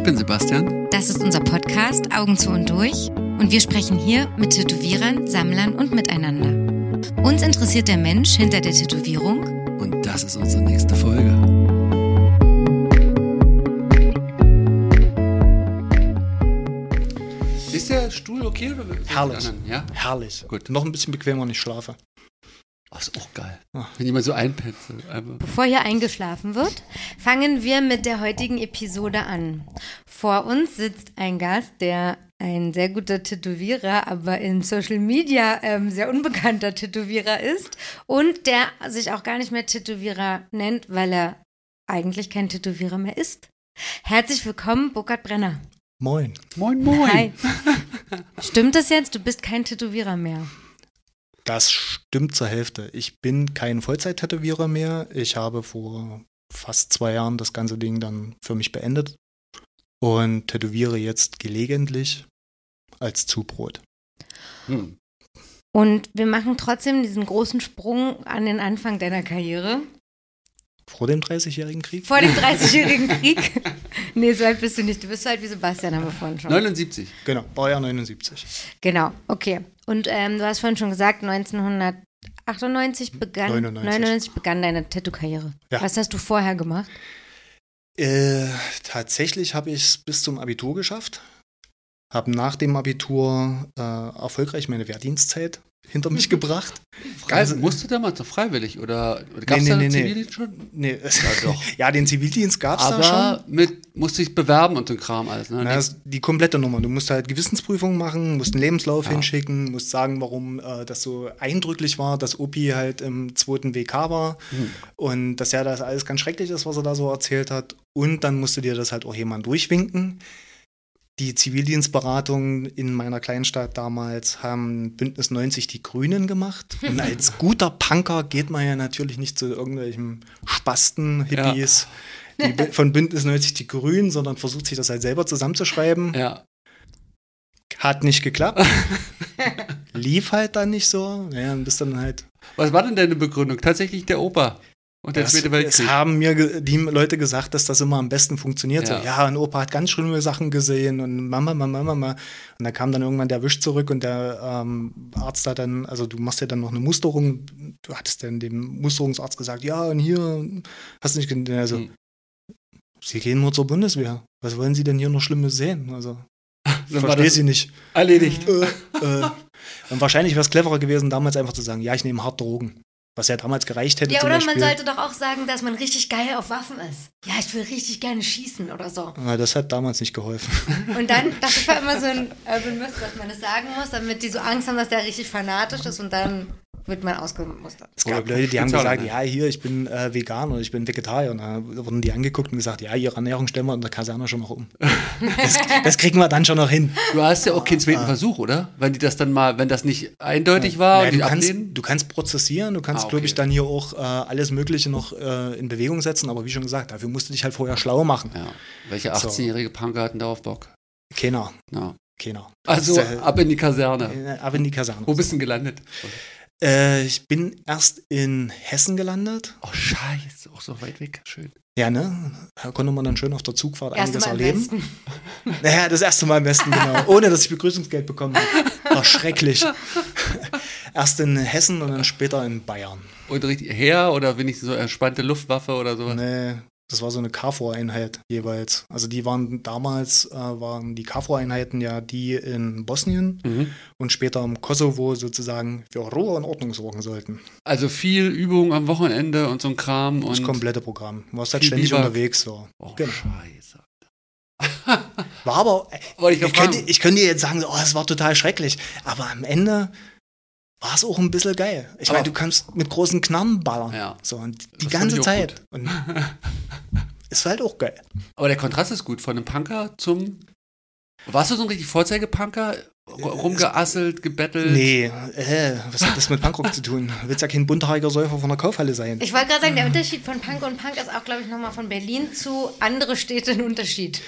Ich bin Sebastian. Das ist unser Podcast Augen zu und durch und wir sprechen hier mit Tätowierern, Sammlern und miteinander. Uns interessiert der Mensch hinter der Tätowierung Und das ist unsere nächste Folge. Ist der Stuhl okay? Oder Herrlich. Ja? Herrlich. Gut. Noch ein bisschen bequemer, wenn ich schlafe. Ach, ist auch geil. Ah. Wenn jemand so einfach. Bevor hier eingeschlafen wird, fangen wir mit der heutigen Episode an. Vor uns sitzt ein Gast, der ein sehr guter Tätowierer, aber in Social Media ähm, sehr unbekannter Tätowierer ist und der sich auch gar nicht mehr Tätowierer nennt, weil er eigentlich kein Tätowierer mehr ist. Herzlich willkommen, Burkhard Brenner. Moin. Moin, moin. Hi. Stimmt das jetzt? Du bist kein Tätowierer mehr. Das stimmt zur Hälfte. Ich bin kein Vollzeit-Tätowierer mehr. Ich habe vor fast zwei Jahren das ganze Ding dann für mich beendet und tätowiere jetzt gelegentlich als Zubrot. Hm. Und wir machen trotzdem diesen großen Sprung an den Anfang deiner Karriere. Vor dem 30-jährigen Krieg? Vor dem 30-jährigen Krieg. nee, so alt bist du nicht. Du bist so alt wie Sebastian, haben wir vorhin schon. 79. Genau, Baujahr 79. Genau, okay. Und ähm, du hast vorhin schon gesagt, 1998 begann, 99. 99 begann deine Tattoo-Karriere. Ja. Was hast du vorher gemacht? Äh, tatsächlich habe ich es bis zum Abitur geschafft. Habe nach dem Abitur äh, erfolgreich meine Wehrdienstzeit hinter mich gebracht. Geil, Also- musst du damals noch freiwillig oder gab es Nee, nee, einen nee, nee. Zivildienst schon? Nee, Ja, doch. ja, den Zivildienst gab es da schon. Aber mit, musst dich bewerben und so ein Kram alles. Ne? Na, das ist die komplette Nummer. Du musst halt Gewissensprüfung machen, musst einen Lebenslauf Ja. hinschicken, musst sagen, warum äh, das so eindrücklich war, dass Opi halt im zweiten WK war Hm. und dass ja das alles ganz schrecklich ist, was er da so erzählt hat. Und dann musst du dir das halt auch jemand durchwinken. Die Zivildienstberatung in meiner Kleinstadt damals haben Bündnis 90 die Grünen gemacht. Und als guter Punker geht man ja natürlich nicht zu irgendwelchen Spasten, Hippies Bü- von Bündnis 90 die Grünen, sondern versucht sich das halt selber zusammenzuschreiben. Ja. Hat nicht geklappt. Lief halt dann nicht so. Ja, dann bist dann halt. Was war denn deine Begründung? Tatsächlich der Opa und der Es, Zweite es haben mir die Leute gesagt, dass das immer am besten funktioniert. Ja. So, ja, und Opa hat ganz schlimme Sachen gesehen und Mama, Mama, Mama. Und da kam dann irgendwann der Wisch zurück und der ähm, Arzt hat dann, also du machst ja dann noch eine Musterung. Du hattest dann dem Musterungsarzt gesagt, ja, und hier hast du nicht. Also, Hm. Sie gehen nur zur Bundeswehr. Was wollen Sie denn hier noch Schlimmes sehen? Also, Dann verstehe das Sie nicht. erledigt. äh, äh. Und wahrscheinlich wäre es cleverer gewesen, damals einfach zu sagen, ja, ich nehme hart Drogen. Was ja damals gereicht hätte Ja, oder man sollte doch auch sagen, dass man richtig geil auf Waffen ist. Ja, ich will richtig gerne schießen oder so. Ja, das hat damals nicht geholfen. Und dann, das war immer so ein Urban Myth, dass man das sagen muss, damit die so Angst haben, dass der richtig fanatisch ist und dann wird man ausgemustert. Es gab Leute, die haben gesagt, ja, hier, ich bin äh, vegan oder ich bin Vegetarier. Und da wurden die angeguckt und gesagt, ja, ihre Ernährung stellen wir in der Kaserne schon noch um. das, das kriegen wir dann schon noch hin. Du hast ja auch keinen zweiten Versuch, oder? Wenn die das dann mal, wenn das nicht eindeutig war Ja, und die du, kannst, du kannst prozessieren, du kannst, Ah, okay. glaube ich, dann hier auch äh, alles Mögliche noch äh, in Bewegung setzen. Aber wie schon gesagt, dafür musst du dich halt vorher schlau machen. Ja. Welche So. 18-jährige Punker hatten da auf Bock? Keiner, Ja. keiner. Also ist, ab in die Kaserne. äh, ab in die Kaserne. Wo bist du denn gelandet? Äh, ich bin erst in Hessen gelandet. Oh, scheiße, auch so weit weg. Schön. Ja, ne? Da konnte man dann schön auf der Zugfahrt Erste einiges Mal erleben. Naja, das erste Mal am besten, genau. Ohne, dass ich Begrüßungsgeld bekommen habe. War schrecklich. Erst in Hessen und dann später in Bayern. Und richtig her oder wenigstens so entspannte Luftwaffe oder sowas? Nee, das war so eine KFOR-Einheit jeweils. Also die waren damals, äh, waren die KFOR-Einheiten ja die in Bosnien Mhm. und später im Kosovo sozusagen für Ruhe und Ordnung sorgen sollten. Also viel Übung am Wochenende und so ein Kram. Das und komplette Programm. Du warst halt ständig Biwak. unterwegs. So. Oh, Genau. scheiße. War aber, ich ich, könnte, ich könnte jetzt sagen, oh, es war total schrecklich. Aber am Ende war es auch ein bisschen geil. Ich meine, du kannst mit großen Knarren ballern. Ja. So, und die Das ganze Zeit. Und ist halt auch geil. Aber der Kontrast ist gut. Von einem Punker zum. Warst du so ein richtig Vorzeigepunker? R- Rumgeasselt, gebettelt? Nee, äh, was hat das mit Punkrock zu tun? Du willst ja kein bunterhaariger Säufer von der Kaufhalle sein. Ich wollte gerade sagen, der Unterschied von Punk und Punk ist auch, glaube ich, nochmal von Berlin zu andere Städte ein Unterschied.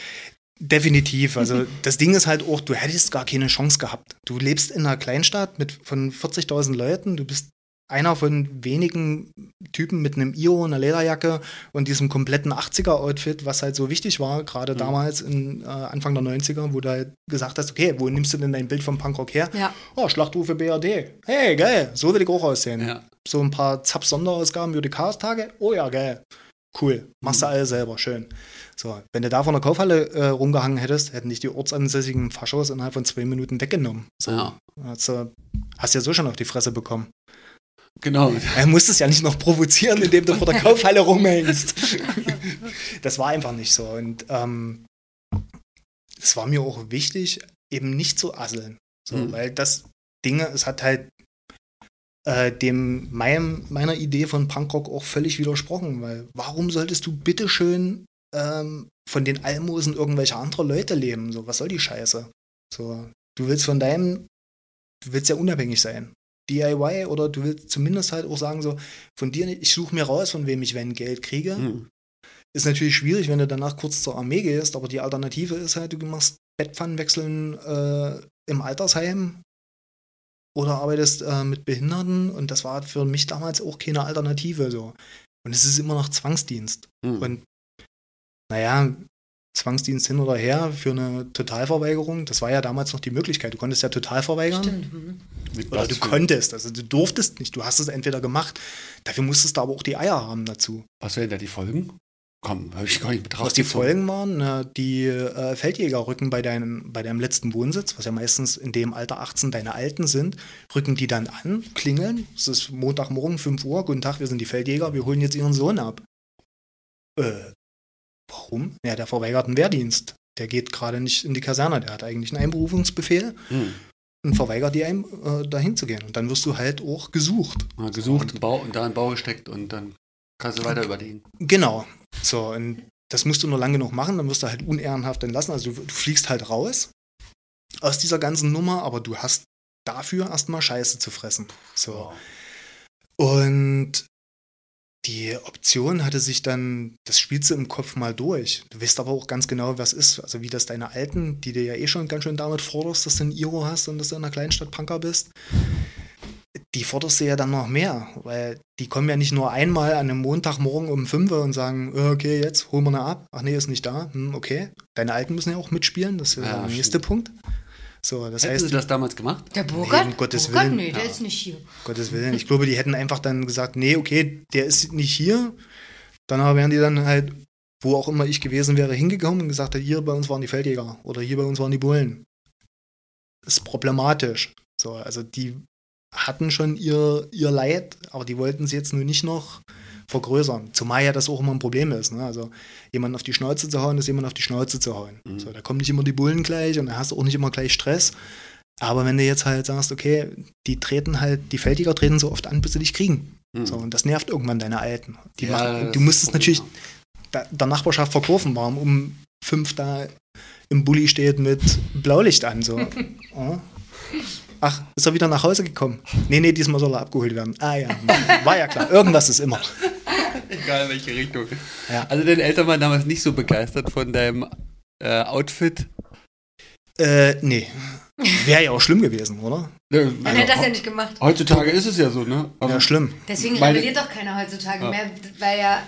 Definitiv. Also das Ding ist halt auch, du hättest gar keine Chance gehabt. Du lebst in einer Kleinstadt mit von 40.000 Leuten, du bist einer von wenigen Typen mit einem Iro, einer Lederjacke und diesem kompletten 80er-Outfit, was halt so wichtig war, gerade Mhm. damals in äh, Anfang der 90er, wo du halt gesagt hast, okay, wo nimmst du denn dein Bild vom Punkrock her? Ja. Oh, Schlachtrufe BRD. Hey, geil, so will ich auch aussehen. Ja. So ein paar Zap-Sonderausgaben für die Chaos-Tage. Oh ja, geil. Cool. Machst du alles selber, schön. So, wenn du da von der Kaufhalle äh, rumgehangen hättest, hätten dich die ortsansässigen Faschos innerhalb von zwei Minuten weggenommen. So, Ja. hast, du, hast ja so schon auf die Fresse bekommen. Genau. Er musste es ja nicht noch provozieren, indem du vor der Kaufhalle rumhängst. das war einfach nicht so. Und ähm, es war mir auch wichtig, eben nicht zu asseln. So, Mhm. Weil das Ding, es hat halt äh, dem meinem, meiner Idee von Punkrock auch völlig widersprochen. Weil warum solltest du bitteschön ähm, von den Almosen irgendwelcher anderer Leute leben? So, was soll die Scheiße? So, du willst von deinem, du willst ja unabhängig sein. DIY oder du willst zumindest halt auch sagen, so, von dir, ich suche mir raus, von wem ich wenn Geld kriege. Hm. Ist natürlich schwierig, wenn du danach kurz zur Armee gehst, aber die Alternative ist halt, du machst Bettpfannenwechseln äh, im Altersheim oder arbeitest äh, mit Behinderten und das war für mich damals auch keine Alternative so. Und es ist immer noch Zwangsdienst. Hm. Und naja, Zwangsdienst hin oder her für eine Totalverweigerung, das war ja damals noch die Möglichkeit. Du konntest ja total verweigern. Stimmt. mhm. Oder du konntest, also du durftest nicht, du hast es entweder gemacht, dafür musstest du aber auch die Eier haben dazu. Was wären da die Folgen? Komm, habe ich gar nicht betrachtet. Was die Folgen waren, die äh, Feldjäger rücken bei, deinem bei deinem letzten Wohnsitz, was ja meistens in dem Alter 18 deine Alten sind, rücken die dann an, klingeln, es ist Montagmorgen, 5 Uhr, guten Tag, wir sind die Feldjäger, wir holen jetzt ihren Sohn ab. Äh, warum? Ja, der verweigert einen Wehrdienst. Der geht gerade nicht in die Kaserne, der hat eigentlich einen Einberufungsbefehl Hm. und verweigert dir, ein, äh, dahin zu gehen. Und dann wirst du halt auch gesucht. Mal gesucht, Bau und da einen Bau gesteckt und dann kannst du weiter überlegen. Genau. So, und das musst du nur lange genug machen, dann wirst du halt unehrenhaft entlassen. Also du, du fliegst halt raus aus dieser ganzen Nummer, aber du hast dafür erstmal Scheiße zu fressen. So. Und die Option hatte sich dann, das spielst du im Kopf mal durch. Du weißt aber auch ganz genau, was ist. Also wie das deine Alten, die dir ja eh schon ganz schön damit forderst, dass du ein Iro hast und dass du in einer Kleinstadt Punker bist, die forderst du ja dann noch mehr, weil die kommen ja nicht nur einmal an einem Montagmorgen um 5 Uhr und sagen, okay, jetzt holen wir eine ab. Ach nee, ist nicht da. Hm, okay. Deine Alten müssen ja auch mitspielen, das ist ja, Ja, der nächste stimmt. Punkt. So, das Hätten heißt, sie das damals gemacht? Der Burkhardt? um Gottes Burkhardt? Willen. Nee, der Ja. ist nicht hier. Gottes Willen. Ich glaube, die hätten einfach dann gesagt, nee, okay, der ist nicht hier. Danach wären die dann halt, wo auch immer ich gewesen wäre, hingekommen und gesagt, hier bei uns waren die Feldjäger oder hier bei uns waren die Bullen. ist problematisch. So, also die hatten schon ihr, ihr Leid, aber die wollten es jetzt nur nicht noch vergrößern. Zumal ja das auch immer ein Problem ist. Ne? Also jemanden auf die Schnauze zu hauen, ist jemand auf die Schnauze zu hauen. Mhm. So, da kommen nicht immer die Bullen gleich und da hast du auch nicht immer gleich Stress. Aber wenn du jetzt halt sagst, okay, die treten halt, die Feldjäger treten so oft an, bis sie dich kriegen. Hm. So, und das nervt irgendwann deine Alten. Die Ja, machen, du ist musst es das natürlich da, der Nachbarschaft verkaufen, warum um fünf da im Bulli steht mit Blaulicht an. So. Ja. Ach, ist er wieder nach Hause gekommen? Nee, nee, diesmal soll er abgeholt werden. Ah ja, war ja klar. Irgendwas ist immer. Egal welche Richtung. Ja. Also deine Eltern waren damals nicht so begeistert von deinem äh, Outfit. Äh, nee. Wäre ja auch schlimm gewesen, oder? Ne, Dann hätte er das ja nicht gemacht. Heutzutage ist es ja so, ne? Aber Ja, schlimm. Deswegen Meine- rebelliert doch keiner heutzutage Ja. mehr, weil ja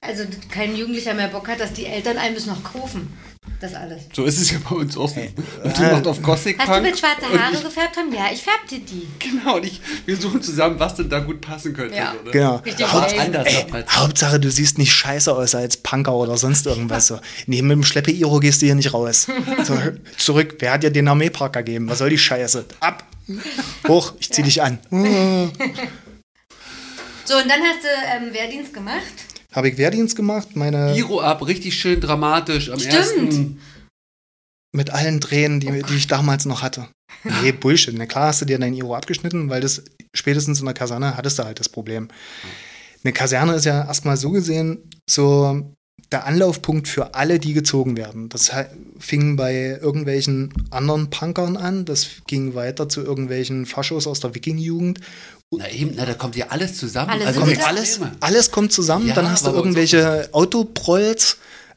also kein Jugendlicher mehr Bock hat, dass die Eltern einem das noch kaufen. Das alles. so ist es ja bei uns auch. so. Hey, Und die äh, macht auf Gothic Hast Punk. du mit schwarze Haare ich, gefärbt haben? Ja, ich färbte die. Genau, und ich, wir suchen zusammen, was denn da gut passen könnte. Ja. So, ne? Genau. Richtig anders Ey. Hauptsache, du siehst nicht scheiße aus als Punker oder sonst irgendwas. So. Nee, mit dem Schleppe-Iro gehst du hier nicht raus. So, zurück. Wer hat dir den Armeepark gegeben? Was soll die Scheiße? Ab! Hoch, ich zieh dich an. So, und dann hast du ähm, Wehrdienst gemacht. Habe ich Wehrdienst gemacht, meine Iro ab, richtig schön dramatisch am Stimmt. ersten. mit allen Tränen, die, die ich damals noch hatte. Nee, Bullshit. Na klar hast du dir dein Iro abgeschnitten, weil das spätestens in der Kaserne hattest du halt das Problem. Eine Kaserne ist ja erstmal so gesehen so der Anlaufpunkt für alle, die gezogen werden. Das fing bei irgendwelchen anderen Punkern an, das ging weiter zu irgendwelchen Faschos aus der Wiking-Jugend. Na eben, na, da kommt ja alles zusammen. Alles also kommt. Alles, alles kommt zusammen, Ja, dann hast du irgendwelche Autoprolls,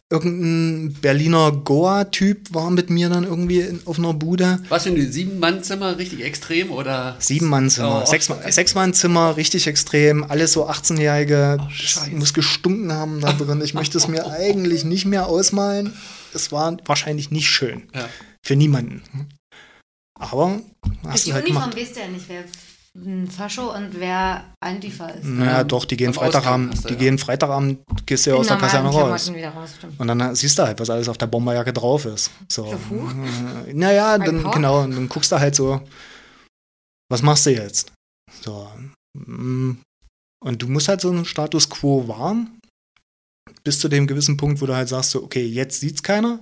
irgendein Berliner Goa-Typ war mit mir dann irgendwie in, auf einer Bude. Was für ein Sieben-Mann-Zimmer, richtig extrem oder? Sieben-Mann-Zimmer, Oh. Sechs- Sechs-Mann-Zimmer, richtig extrem, alles so 18-Jährige. Oh, muss gestunken haben da drin. Ich möchte es mir eigentlich nicht mehr ausmalen. Es war wahrscheinlich nicht schön. Ja. Für niemanden. Aber Durch hast die du halt Uniform gemacht. weißt du ja nicht, wer Fascho und wer Antifa ist. Naja, Ähm, doch, die gehen Freitagabend, die ja. gehen Freitagabend, gehst du ja aus der Kaserne raus. Raus. Und dann siehst du halt, was alles auf der Bomberjacke drauf ist. So. Verflucht. Äh, Naja, Ein dann, genau, und dann guckst du halt so, was machst du jetzt? So. mm. Und du musst halt so einen Status quo wahren, bis zu dem gewissen Punkt, wo du halt sagst, so, okay, jetzt sieht's keiner.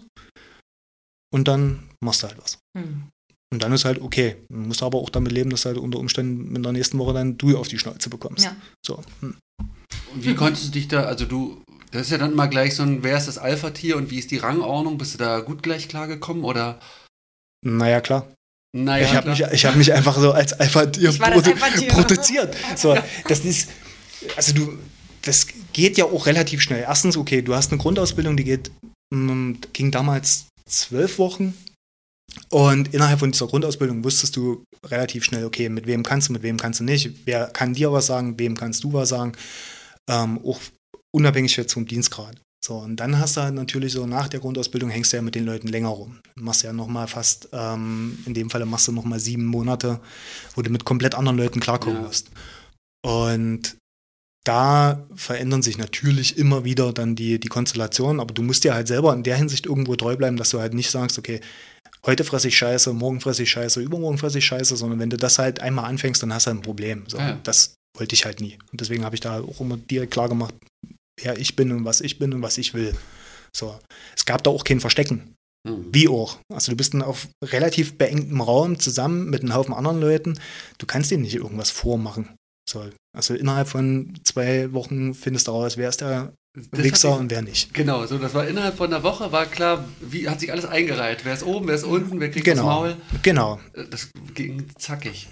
Und dann machst du halt was. Hm. Und dann ist halt okay. Du musst aber auch damit leben, dass du halt unter Umständen in der nächsten Woche dann du auf die Schnauze bekommst. Ja. So. Hm. Und wie konntest du dich da, also du, das ist ja dann immer gleich so ein, wer ist das Alpha-Tier und wie ist die Rangordnung? Bist du da gut gleich klargekommen oder? Naja, klar. Naja, ich habe klar. mich, ich hab mich einfach so als Alpha-Tier Ich war das produ- Alpha-Tier. produziert. So, das ist, also du, das geht ja auch relativ schnell. Erstens, okay, du hast eine Grundausbildung, die geht, mm, ging damals zwölf Wochen. Und innerhalb von dieser Grundausbildung wusstest du relativ schnell, okay, mit wem kannst du, mit wem kannst du nicht, wer kann dir was sagen, wem kannst du was sagen, ähm, auch unabhängig jetzt vom Dienstgrad. So, und dann hast du halt natürlich so nach der Grundausbildung hängst du ja mit den Leuten länger rum. Machst ja nochmal fast, ähm, in dem Falle machst du nochmal sieben Monate, wo du mit komplett anderen Leuten klarkommen Ja. musst. Und da verändern sich natürlich immer wieder dann die, die Konstellationen, aber du musst dir halt selber in der Hinsicht irgendwo treu bleiben, dass du halt nicht sagst, okay, heute fresse ich Scheiße, morgen fresse ich Scheiße, übermorgen fresse ich Scheiße, sondern wenn du das halt einmal anfängst, dann hast du halt ein Problem. So, Ja. Das wollte ich halt nie. Und deswegen habe ich da auch immer direkt klar gemacht, wer ich bin und was ich bin und was ich will. So. Es gab da auch kein Verstecken. Hm. Wie auch. Also du bist dann auf relativ beengtem Raum zusammen mit einem Haufen anderen Leuten. Du kannst dir nicht irgendwas vormachen. So. Also innerhalb von zwei Wochen findest du raus, wer ist der Das Wichser hat und wer nicht. Genau, so das war innerhalb von einer Woche, war klar, wie hat sich alles eingereiht. Wer ist oben, wer ist unten, wer kriegt das Genau. Maul. Genau. Äh, Das ging zackig.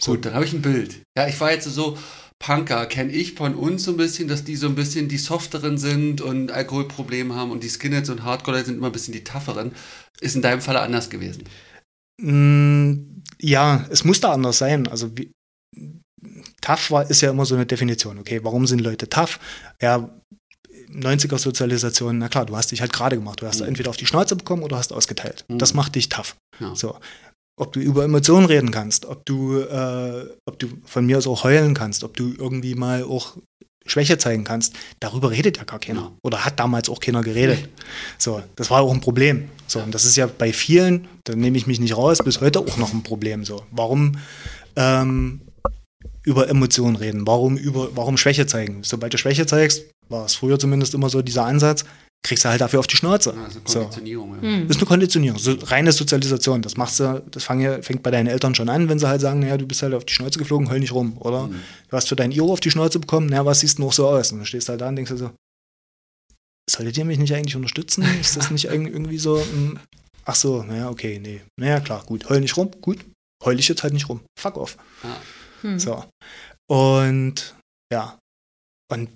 So. Gut, dann habe ich ein Bild. Ja, ich war jetzt so, Punker kenne ich von uns so ein bisschen, dass die so ein bisschen die softeren sind und Alkoholprobleme haben und die Skinheads und Hardcore sind immer ein bisschen die tougheren. Ist in deinem Falle anders gewesen. Mm, Ja, es muss da anders sein. Also wie, tough war, ist ja immer so eine Definition. Okay, warum sind Leute tough? Ja, 90er Sozialisation, na klar, du hast dich halt gerade gemacht. Du hast Mhm. entweder auf die Schnauze bekommen oder hast ausgeteilt. Mhm. Das macht dich tough. Ja. So. Ob du über Emotionen reden kannst, ob du, äh, ob du von mir aus auch heulen kannst, ob du irgendwie mal auch Schwäche zeigen kannst, darüber redet ja gar keiner. Ja. Oder hat damals auch keiner geredet. So, das war auch ein Problem. So, und das ist ja bei vielen, da nehme ich mich nicht raus, bis heute auch noch ein Problem. So, warum ähm, über Emotionen reden? Warum über, warum Schwäche zeigen? Sobald du Schwäche zeigst, war es früher zumindest immer so dieser Ansatz, kriegst du halt dafür auf die Schnauze. Also So. Konditionierung. Ja. Hm. Das ist eine Konditionierung, so reine Sozialisation. Das machst du, das fang ja, fängt bei deinen Eltern schon an, wenn sie halt sagen, naja, du bist halt auf die Schnauze geflogen, heul nicht rum. Oder Mhm. du hast für dein Iro auf die Schnauze bekommen, naja, was siehst du noch so aus? Und dann stehst du halt da und denkst dir so, solltet ihr mich nicht eigentlich unterstützen? Ist das nicht irgendwie irgendwie so, hm, ach so, naja, okay, nee. Naja, klar, gut, heul nicht rum, gut, heul ich jetzt halt nicht rum. Fuck off. Ja. Hm. So. Und ja. Und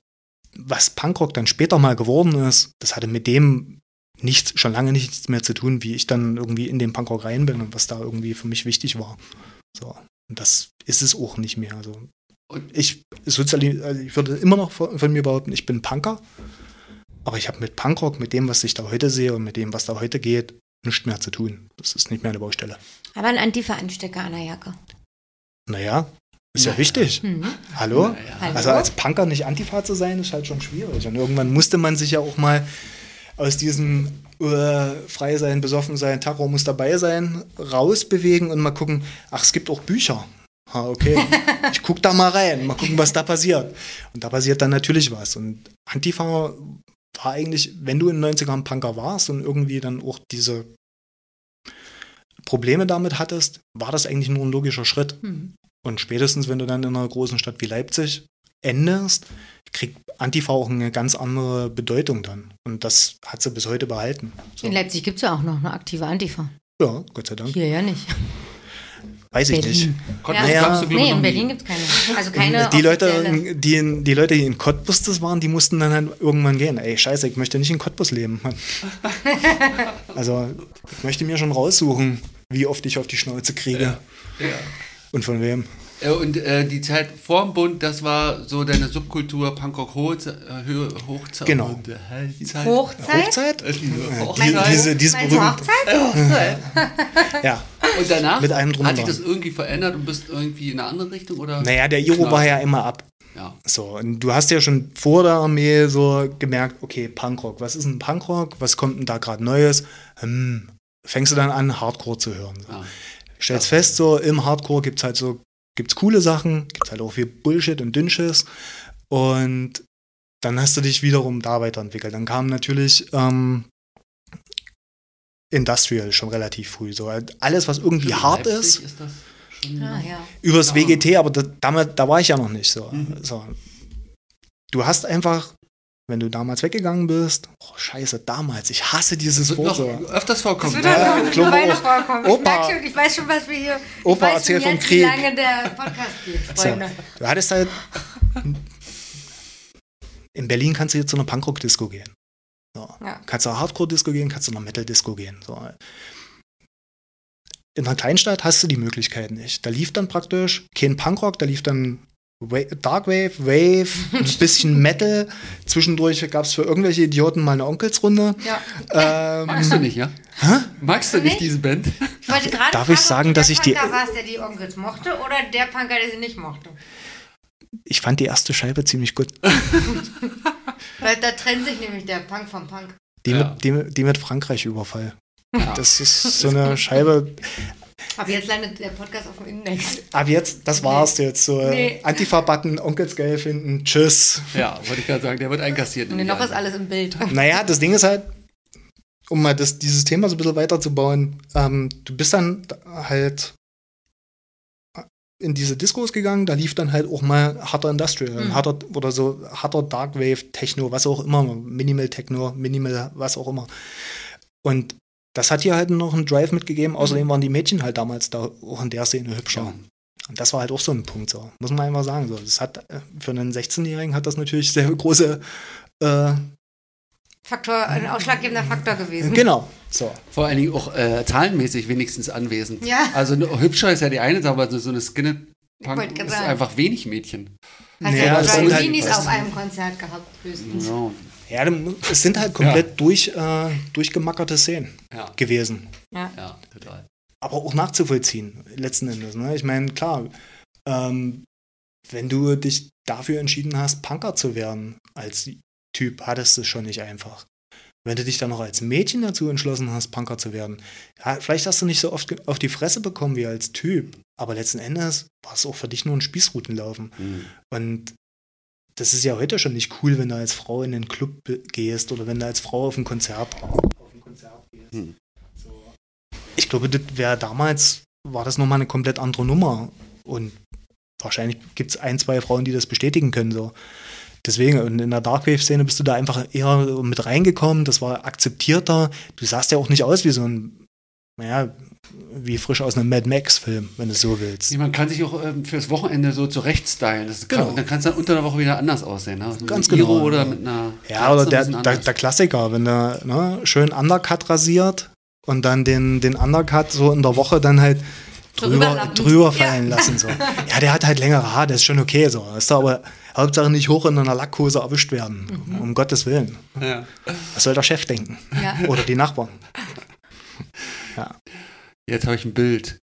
was Punkrock dann später mal geworden ist, das hatte mit dem nichts, schon lange nichts mehr zu tun, wie ich dann irgendwie in den Punkrock rein bin und was da irgendwie für mich wichtig war. So. Und das ist es auch nicht mehr. Also ich, soziali also ich würde immer noch von, von mir behaupten, ich bin Punker, aber ich habe mit Punkrock, mit dem, was ich da heute sehe und mit dem, was da heute geht, nichts mehr zu tun. Das ist nicht mehr eine Baustelle. Aber ein Antifa-Anstecker an der Jacke. Naja, ist ja wichtig. Hm. Hallo? Naja. Hallo? Also als Punker nicht Antifa zu sein, ist halt schon schwierig. Und irgendwann musste man sich ja auch mal aus diesem äh, frei sein, besoffen sein, Terror muss dabei sein, rausbewegen und mal gucken, ach, es gibt auch Bücher. Ha, okay. Ich guck da mal rein, mal gucken, was da passiert. Und da passiert dann natürlich was. Und Antifa war eigentlich, wenn du in den 90ern Punker warst und irgendwie dann auch diese Probleme damit hattest, war das eigentlich nur ein logischer Schritt. Hm. Und spätestens, wenn du dann in einer großen Stadt wie Leipzig endest, kriegt Antifa auch eine ganz andere Bedeutung dann. Und das hat sie bis heute behalten. So. In Leipzig gibt es ja auch noch eine aktive Antifa. Ja, Gott sei Dank. Hier ja nicht. weiß ich Berlin. nicht. Cottbus glaub ich, Nee, in. Berlin gibt es keine. Also keine die Leute, die, in- die Leute, die in Cottbus das waren, die mussten dann halt irgendwann gehen. Ey, scheiße, ich möchte nicht in Cottbus leben. Mann. also, ich möchte mir schon raussuchen, wie oft ich auf die Schnauze kriege. Ja. Und von wem. Äh, Und äh, die Zeit vorm Bund, das war so deine Subkultur Punkrock Hochzeit. Äh, Hochzeit Genau. äh. Hochzeit? Hochzeit? Äh, die Ja, Hochzeit. die, diese, diese berühmte. Hochzeit? Ja. Und danach Mit drum hat sich das irgendwie verändert und bist irgendwie in eine andere Richtung oder? Naja, der Iro Klar. war ja immer ab. Ja. So, und du hast ja schon vor der Armee so gemerkt, okay, Punkrock, was ist ein Punkrock? Was kommt denn da gerade Neues? Hm, fängst du dann an, Hardcore zu hören. So. ja. Stellst fest, so im Hardcore gibt's halt so, gibt's coole Sachen, gibt's halt auch viel Bullshit und Dünnschiss. Und dann hast du dich wiederum da weiterentwickelt. Dann kam natürlich ähm, Industrial schon relativ früh. So halt alles, was irgendwie Stimmt, hart ist, das schon, Ah, ja. übers Ja. WGT, aber da, damit, da war ich ja noch nicht so. Mhm. so. Du hast einfach, wenn du damals weggegangen bist, oh scheiße, damals, ich hasse dieses Das wird Wort. noch so. öfters vorkommen. Das wird Ja, noch ich mittlerweile auch. vorkommen. Ich, Opa- merk schon, ich weiß schon, was wir hier. Opa ich weiß erzählt schon vom Krieg. Wie lange der Podcast geht, So. Freunde. Du hattest halt. In Berlin kannst du jetzt zu einer Punkrock-Disco gehen. So. Ja. Kannst du einer Hardcore-Disco gehen, kannst du einer Metal-Disco gehen. So. In einer Kleinstadt hast du die Möglichkeit nicht. Da lief dann praktisch kein Punkrock, da lief dann Darkwave, Wave, ein bisschen Metal. Zwischendurch gab es für irgendwelche Idioten mal eine Onkelsrunde. Ja. Ähm, Magst du nicht, ja? Magst du nicht Nicht? diese Band? Ich wollte gerade Darf fragen, ich sagen, dass der ich die- Punker warst, der die Onkels mochte oder der Punker, der sie nicht mochte? ich fand die erste Scheibe ziemlich gut. Weil da trennt sich nämlich der Punk vom Punk. Die, Ja. mit, die, die mit Frankreich-Überfall. Ja. Das ist so eine Scheibe, Aber jetzt landet der Podcast auf dem Index. Ab jetzt, das war's jetzt. So Nee. Antifa-Button, Onkels geil finden, tschüss. Ja, wollte ich gerade sagen, der wird einkassiert. Und noch ist alles im Bild. Naja, das Ding ist halt, um mal das, dieses Thema so ein bisschen weiterzubauen, ähm, du bist dann halt in diese Diskos gegangen, da lief dann halt auch mal harter Industrial, Mhm. harter oder so harter Darkwave, Techno, was auch immer, Minimal Techno, Minimal, was auch immer. Und das hat hier halt noch einen Drive mitgegeben. Außerdem waren die Mädchen halt damals da auch in der Szene hübscher. Ja. Und das war halt auch so ein Punkt, so. Muss man einfach sagen. So. Das hat, äh, für einen 16-Jährigen hat das natürlich sehr große, äh, Faktor, ein ausschlaggebender Faktor gewesen. genau, so. Vor allen Dingen auch äh, zahlenmäßig wenigstens anwesend. Ja. Also hübscher ist ja die eine Sache, aber so- so eine Skinhead Wollte Punk ist sagen. einfach wenig Mädchen. Hast Naja, ja es drei sind halt- auf einem Konzert gehabt, höchstens. Ja. Ja, es sind halt komplett durch, äh, durchgemackerte Szenen Ja, gewesen. Ja. ja, total. Aber auch nachzuvollziehen, letzten Endes. Ne? Ich meine, klar, ähm, wenn du dich dafür entschieden hast, Punker zu werden als Typ, hattest du es schon nicht einfach. Wenn du dich dann noch als Mädchen dazu entschlossen hast, Punker zu werden, ja, vielleicht hast du nicht so oft auf die Fresse bekommen wie als Typ, aber letzten Endes war es auch für dich nur ein Spießrutenlaufen. Hm. Und das ist ja heute schon nicht cool, wenn du als Frau in den Club gehst oder wenn du als Frau auf ein Konzert, auf ein Konzert gehst. Hm. So. Ich glaube, das wäre damals, war das nochmal eine komplett andere Nummer. Und wahrscheinlich gibt es ein, zwei Frauen, die das bestätigen können. So. Deswegen, und in der Darkwave-Szene bist du da einfach eher mit reingekommen, das war akzeptierter. Du sahst ja auch nicht aus wie so ein, naja, wie frisch aus einem Mad Max-Film, wenn du es so willst. Nee, Man kann sich auch ähm, fürs Wochenende so zurechtstylen. Das kann, Genau. Dann kann es dann unter der Woche wieder anders aussehen. Ne? So Ganz mit Iro genau, Oder ja. mit einer Ja, oder der, der, der Klassiker, wenn du ne, schön Undercut rasiert und dann den, den Undercut so in der Woche dann halt drüber, drüber fallen lassen. So. Ja, der hat halt längere Haare, das ist schon okay so. Ist aber Hauptsache nicht hoch in einer Lackhose erwischt werden. Um Gottes Willen. ja. Was soll der Chef denken? Ja. Oder die Nachbarn. Jetzt habe ich ein Bild.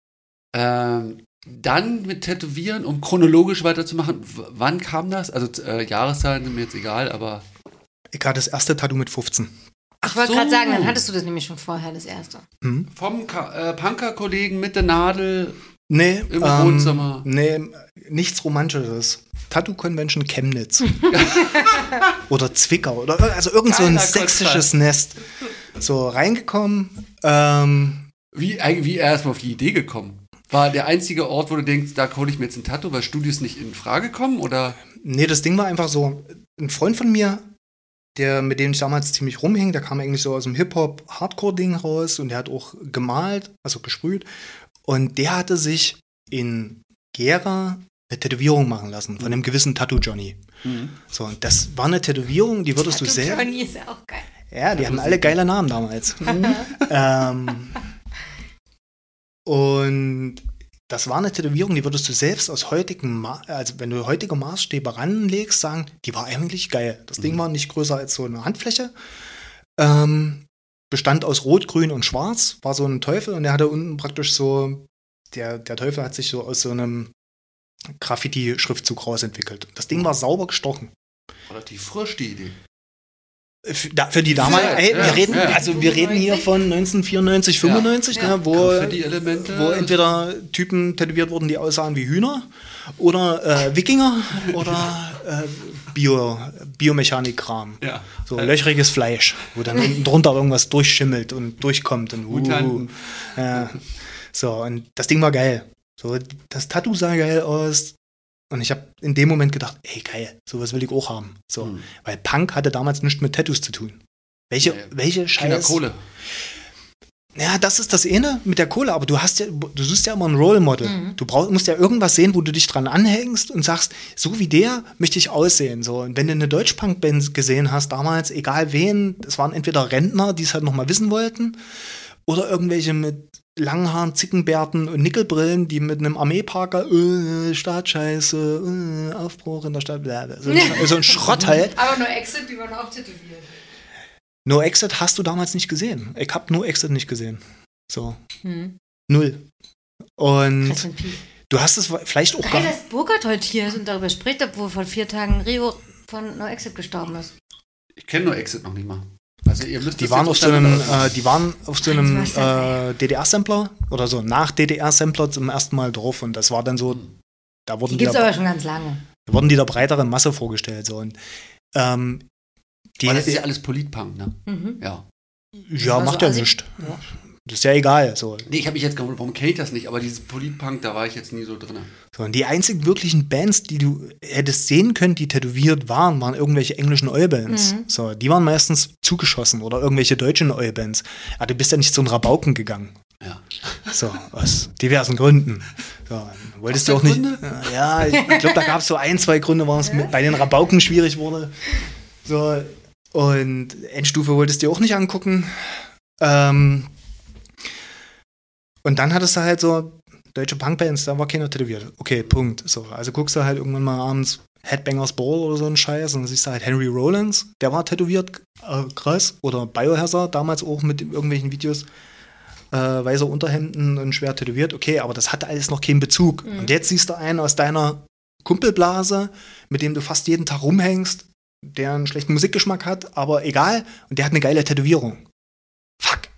Ähm, dann mit Tätowieren, um chronologisch weiterzumachen. W wann kam das? Also äh, Jahreszahlen sind mir jetzt egal, aber Ich hatte das erste Tattoo mit 15. Ich wollte so. gerade sagen, dann hattest du das nämlich schon vorher, das erste. Hm? vom Ka äh, Punker-Kollegen mit der Nadel. Nee, Im ähm, Wohnzimmer. Nee, nichts Romantisches. Tattoo Convention Chemnitz. oder Zwickau. Oder also irgend so ein sächsisches Nest. So reingekommen. Ähm, Wie, eigentlich- wie er erstmal auf die Idee gekommen? War der einzige Ort, wo du denkst, da hole ich mir jetzt ein Tattoo, weil Studios nicht in Frage kommen? Oder? nee, das Ding war einfach so. Ein Freund von mir, der, mit dem ich damals ziemlich rumhing, der kam eigentlich so aus dem Hip-Hop-Hardcore-Ding raus und der hat auch gemalt, also gesprüht. Und der hatte sich in Gera eine Tätowierung machen lassen von einem gewissen Tattoo Johnny. Mhm. So, und das war eine Tätowierung, die würdest du Tattoo sehr. Johnny ist ja auch geil. Ja, die hatten alle geile Namen damals. ähm, und das war eine Tätowierung, die würdest du selbst aus heutigen, Ma also wenn du heutige Maßstäbe ranlegst, sagen, die war eigentlich geil. Das Ding Mhm. war nicht größer als so eine Handfläche. Ähm, bestand aus Rot, Grün und Schwarz, war so ein Teufel und der hatte unten praktisch so, der, der Teufel hat sich so aus so einem Graffiti-Schriftzug rausentwickelt. Das Ding war sauber gestochen. Relativ frisch, die Idee. Für, da, für die damals, Ja, ey, ja, wir reden, ja. also wir reden hier von 1994, 95, Ja. ne, wo, wo entweder Typen tätowiert wurden, die aussahen wie Hühner oder äh, Wikinger oder äh, Bio, Biomechanik-Kram. ja. So löchriges Fleisch, wo dann unten drunter irgendwas durchschimmelt und durchkommt. Und, uh, ja. So, und das Ding war geil. So, das Tattoo sah geil aus. Und ich habe in dem Moment gedacht, ey, geil, sowas will ich auch haben. So, Hm. weil Punk hatte damals nichts mit Tattoos zu tun. Welche, Nee. welche Scheiß... Kinderkohle. Ja, das ist das eine mit der Kohle, aber du hast ja, du suchst ja immer ein Role Model. Mhm. Du brauchst, musst ja irgendwas sehen, wo du dich dran anhängst und sagst, so wie der möchte ich aussehen. So. Und wenn du eine Deutschpunk-Band gesehen hast, damals, egal wen, es waren entweder Rentner, die es halt nochmal wissen wollten, oder irgendwelche mit langen Haaren, Zickenbärten und Nickelbrillen, die mit einem Armeeparker, äh, Startscheiße, äh, Aufbruch in der Stadt, bla, bla, so, ein, so ein Schrott halt. Aber nur Exit, die waren auch tätowiert. No Exit hast du damals nicht gesehen. Ich hab No Exit nicht gesehen. So, Hm. null. Und du hast es vielleicht auch Geil, gar dass Burkhard heute hier ist und darüber spricht, obwohl vor vier Tagen Rio von No Exit gestorben ist. Ich kenne nur Exit noch nicht mal. Also ihr müsst Die waren auf so einem, äh, die waren auf so einem äh, DDR-Sampler oder so nach DDR-Sampler zum ersten Mal drauf und das war dann so, da Die wurden die, gibt es der, aber schon ganz lange. wurden die der breiteren Masse vorgestellt so und ähm, die, Weil das ist ja alles Politpunk, ne? Mhm. Ja. ja war macht ja assi- nichts. Ja. Das ist ja egal so. Nee, ich habe mich jetzt gewundert, warum kenne ich das nicht? Aber dieses Politpunk, da war ich jetzt nie so drin. so. Und die einzigen wirklichen Bands, die du hättest sehen können, die tätowiert waren, waren irgendwelche englischen Oi-Bands. Mhm. So, die waren meistens zugeschossen oder irgendwelche deutschen Oi-Bands. Aber du bist ja nicht zu den Rabauken gegangen. Ja. So, aus diversen Gründen. So, wolltest Was du auch für nicht. Gründe? Ja, ich glaube, da gab es so ein, zwei Gründe, warum es mit- bei den Rabauken schwierig wurde. So, und Endstufe wolltest du dir auch nicht angucken. Ähm, und dann hattest du halt so deutsche Punkbands, da war keiner tätowiert. Okay, Punkt. So, also guckst du halt irgendwann mal abends Headbangers Ball oder so einen Scheiß und dann siehst du halt Henry Rollins, der war tätowiert, äh, krass. Oder Biohazard, damals auch mit irgendwelchen Videos äh, weiße Unterhemden und schwer tätowiert. Okay, aber das hatte alles noch keinen Bezug. Mhm. Und jetzt siehst du einen aus deiner Kumpelblase, mit dem du fast jeden Tag rumhängst, der einen schlechten Musikgeschmack hat, aber egal. Und der hat eine geile Tätowierung. Fuck.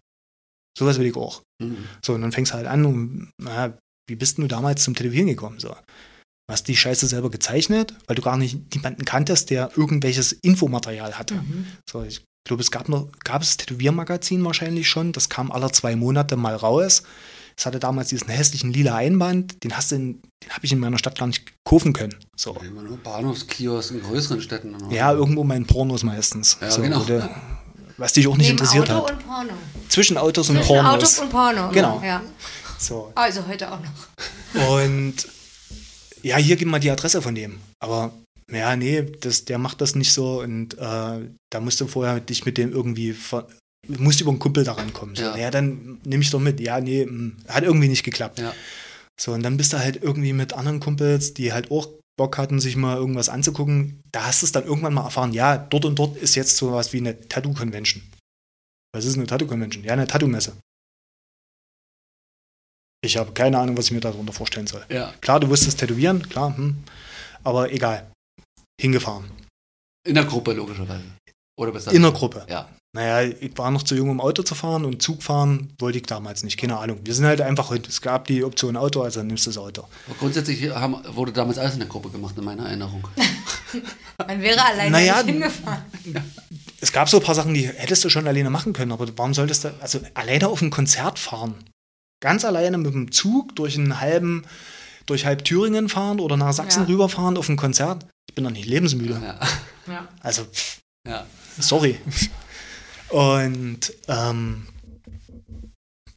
Sowas will ich auch. Mhm. So, und dann fängst du halt an und, naja, wie bist du damals zum Tätowieren gekommen? So. Du hast die Scheiße selber gezeichnet, weil du gar nicht jemanden kanntest, der irgendwelches Infomaterial hatte. Mhm. So, ich glaube, es gab noch, gab es Tätowiermagazin wahrscheinlich schon. Das kam alle zwei Monate mal raus. Es hatte damals diesen hässlichen lila Einband, den hast du in, den habe ich in meiner Stadt gar nicht kaufen können. So. Immer nur Bahnhofskiosk in größeren Städten. oder? Ja, irgendwo meinen Pornos meistens. Ja, so, genau. du- was dich auch nicht Neben interessiert Auto hat. und Porno. Zwischen Autos und Zwischen Pornos. Autos und Porno. Genau. Ja. so. Also heute auch noch. Und ja, hier gib mal die Adresse von dem. Aber ja, nee, das, der macht das nicht so und äh, da musst du vorher dich mit dem irgendwie ver du musst über einen Kumpel da rankommen. So, Ja. ja. dann nehme ich doch mit. Ja, nee, mh, hat irgendwie nicht geklappt. Ja. So, und dann bist du halt irgendwie mit anderen Kumpels, die halt auch Bock hatten, sich mal irgendwas anzugucken. Da hast du es dann irgendwann mal erfahren, ja, dort und dort ist jetzt sowas wie eine Tattoo-Convention. Was ist eine Tattoo-Convention? Ja, eine Tattoo-Messe. Ich habe keine Ahnung, was ich mir darunter vorstellen soll. ja. Klar, du wusstest tätowieren, klar, hm, aber egal. Hingefahren. In der Gruppe, logischerweise. Oder besser. In der Gruppe. Ja. Naja, ich war noch zu jung, um Auto zu fahren und Zug fahren wollte ich damals nicht. Keine Ahnung. Wir sind halt einfach, es gab die Option Auto, also nimmst du das Auto. Aber grundsätzlich haben, wurde damals alles in der Gruppe gemacht, in meiner Erinnerung. Man wäre alleine Naja, nicht hingefahren. Es gab so ein paar Sachen, die hättest du schon alleine machen können, aber warum solltest du, also alleine auf ein Konzert fahren? Ganz alleine mit dem Zug durch einen halben, durch halb Thüringen fahren oder nach Sachsen Ja. rüberfahren auf ein Konzert? Ich bin doch nicht lebensmüde. Ja. Ja. Also, pff, ja. Sorry. Und ähm,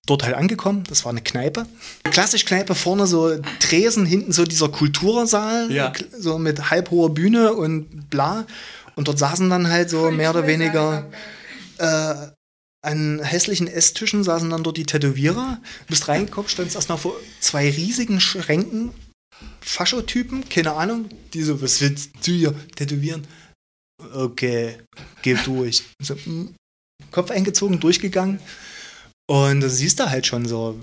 dort halt angekommen. Das war eine Kneipe. Klassisch Kneipe, vorne so Tresen, hinten so dieser Kultursaal, Ja. so mit halbhoher Bühne und bla. Und dort saßen dann halt so mehr oder weniger äh, an hässlichen Esstischen saßen dann dort die Tätowierer. Du bist reingekommen, standst erstmal vor zwei riesigen Schränken. Faschotypen, keine Ahnung, die so, was willst du hier tätowieren? Okay, geh durch. So, mm, Kopf eingezogen, durchgegangen. Und da siehst du halt schon so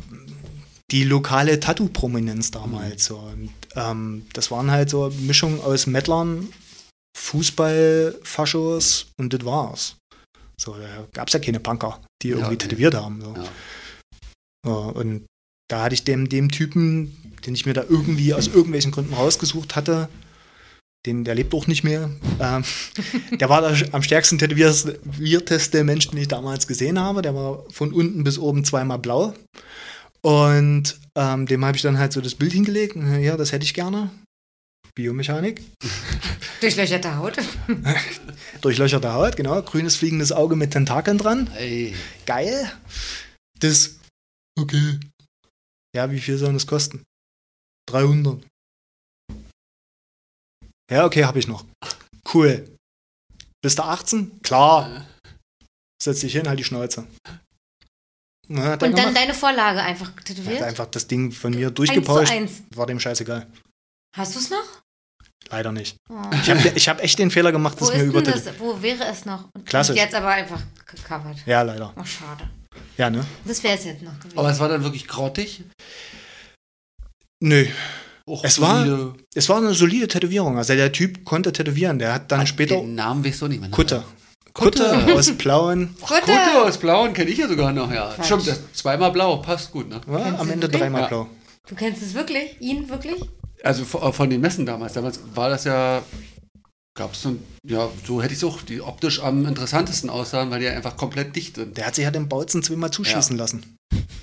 die lokale Tattoo-Prominenz damals. So. Und, ähm, das waren halt so Mischungen aus Mettlern, Fußball, Faschos und das war's. So, da gab es ja keine Punker, die irgendwie nee. tätowiert haben. So. Ja. Ja, und da hatte ich dem, dem Typen, den ich mir da irgendwie aus irgendwelchen Gründen rausgesucht hatte, den, der lebt auch nicht mehr. Ähm, der war der am stärksten tätowierteste Mensch, den ich damals gesehen habe. Der war von unten bis oben zweimal blau. Und ähm, dem habe ich dann halt so das Bild hingelegt. Ja, das hätte ich gerne. Biomechanik. Durchlöcherte Haut. Durchlöcherte Haut, genau. Grünes fliegendes Auge mit Tentakeln dran. Ey, Geil. Das. Okay. Ja, wie viel soll das kosten? 300. Ja, okay, habe ich noch. Cool. Bist du 18? Klar. Setz dich hin, halt die Schnauze. Na, Und dann gemacht. deine Vorlage einfach Er hat tätowiert? einfach das Ding von mir durchgepauscht. eins. War dem scheißegal. Hast du es noch? Leider nicht. Oh. Ich habe ich hab echt den Fehler gemacht, Wo das ist mir über. das? Wo wäre es noch? Und Klassisch. Jetzt aber einfach gecovert. Ja, leider. Oh, schade. Ja, ne? Das wäre es jetzt noch gewesen. aber es war dann wirklich grottig. Nö. Och, Es war-. Es war eine solide Tätowierung. Also der Typ konnte tätowieren. Der hat dann Ah, später. Den Namen weißt du nicht mehr. ne? Kutte. Kutte Kutte. aus blauen. Kutte! Kutte aus Blauen kenne ich ja sogar noch, ja. Stimmt, zweimal blau, passt gut, ne? Ja, am Ende wirklich? dreimal Ja. blau. Du kennst es wirklich? Ihn wirklich? Also von den Messen damals, damals war das ja, gab es so, ein- ja, so hätte ich es auch, die optisch am interessantesten aussahen, weil die einfach komplett dicht sind. Der hat sich ja den Bautzen zweimal zuschießen lassen.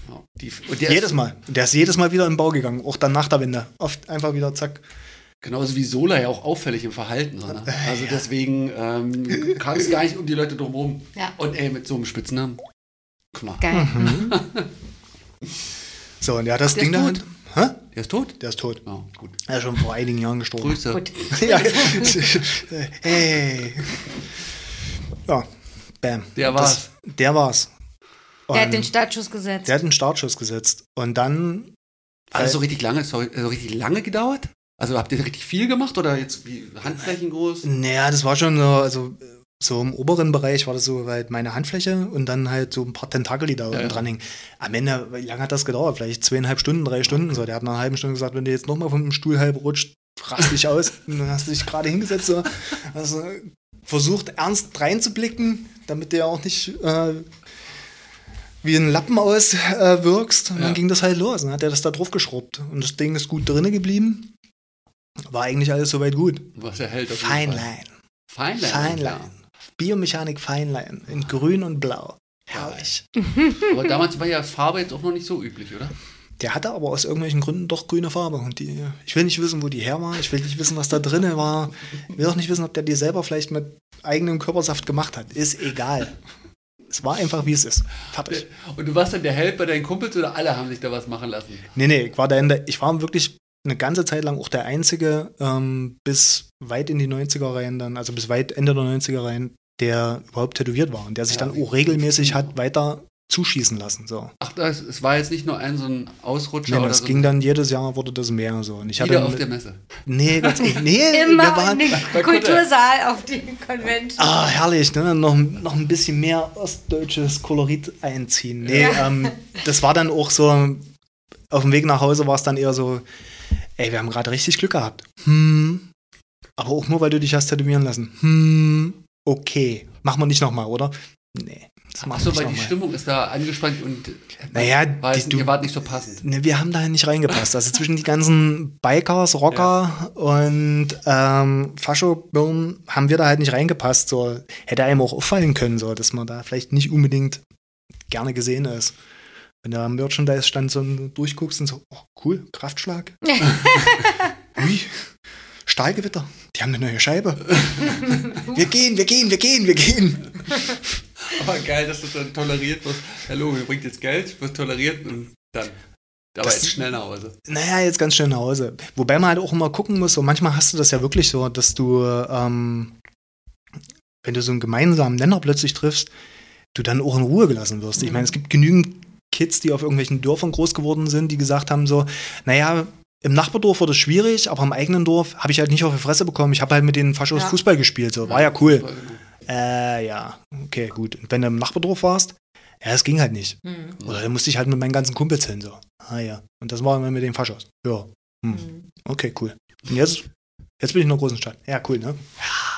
Ja, die, und der Jedes ist Mal. Und der ist jedes Mal wieder in den Bau gegangen. Auch dann nach der Wende. Oft einfach wieder zack. genauso wie Sola ja auch auffällig im Verhalten. So, ne? Also deswegen ähm, kam es gar nicht um die Leute drumherum. Ja. Und ey, mit so einem Spitznamen. Klar. Geil. So, und der hat das Der Ding da. Hä? Der ist tot? Der ist tot. Ja, gut. Er ist schon vor einigen Jahren gestorben. Grüße. Gut. ja. hey. Ja. Bam. Der war's. Das, der war's. Der hat Und den Startschuss gesetzt. der hat einen Startschuss gesetzt. Und dann. Hat das so richtig lange, sorry, so richtig lange gedauert? Also habt ihr richtig viel gemacht oder jetzt wie Handflächen groß? Naja, das war schon so, also so im oberen Bereich war das so halt meine Handfläche und dann halt so ein paar Tentakel, die da ja. dran hängen. Am Ende, wie lange hat das gedauert? Vielleicht zweieinhalb Stunden, drei Stunden. So, der hat nach einer halben Stunde gesagt, wenn du jetzt nochmal vom Stuhl halb rutscht, rast dich aus. Und dann hast du dich gerade hingesetzt, so, also versucht ernst reinzublicken, damit du ja auch nicht äh, wie ein Lappen auswirkst. Äh, und dann Ja. ging das halt los. Dann hat er das da drauf geschrubbt. Und das Ding ist gut drinne geblieben. War eigentlich alles soweit gut. Was er hält. Feinlein. Feinlein. Feinlein. Biomechanik Feinlein. In grün und blau. Herrlich. Aber damals war ja Farbe jetzt auch noch nicht so üblich, oder? Der hatte aber aus irgendwelchen Gründen doch grüne Farbe. Und die, ich will nicht wissen, wo die her war. Ich will nicht wissen, was da drin war. Ich will auch nicht wissen, ob der die selber vielleicht mit eigenem Körpersaft gemacht hat. Ist egal. Es war einfach, wie es ist. Fertig. Und du warst dann der Held bei deinen Kumpels oder alle haben sich da was machen lassen? Nee, nee, ich war, da in der, ich war wirklich eine ganze Zeit lang auch der Einzige, ähm, bis weit in die 90er rein dann, also bis weit Ende der 90er rein, der überhaupt tätowiert war und der sich Ja, dann auch regelmäßig hat weiter zuschießen lassen. So. Ach, das, es war jetzt nicht nur ein so ein Ausrutscher oder das so. ging dann jedes Jahr, wurde das mehr so. Und ich hatte, wieder auf der Messe. nee, ganz, nee, wir Immer waren, in den bei Kutte. Kultursaal auf die Convention. Ah, herrlich, ne? noch, noch ein bisschen mehr ostdeutsches Kolorit einziehen. Nee, ähm, das war dann auch so, auf dem Weg nach Hause war es dann eher so, ey, wir haben gerade richtig Glück gehabt. Hm. Aber auch nur, weil du dich hast tätowieren lassen. Hm. Okay. Machen wir nicht nochmal, oder? Nee. Das Ach machen so, wir weil die nochmal. Stimmung ist da angespannt und Naja, weiß, die, du, ihr wart nicht so passend. Ne, wir haben da nicht reingepasst. Also zwischen die ganzen Bikers, Rocker und ähm, Fascho-Birnen haben wir da halt nicht reingepasst. So hätte einem auch auffallen können, so dass man da vielleicht nicht unbedingt gerne gesehen ist. Wenn du am Merchandise-Stand so durchguckst und so, oh, cool, Kraftschlag. Ui, Stahlgewitter, die haben eine neue Scheibe. wir gehen, wir gehen, wir gehen, wir gehen. Aber geil, dass das dann toleriert wird. Hallo, ihr bringt jetzt Geld, wird toleriert und dann. Aber Das- jetzt schnell nach Hause. Naja, jetzt ganz schnell nach Hause. Wobei man halt auch immer gucken muss, so manchmal hast du das ja wirklich so, dass du, ähm, wenn du so einen gemeinsamen Nenner plötzlich triffst, du dann auch in Ruhe gelassen wirst. Ich meine, es gibt genügend Kids, die auf irgendwelchen Dörfern groß geworden sind, die gesagt haben so, naja, im Nachbardorf wurde es schwierig, aber im eigenen Dorf habe ich halt nicht auf die Fresse bekommen. Ich habe halt mit den Faschos Ja. Fußball gespielt, so, war ja cool. Äh, ja, okay, gut. Und wenn du im Nachbardorf warst, ja, das ging halt nicht. Hm. Oder dann musste ich halt mit meinen ganzen Kumpels hin, so. Ah ja. Und das war immer mit den Faschos. Ja. Hm. Hm. Okay, cool. Und jetzt, jetzt bin ich in einer großen Stadt. Ja, cool, ne? Ja,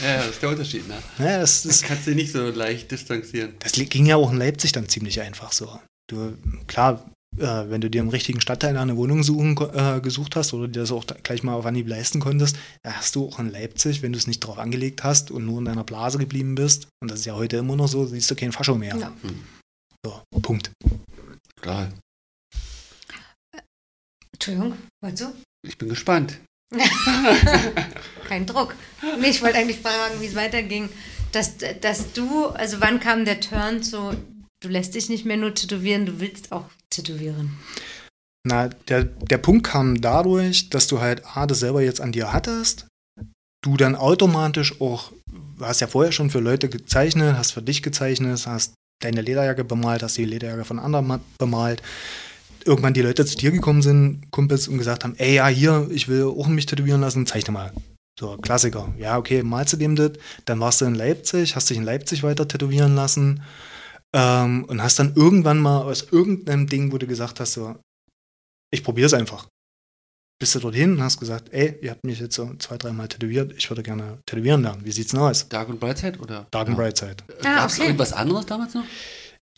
das ist der Unterschied, ne? Ja, das, Das das, kannst du nicht so leicht distanzieren. das ging ja auch in Leipzig dann ziemlich einfach so. Du, klar, äh, wenn du dir im richtigen Stadtteil eine Wohnung suchen, äh, gesucht hast oder dir das auch da gleich mal auf Anhieb leisten konntest, da hast du auch in Leipzig, wenn du es nicht drauf angelegt hast und nur in deiner Blase geblieben bist, und das ist ja heute immer noch so, siehst du keinen Fascho mehr. Ja. So, Punkt. Klar. Entschuldigung, wolltest du? Ich bin gespannt. Kein Druck. Nee, ich wollte eigentlich fragen, wie es weiterging. Dass, dass du, also wann kam der Turn zu, du lässt dich nicht mehr nur tätowieren, du willst auch tätowieren. Na, der, der Punkt kam dadurch, dass du halt A, das selber jetzt an dir hattest, du dann automatisch auch, du hast ja vorher schon für Leute gezeichnet, hast für dich gezeichnet, hast deine Lederjacke bemalt, hast die Lederjacke von anderen ma- bemalt. Irgendwann die Leute zu dir gekommen sind, Kumpels, und gesagt haben, ey, ja, hier, ich will auch mich tätowieren lassen, zeichne mal. So, Klassiker. Ja, okay, malst du dem das? Dann warst du in Leipzig, hast dich in Leipzig weiter tätowieren lassen ähm, und hast dann irgendwann mal aus irgendeinem Ding, wo du gesagt hast, so, ich probiere es einfach. Bist du dorthin und hast gesagt, ey, ihr habt mich jetzt so zwei, dreimal tätowiert, ich würde gerne tätowieren lernen. Wie sieht's denn aus? Dark und Brightside oder? Dark and Brightside. Ah, Gab es okay. irgendwas anderes damals noch?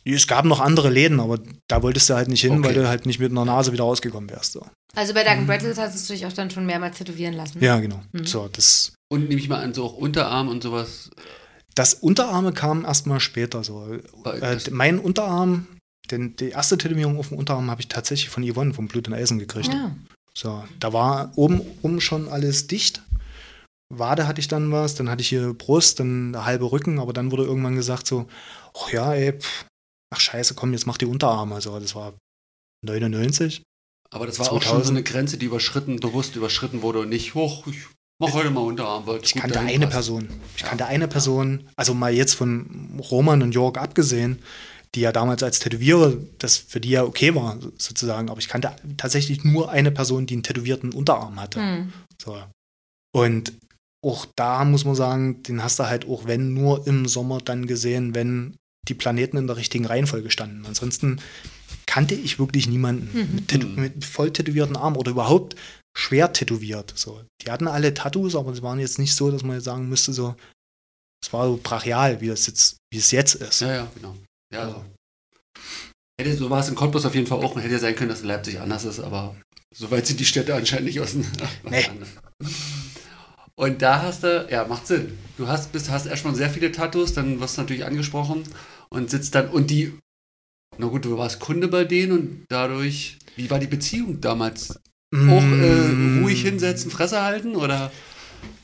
Es gab noch andere Läden, aber da wolltest du halt nicht hin, Okay. weil du halt nicht mit einer Nase wieder rausgekommen wärst. So. Also bei Dark and Brightside hast du dich auch dann schon mehrmals tätowieren lassen. Ja, genau. Mhm. So, das, Und nehme ich mal an, so auch Unterarm und sowas. das Unterarme kam erstmal später. So. Äh, mein Unterarm, denn die erste Tätowierung auf dem Unterarm habe ich tatsächlich von Yvonne vom Blut und Eisen gekriegt. Ja. So, da war oben um schon alles dicht. Wade hatte ich dann was, dann hatte ich hier Brust, dann der halbe Rücken, aber dann wurde irgendwann gesagt so, ach ja, ey, pff, ach scheiße, komm, jetzt mach die Unterarme. Also das war 99. Aber das war auch schon 2000. so eine Grenze, die überschritten, bewusst überschritten wurde und nicht hoch. Ich mach heute mal Unterarm, weil Ich kannte eine passt. Person. Ich Ja. kannte eine Person, also mal jetzt von Roman und Jörg abgesehen, die ja damals als Tätowierer, das für die ja okay war, sozusagen. Aber ich kannte tatsächlich nur eine Person, die einen tätowierten Unterarm hatte. Hm. So. Und auch da muss man sagen, den hast du halt auch, wenn nur im Sommer dann gesehen, wenn die Planeten in der richtigen Reihenfolge standen. Ansonsten kannte ich wirklich niemanden Mhm. mit, tätow- Mhm. mit voll tätowierten Armen oder überhaupt schwer tätowiert. So. Die hatten alle Tattoos, aber sie waren jetzt nicht so, dass man jetzt sagen müsste, so, es war so brachial, wie das jetzt, wie es jetzt ist. Ja, ja, genau. Ja, so. Hätte, so war es in Cottbus auf jeden Fall auch. Hätte ja sein können, dass in Leipzig anders ist, aber so weit sind die Städte anscheinend nicht auseinander. Nee. Und da hast du, ja, macht Sinn. Du hast, bist, hast erstmal sehr viele Tattoos, dann wirst du natürlich angesprochen und sitzt dann, und die, na gut, du warst Kunde bei denen und dadurch, wie war die Beziehung damals? Auch äh, Mm. ruhig hinsetzen, Fresse halten oder?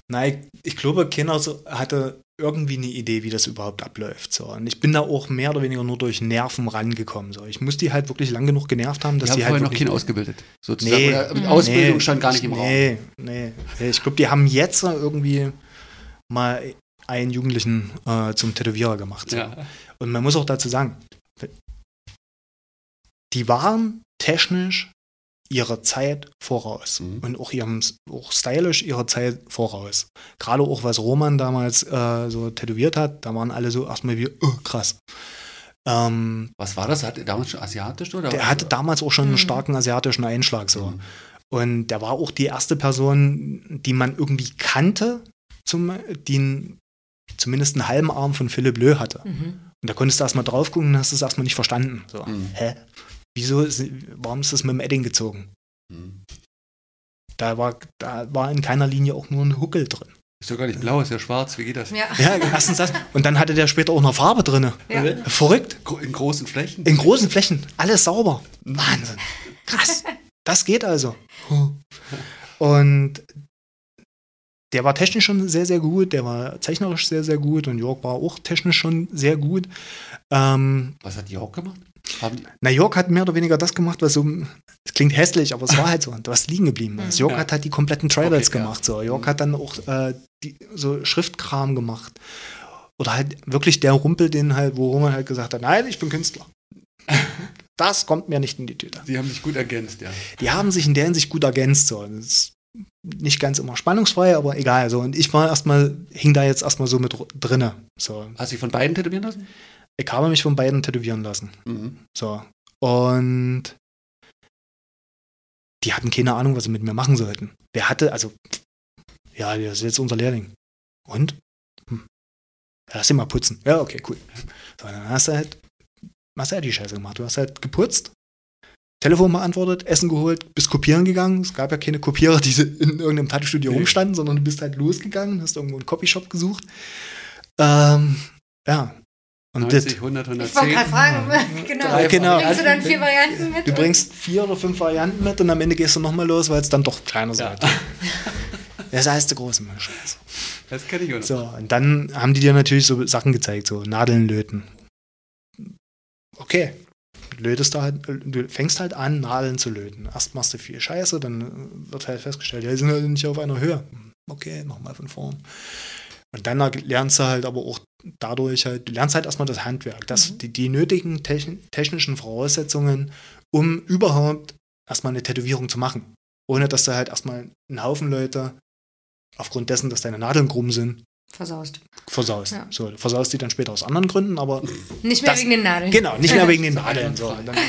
Nein, ich glaube, keiner so hatte irgendwie eine Idee, wie das überhaupt abläuft. So. Und ich bin da auch mehr oder weniger nur durch Nerven rangekommen. So. Ich muss die halt wirklich lang genug genervt haben, dass Die haben die halt noch keinen ausgebildet, sozusagen. Nee. oder mit Mhm. Ausbildung Nee, stand gar nicht im Raum. nee, Nee, nee. Ich glaube, die haben jetzt irgendwie mal einen Jugendlichen äh, zum Tätowierer gemacht. So. Ja. Und man muss auch dazu sagen, die waren technisch ihrer Zeit voraus Mhm. und auch ihrem auch stylisch ihrer Zeit voraus. Gerade auch was Roman damals äh, so tätowiert hat, da waren alle so erstmal wie oh, krass. Ähm, Was war das? Hat er damals schon asiatisch oder? der hatte damals auch schon einen Mhm. starken asiatischen Einschlag so. Mhm. Und der war auch die erste Person, die man irgendwie kannte, zum, die einen, zumindest einen halben Arm von Philipp Lö hatte. Mhm. Und da konntest du erstmal drauf gucken und hast es erstmal nicht verstanden. So, Mhm. hä? Wieso ist, warum ist das mit dem Edding gezogen? Mhm. Da war, da war in keiner Linie auch nur ein Huckel drin. Ist doch gar nicht blau, ist ja schwarz. Wie geht das? Ja. Ja, erstens das. Und dann hatte der später auch noch Farbe drin. Ja. Verrückt. In großen Flächen? In großen Flächen. Alles sauber. Wahnsinn. Krass. Das geht also. Und der war technisch schon sehr, sehr gut, der war zeichnerisch sehr, sehr gut und Jörg war auch technisch schon sehr gut. Ähm, Was hat Jörg gemacht? Na, Jörg hat mehr oder weniger das gemacht, was so, es klingt hässlich, aber es war halt so, was liegen geblieben ist. Jörg Ja. hat halt die kompletten Trials Okay, ja. gemacht. So. Jörg hat dann auch äh, die, so Schriftkram gemacht. Oder halt wirklich der Rumpel, den halt, wo man halt gesagt hat, nein, ich bin Künstler. Das kommt mir nicht in die Tüte. die haben sich gut ergänzt, ja. Die haben sich in der Hinsicht gut ergänzt. So. Das ist nicht ganz immer spannungsfrei, aber egal. So. Und ich war erstmal, hing da jetzt erstmal so mit drinne. So. Hast du dich von beiden tätowieren lassen? Ich habe mich von beiden tätowieren lassen. Mhm. So. Und die hatten keine Ahnung, was sie mit mir machen sollten. Wer hatte, also, ja, der ist jetzt unser Lehrling. Und? Hm. Lass ihn mal putzen. Ja, okay, cool. So, dann hast du halt, hast du halt die Scheiße gemacht. Du hast halt geputzt, Telefon beantwortet, Essen geholt, bist kopieren gegangen. Es gab ja keine Kopierer, die in irgendeinem Tattoo-Studio Nee. rumstanden, sondern du bist halt losgegangen, hast irgendwo einen Copyshop gesucht. Ähm, ja. Und 90, das, 100, Ich wollte 110. gerade fragen, genau. Drei genau. Bringst du dann vier Varianten mit? Du bringst vier oder fünf Varianten mit und am Ende gehst du nochmal los, weil es dann doch kleiner Ja. wird. Das heißt der große. Also. Das kenne ich auch noch. So, und dann haben die dir natürlich so Sachen gezeigt, so Nadeln löten. Okay. Lötest du halt, du fängst halt an, Nadeln zu löten. Erst machst du viel Scheiße, dann wird halt festgestellt, ja, die sind halt nicht auf einer Höhe. Okay, nochmal von vorn. Und dann lernst du halt aber auch dadurch halt, du lernst halt erstmal das Handwerk, das, die, die nötigen techn technischen Voraussetzungen, um überhaupt erstmal eine Tätowierung zu machen. Ohne dass du halt erstmal einen Haufen Leute, aufgrund dessen, dass deine Nadeln krumm sind, Versaust. versaust. Ja. So, versaust die dann später aus anderen Gründen, aber Nicht mehr Das- wegen den Nadeln. genau, nicht mehr wegen den Nadeln. So. einwandfrei.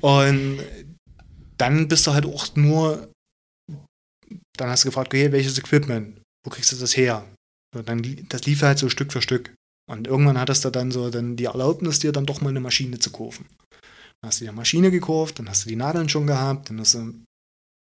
Dann, und dann bist du halt auch nur, dann hast du gefragt, okay, welches Equipment, wo kriegst du das her? So, dann, das lief halt so Stück für Stück. Und irgendwann hattest du dann so dann die Erlaubnis, dir dann doch mal eine Maschine zu kaufen. Dann hast du eine Maschine gekauft, dann hast du die Nadeln schon gehabt, dann hast du ein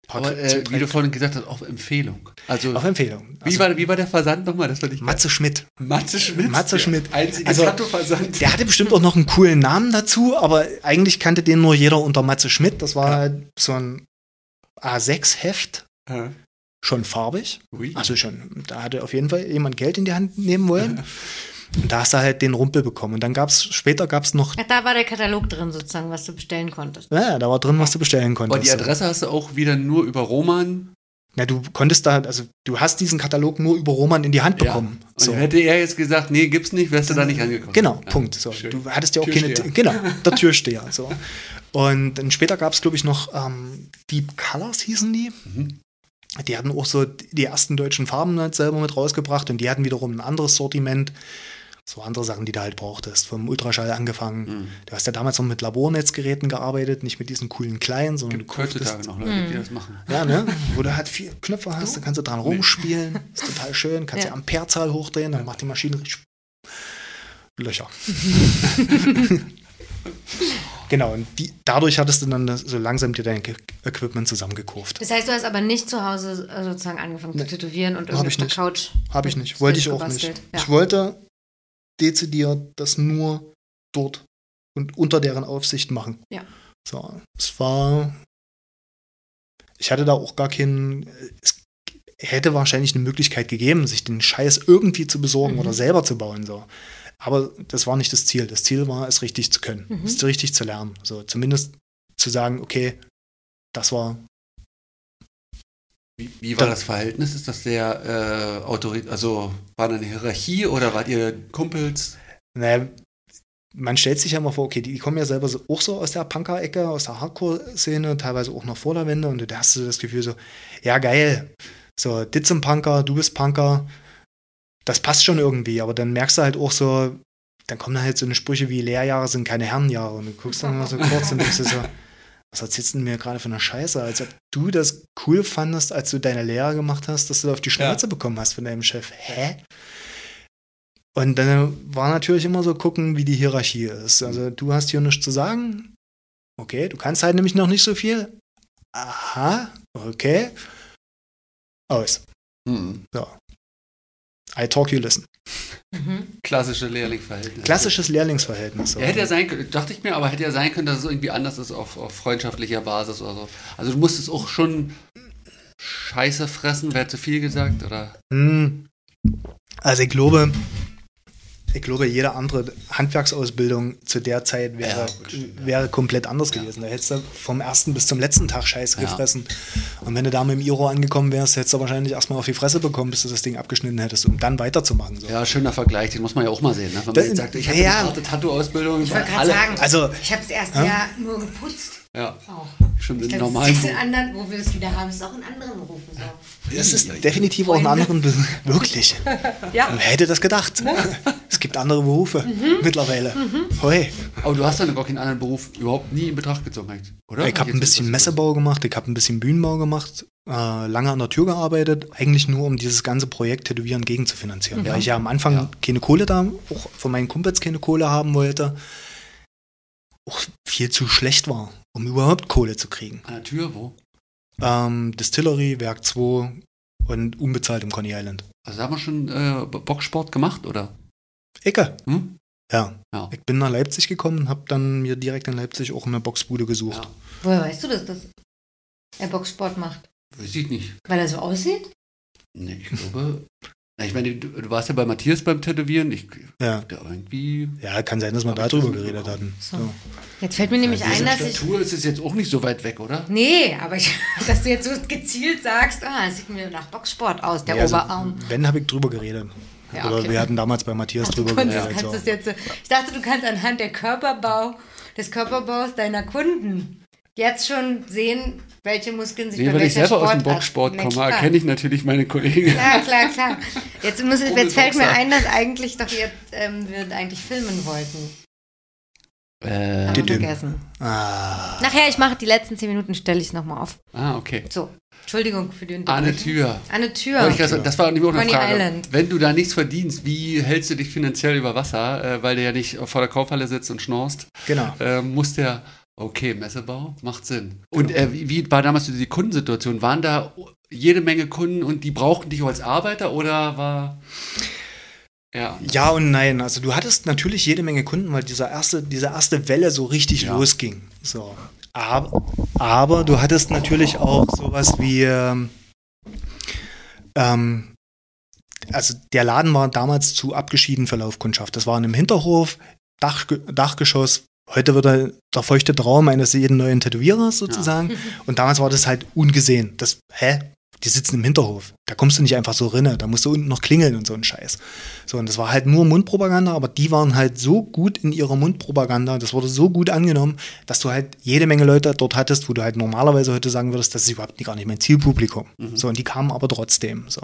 paar Aber äh, wie du vorhin gesagt hast, auf Empfehlung. Also, auf Empfehlung. wie, war, wie war der Versand nochmal? Das ich Matze Schmidt. Matze Schmidt. Matze Schmidt. Einzige Also, Tattoo-Versand. Der hatte bestimmt auch noch einen coolen Namen dazu, aber eigentlich kannte den nur jeder unter Matze Schmidt. Das war Ja. halt so ein A6-Heft, Ja. Schon farbig. Ui. Also schon, da hatte auf jeden Fall jemand Geld in die Hand nehmen wollen. Und da hast du halt den Rumpel bekommen. Und dann gab es, später gab es noch, Ach, Da war der Katalog drin, sozusagen, was du bestellen konntest. ja, da war drin, was du bestellen Aber konntest. die Adresse hast du auch wieder nur über Roman. Ja, du konntest da, also du hast diesen Katalog nur über Roman in die Hand bekommen. Und So. hätte er jetzt gesagt, nee, gibt's nicht, wärst du da nicht angekommen. Genau, Ja, Punkt. So, schön. du hattest ja auch keine, genau, der Türsteher. So. Und dann später gab es, glaube ich, noch ähm, Deep Colors hießen die. Mhm. Die hatten auch so die ersten deutschen Farben halt selber mit rausgebracht und die hatten wiederum ein anderes Sortiment. So andere Sachen, die du halt brauchtest, vom Ultraschall angefangen. Mhm. Du hast ja damals noch mit Labornetzgeräten gearbeitet, nicht mit diesen coolen kleinen, sondern Gibt heutzutage noch Leute, die das machen. ja, ne? Wo du halt vier Knöpfe hast, da kannst du dran rumspielen. Ist total schön. Kannst Ja. die Amperezahl hochdrehen, dann macht die Maschine richtig Löcher. genau, und die, dadurch hattest du dann so langsam dir dein Equipment zusammengekauft. Das heißt, du hast aber nicht zu Hause äh, sozusagen angefangen zu tätowieren und irgendwie auf der nicht. Couch. Habe ich nicht. Wollte ich auch nicht. gebastelt. Ja. Ich wollte dezidiert das nur dort und unter deren Aufsicht machen. Ja. So, es war. Ich hatte da auch gar keinen. Es hätte wahrscheinlich eine Möglichkeit gegeben, sich den Scheiß irgendwie zu besorgen Mhm. oder selber zu bauen. So. Aber das war nicht das Ziel. Das Ziel war, es richtig zu können, Mhm. es richtig zu lernen. So, zumindest zu sagen, okay, das war Wie, wie war Da- das Verhältnis? Ist das sehr äh, autorit also war da eine Hierarchie oder wart ihr Kumpels? Naja, man stellt sich ja mal vor, okay, die, die kommen ja selber so, auch so aus der Punker-Ecke, aus der Hardcore-Szene, teilweise auch noch vor der Wende und da hast du das Gefühl so, ja geil, so, dit sind Punker, du bist Punker, das passt schon irgendwie, aber dann merkst du halt auch so, dann kommen da halt so eine Sprüche wie Lehrjahre sind keine Herrenjahre und du guckst dann mal so kurz und denkst dir so, was erzählst du denn mir gerade für eine Scheiße, als ob du das cool fandest, als du deine Lehre gemacht hast, dass du da auf die Schnauze bekommen hast von deinem Chef. Hä? Und dann war natürlich immer so gucken, wie die Hierarchie ist. Also du hast hier nichts zu sagen. Okay, du kannst halt nämlich noch nicht so viel. Aha, okay. Aus. Mhm. So. I talk, you listen. Mhm. Klassische Lehrlingverhältnis. Klassisches Lehrlingsverhältnis. So. Ja, hätte ja sein können, dachte ich mir, aber hätte ja sein können, dass es irgendwie anders ist auf, auf freundschaftlicher Basis oder so. Also du musstest auch schon Scheiße fressen wäre zu viel gesagt, oder? Hm. Also ich glaube, ich glaube, jede andere Handwerksausbildung zu der Zeit wäre, Ja, ja. wäre komplett anders gewesen. Da hättest du vom ersten bis zum letzten Tag Scheiße Ja. gefressen. Und wenn du da mit dem Iro angekommen wärst, hättest du wahrscheinlich erstmal auf die Fresse bekommen, bis du das Ding abgeschnitten hättest, um dann weiterzumachen. So. Ja, schöner Vergleich, den muss man ja auch mal sehen. Ne? Wenn man Da- jetzt sagt, ich habe ja. eine harte Tattoo-Ausbildung. Ich wollte gerade sagen, Also- ich habe das erste Ja? Jahr nur geputzt. Ja, Auch. schon Ich in glaub, normalen das ist in anderen, wo wir es wieder haben, ist auch in anderen Berufen so. Das ist definitiv auch in anderen Be Wirklich. Ja. Wer hätte das gedacht? Es gibt andere Berufe Mhm. mittlerweile. Hoi. Aber du hast dann gar keinen anderen Beruf überhaupt nie in Betracht gezogen, oder? Ich habe ein bisschen Messebau gemacht, ich habe ein bisschen Bühnenbau gemacht, äh, lange an der Tür gearbeitet, eigentlich nur um dieses ganze Projekt Tätowieren gegenzufinanzieren. Weil ich ja am Anfang Ja. keine Kohle da, auch von meinen Kumpels keine Kohle haben wollte, auch viel zu schlecht war, um überhaupt Kohle zu kriegen. An der Tür, wo? Ähm, Distillery, Werk 2 und unbezahlt im Coney Island. Also haben wir schon äh, Boxsport gemacht, oder? Ecke. Hm? Ja. Ja. Ich bin nach Leipzig gekommen, habe dann mir direkt in Leipzig auch eine Boxbude gesucht. Ja. Woher weißt du, dass das er Boxsport macht? Weiß ich nicht. Weil er so aussieht? Nee, ich glaube. Ich meine, du, du warst ja bei Matthias beim Tätowieren. Ich, Ja. irgendwie. Ja, kann sein, dass wir ich darüber das geredet mitbekommen. hatten. So. Jetzt fällt mir nämlich ein, Diese dass ich. Statur ist es jetzt auch nicht so weit weg, oder? Nee, aber ich, dass du jetzt so gezielt sagst, ah, es sieht mir nach Boxsport aus, der Ja, also, Oberarm. Wenn, habe ich drüber geredet. Ja, Oder okay. wir hatten damals bei Matthias drüber Konntest, geredet. kannst So. es jetzt ich dachte, du kannst anhand der Körperbau, des Körperbaus deiner Kunden jetzt schon sehen, welche Muskeln sich Nee, bei wenn ich selber aus dem Boxsport komme, erkenne ich natürlich meine Kollegen. Ja, klar, klar. Jetzt, muss, jetzt fällt mir ein, dass eigentlich doch jetzt ähm, wir eigentlich filmen wollten. Äh, Haben wir Düdüm. vergessen. Ah, Nachher, ich mache die letzten zehn Minuten, stelle ich es nochmal auf. ah, okay. So, Entschuldigung für die Anne Unterbrechung. Tür. Anne Tür. Wollte ich sagen, Das war nämlich auch eine Coney Frage. Island. Wenn du da nichts verdienst, wie hältst du dich finanziell über Wasser, äh, weil du ja nicht vor der Kaufhalle sitzt und schnorst? genau. Äh, muss der, okay, Messebau, macht Sinn. Und äh, wie, wie war damals die Kundensituation? Waren da jede Menge Kunden und die brauchten dich auch als Arbeiter oder war. Ja. Ja und nein. Also du hattest natürlich jede Menge Kunden, weil dieser erste, diese erste Welle so richtig Ja. losging. So. Aber, aber du hattest natürlich auch sowas wie ähm, ähm, also der Laden war damals zu abgeschieden für Laufkundschaft. Das war in einem Hinterhof, Dach, Dachgeschoss. Heute wird er der feuchte Traum eines jeden neuen Tätowierers sozusagen. Und damals war das halt ungesehen. Das, hä? Die sitzen im Hinterhof. Da kommst du nicht einfach so rinne. Da musst du unten noch klingeln und so ein Scheiß. So, und das war halt nur Mundpropaganda, aber die waren halt so gut in ihrer Mundpropaganda, das wurde so gut angenommen, dass du halt jede Menge Leute dort hattest, wo du halt normalerweise heute sagen würdest, das ist überhaupt gar nicht mein Zielpublikum. So, und die kamen aber trotzdem. So.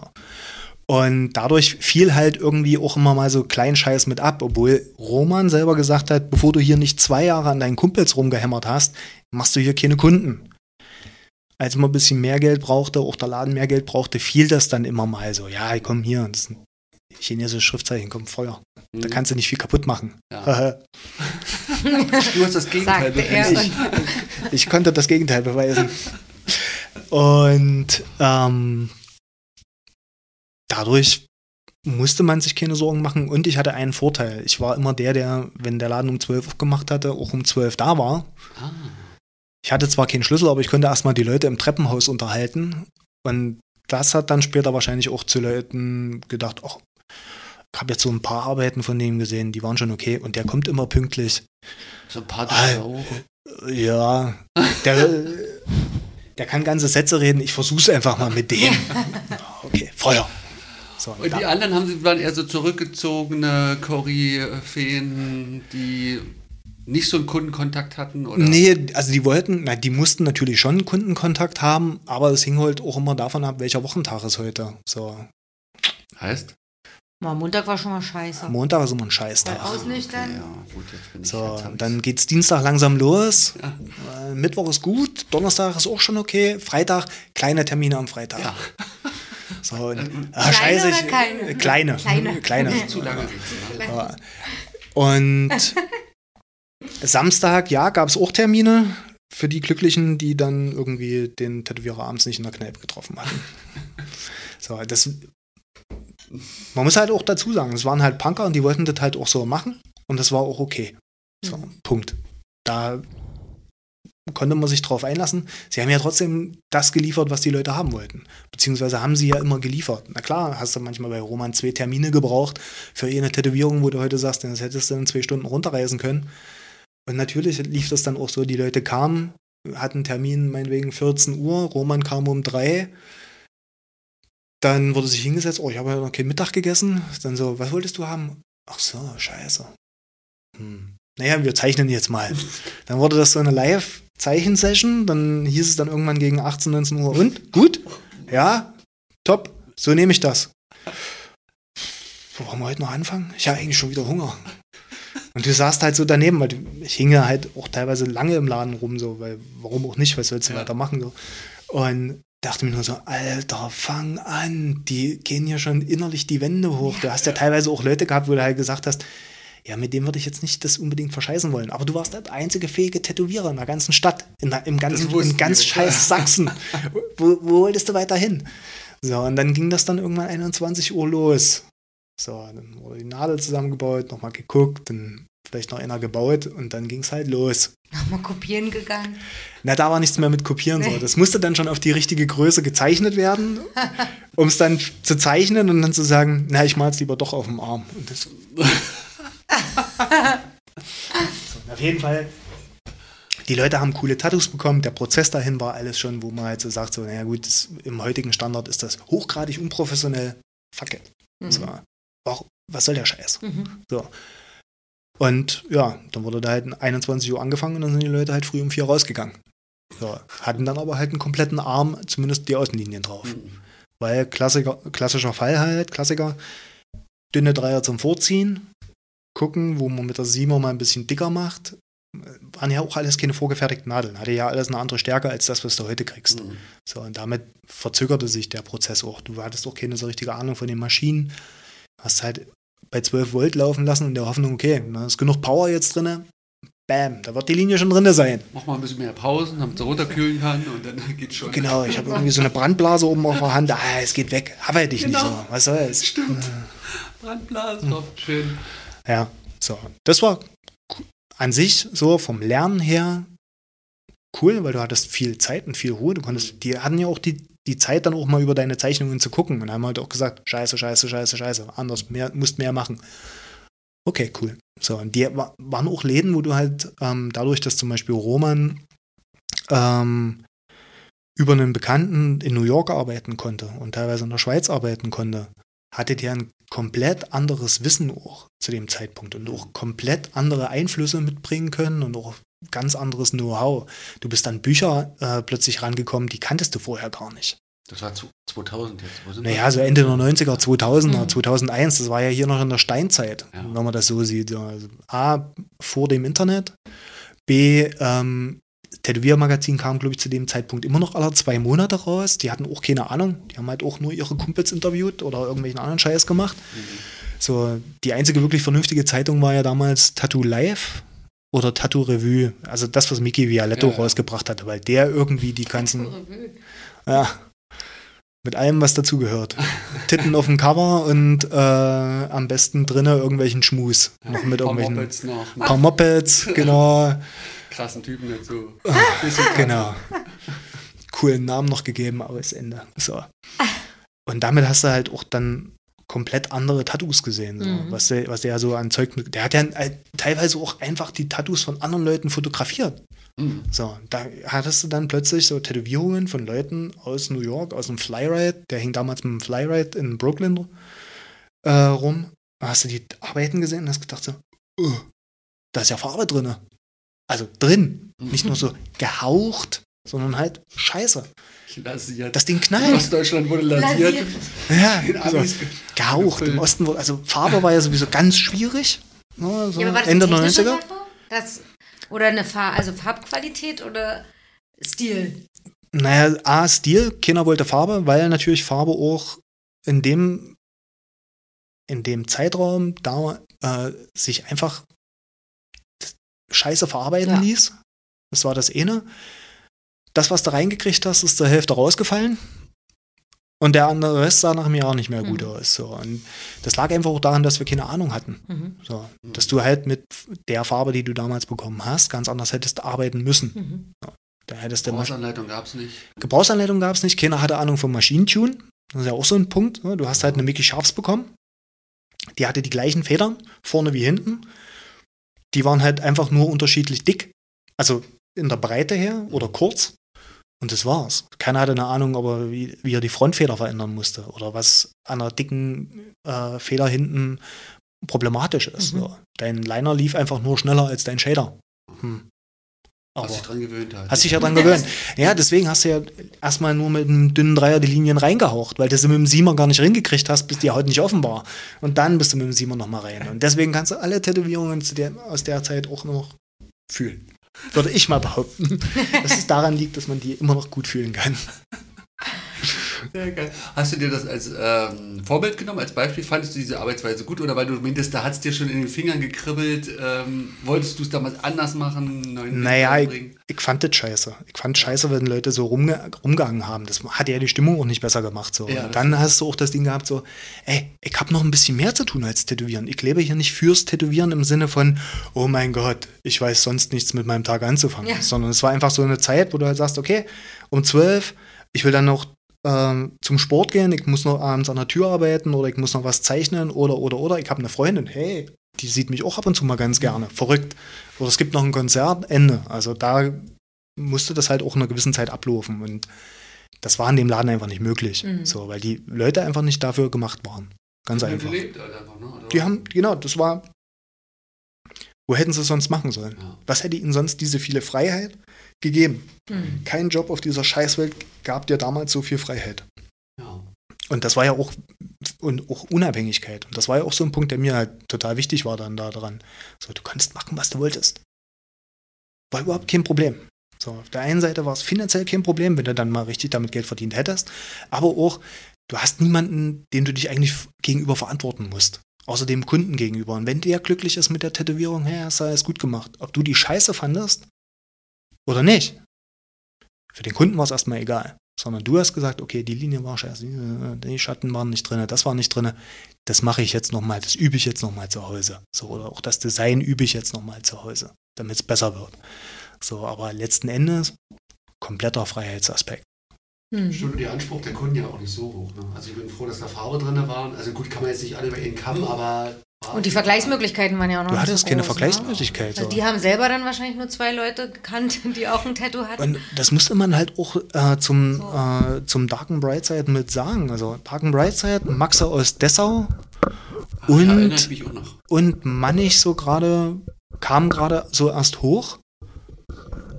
Und dadurch fiel halt irgendwie auch immer mal so Kleinscheiß mit ab, obwohl Roman selber gesagt hat, bevor du hier nicht zwei Jahre an deinen Kumpels rumgehämmert hast, machst du hier keine Kunden. Als man ein bisschen mehr Geld brauchte, auch der Laden mehr Geld brauchte, fiel das dann immer mal so. Ja, komm hier, das ist ein chinesisches Schriftzeichen, kommt Feuer. Da Mhm. kannst du nicht viel kaputt machen. Ja. Du hast das Gegenteil bewiesen. und Ich konnte das Gegenteil beweisen. Und ähm, dadurch musste man sich keine Sorgen machen. Und ich hatte einen Vorteil. Ich war immer der, der, wenn der Laden um 12 aufgemacht hatte, auch um 12 da war. Ah. Ich hatte zwar keinen Schlüssel, aber ich konnte erstmal die Leute im Treppenhaus unterhalten. Und das hat dann später wahrscheinlich auch zu Leuten gedacht, ach, ich habe jetzt so ein paar Arbeiten von denen gesehen, die waren schon okay. Und der kommt immer pünktlich. So ein paar Ah, auch. Ja, der, der kann ganze Sätze reden. Ich versuch's einfach mal mit dem. Okay, Feuer. So, Und die anderen haben, sie- waren eher so zurückgezogene Koryphäen, die nicht so einen Kundenkontakt hatten? Oder? nee, also die wollten, na, die mussten natürlich schon Kundenkontakt haben, aber es hing halt auch immer davon ab, welcher Wochentag ist heute. So, Heißt? Montag war schon mal scheiße. Montag ist immer ein Scheißtag. ausnüchtern. Okay, ja, gut, jetzt bin ich So, jetzt dann geht's Dienstag langsam los. Ja. Äh, Mittwoch ist gut, Donnerstag ist auch schon okay. Freitag, kleine Termine am Freitag. Ja. So, und, Kleine ah, scheiße, oder ich, keine? äh, kleine. Kleine. kleine. Zu lange? Ja. Und Samstag, ja, gab es auch Termine für die Glücklichen, die dann irgendwie den Tätowierer abends nicht in der Kneipe getroffen hatten. So, das. Man muss halt auch dazu sagen, es waren halt Punker und die wollten das halt auch so machen und das war auch okay. So, Mhm. Punkt. Da konnte man sich drauf einlassen. Sie haben ja trotzdem das geliefert, was die Leute haben wollten. Beziehungsweise haben sie ja immer geliefert. Na klar, hast du manchmal bei Roman zwei Termine gebraucht für eine Tätowierung, wo du heute sagst, das hättest du in zwei Stunden runterreisen können. Und natürlich lief das dann auch so, die Leute kamen, hatten Termin meinetwegen 14 Uhr, Roman kam um drei. Dann wurde sich hingesetzt, oh, ich habe ja noch keinen Mittag gegessen. Dann so, was wolltest du haben? Ach so, scheiße. Hm. Naja, wir zeichnen jetzt mal. Dann wurde das so eine Live-Zeichensession. Dann hieß es dann irgendwann gegen 18, 19 Uhr. Und? Gut? Ja? Top. So nehme ich das. Wo wollen wir heute noch anfangen? Ich habe eigentlich schon wieder Hunger. Und du saßt halt so daneben, weil ich hing ja halt auch teilweise lange im Laden rum, so, weil warum auch nicht, was sollst du ja. weitermachen? So. Und dachte mir nur so, Alter, fang an, die gehen hier schon innerlich die Wände hoch. Ja. Du hast ja teilweise auch Leute gehabt, wo du halt gesagt hast, ja, mit dem würde ich jetzt nicht das unbedingt verscheißen wollen. Aber du warst der einzige fähige Tätowierer in der ganzen Stadt, in der, im ganzen, in ganz wir. scheiß Sachsen. wo, wo wolltest du weiter hin? So, und dann ging das dann irgendwann 21 Uhr los. So, dann wurde die Nadel zusammengebaut, nochmal geguckt, dann vielleicht noch einer gebaut und dann ging es halt los. Nochmal kopieren gegangen? Na, da war nichts mehr mit kopieren. Nee. So. Das musste dann schon auf die richtige Größe gezeichnet werden, um es dann zu zeichnen und dann zu sagen, na, ich mal es lieber doch auf dem Arm. Und das so, auf jeden Fall, die Leute haben coole Tattoos bekommen, der Prozess dahin war alles schon, wo man halt so sagt, so, naja gut, das, im heutigen Standard ist das hochgradig unprofessionell. Fuck it. Mhm. So, was soll der Scheiß? Mhm. So. Und ja, dann wurde da halt 21 Uhr angefangen und dann sind die Leute halt früh um vier rausgegangen. So, hatten dann aber halt einen kompletten Arm, zumindest die Außenlinien drauf. Mhm. Weil Klassiker, klassischer Fall halt, Klassiker, dünne Dreier zum Vorziehen, gucken, wo man mit der Siemer mal ein bisschen dicker macht. Waren ja auch alles keine vorgefertigten Nadeln. Hatte ja alles eine andere Stärke als das, was du heute kriegst. Mhm. So, und damit verzögerte sich der Prozess auch. Du hattest auch keine so richtige Ahnung von den Maschinen. Hast halt bei 12 Volt laufen lassen in der Hoffnung, okay, da ist genug Power jetzt drin. Bam, da wird die Linie schon drin sein. Mach mal ein bisschen mehr Pausen, damit es runterkühlen kann und dann geht's schon. Genau, ich habe irgendwie so eine Brandblase oben auf der Hand. Ah, es geht weg. Arbeite ich genau. nicht so. Was soll's? Stimmt. Brandblasen, hm. schön. Ja, so. Das war an sich so vom Lernen her cool, weil du hattest viel Zeit und viel Ruhe. Du konntest, die hatten ja auch die, die Zeit dann auch mal über deine Zeichnungen zu gucken und haben halt auch gesagt, scheiße, scheiße, scheiße, scheiße, anders, mehr, musst mehr machen. Okay, cool. So, und die waren auch Läden, wo du halt ähm, dadurch, dass zum Beispiel Roman ähm, über einen Bekannten in New York arbeiten konnte und teilweise in der Schweiz arbeiten konnte, hattet ihr ein komplett anderes Wissen auch zu dem Zeitpunkt und auch komplett andere Einflüsse mitbringen können und auch ganz anderes Know-how. Du bist an Bücher äh, plötzlich rangekommen, die kanntest du vorher gar nicht. Das war 2000 jetzt. Naja, so Ende der 90er, 2000er, mhm. 2001, das war ja hier noch in der Steinzeit, ja. wenn man das so sieht. Also A, vor dem Internet, B, ähm, Tätowiermagazin kam, glaube ich, zu dem Zeitpunkt immer noch alle zwei Monate raus. Die hatten auch keine Ahnung. Die haben halt auch nur ihre Kumpels interviewt oder irgendwelchen anderen Scheiß gemacht. Mhm. So, die einzige wirklich vernünftige Zeitung war ja damals Tattoo Live oder Tattoo Revue. Also das, was Mickey Vialetto ja, ja. rausgebracht hatte, weil der irgendwie die ganzen. Ja. Mit allem, was dazugehört. Titten auf dem Cover und äh, am besten drinnen irgendwelchen Schmus. Ja, noch mit irgendwelchen. Mopeds noch. Paar Mopeds, genau krassen Typen dazu. genau. Coolen Namen noch gegeben, aber ist Ende. So. Und damit hast du halt auch dann komplett andere Tattoos gesehen, so. mhm. was, der, was der so an Zeug mit. Der hat ja äh, teilweise auch einfach die Tattoos von anderen Leuten fotografiert. Mhm. So, da hattest du dann plötzlich so Tätowierungen von Leuten aus New York, aus dem Flyride, der hing damals mit dem Flyride in Brooklyn äh, rum. Da hast du die Arbeiten gesehen und hast gedacht so, oh, da ist ja Farbe drin. Also drin. Nicht nur so gehaucht, sondern halt scheiße. Lasiert. Das Ding knallt. Ostdeutschland wurde lasiert. lasiert. Ja, also, gehaucht. Im Osten wurde, also Farbe war ja sowieso ganz schwierig. Ne, so ja, Ende der 90er. Das, oder eine Farbe, also Farbqualität oder Stil? Naja, A, Stil, keiner wollte Farbe, weil natürlich Farbe auch in dem, in dem Zeitraum da äh, sich einfach scheiße verarbeiten ja. ließ. Das war das eine. Das, was du reingekriegt hast, ist zur Hälfte rausgefallen. Und der andere Rest sah nach mir auch nicht mehr gut Mhm. aus. So. Und das lag einfach auch daran, dass wir keine Ahnung hatten. Mhm. So. Dass du halt mit der Farbe, die du damals bekommen hast, ganz anders hättest arbeiten müssen. Mhm. Da hättest Gebrauchsanleitung gab es nicht. Gebrauchsanleitung gab es nicht, keiner hatte Ahnung vom Maschinentune. Das ist ja auch so ein Punkt. Ne? Du hast halt eine Mickey Sharps bekommen. Die hatte die gleichen Federn, vorne wie hinten. Die waren halt einfach nur unterschiedlich dick. Also in der Breite her oder kurz. Und das war's. Keiner hatte eine Ahnung, aber wie, wie er die Frontfeder verändern musste oder was an einer dicken äh, Feder hinten problematisch ist. Mhm. So. Dein Liner lief einfach nur schneller als dein Shader. Hm. Hast dich dran gewöhnt halt. Hast dich ja dran gewöhnt. Ja, deswegen hast du ja erstmal nur mit einem dünnen Dreier die Linien reingehaucht, weil du sie mit dem Siemer gar nicht reingekriegt hast, bis die Haut nicht offen war. Und dann bist du mit dem Siemer nochmal rein. Und deswegen kannst du alle Tätowierungen zu der, aus der Zeit auch noch fühlen. Würde ich mal behaupten. Dass es daran liegt, dass man die immer noch gut fühlen kann. Sehr geil. Hast du dir das als ähm, Vorbild genommen, als Beispiel? Fandest du diese Arbeitsweise gut oder weil du meintest, da hat es dir schon in den Fingern gekribbelt? Ähm, wolltest du es damals anders machen? Neuen Naja, ich, ich fand das scheiße. Ich fand scheiße, wenn Leute so rumge rumgegangen haben. Das hat ja die Stimmung auch nicht besser gemacht. So. Ja, dann hast du auch das Ding gehabt, so, ey, ich habe noch ein bisschen mehr zu tun als Tätowieren. Ich lebe hier nicht fürs Tätowieren im Sinne von, oh mein Gott, ich weiß sonst nichts mit meinem Tag anzufangen. Ja. Sondern es war einfach so eine Zeit, wo du halt sagst, okay, um zwölf, ich will dann noch zum Sport gehen, ich muss noch abends an der Tür arbeiten oder ich muss noch was zeichnen oder, oder, oder. Ich habe eine Freundin, hey, die sieht mich auch ab und zu mal ganz gerne. Verrückt. Oder es gibt noch ein Konzert, Ende. Also da musste das halt auch in einer gewissen Zeit ablaufen. Und das war in dem Laden einfach nicht möglich. Mhm. So, weil die Leute einfach nicht dafür gemacht waren. Ganz Die haben einfach. gelebt halt einfach, ne? Die haben, genau, das war. Wo hätten sie es sonst machen sollen? Ja. Was hätte ihnen sonst diese viele Freiheit gegeben? Mhm. Kein Job auf dieser Scheißwelt gab dir damals so viel Freiheit. Ja. Und das war ja auch, und auch Unabhängigkeit. Und das war ja auch so ein Punkt, der mir halt total wichtig war dann da dran. So, du kannst machen, was du wolltest. War überhaupt kein Problem. So, auf der einen Seite war es finanziell kein Problem, wenn du dann mal richtig damit Geld verdient hättest. Aber auch, du hast niemanden, den du dich eigentlich gegenüber verantworten musst. Außer dem Kunden gegenüber. Und wenn der glücklich ist mit der Tätowierung, hey, hast du alles gut gemacht. Ob du die scheiße fandest oder nicht. Für den Kunden war es erstmal egal. Sondern du hast gesagt, okay, die Linie war scheiße, die Schatten waren nicht drin, das war nicht drin. Das mache ich jetzt nochmal, das übe ich jetzt nochmal zu Hause. So, oder auch das Design übe ich jetzt nochmal zu Hause, damit es besser wird. So, aber letzten Endes kompletter Freiheitsaspekt. Mhm. Stimmt, der Anspruch der Kunden ja auch nicht so hoch. Ne? Also ich bin froh, dass da Farbe drin waren. Also gut, kann man jetzt nicht alle über einen Kamm, aber... Und die Vergleichsmöglichkeiten waren ja auch noch Du nicht hattest so keine groß, Ne? Vergleichsmöglichkeit. Also So. die haben selber dann wahrscheinlich nur zwei Leute gekannt, die auch ein Tattoo hatten. Und das musste man halt auch äh, zum, So. äh, zum Dark and Bright Side mit sagen. Also Dark and Bright Side, Maxe aus Dessau ich und, und Mannig so gerade, kam gerade so erst hoch.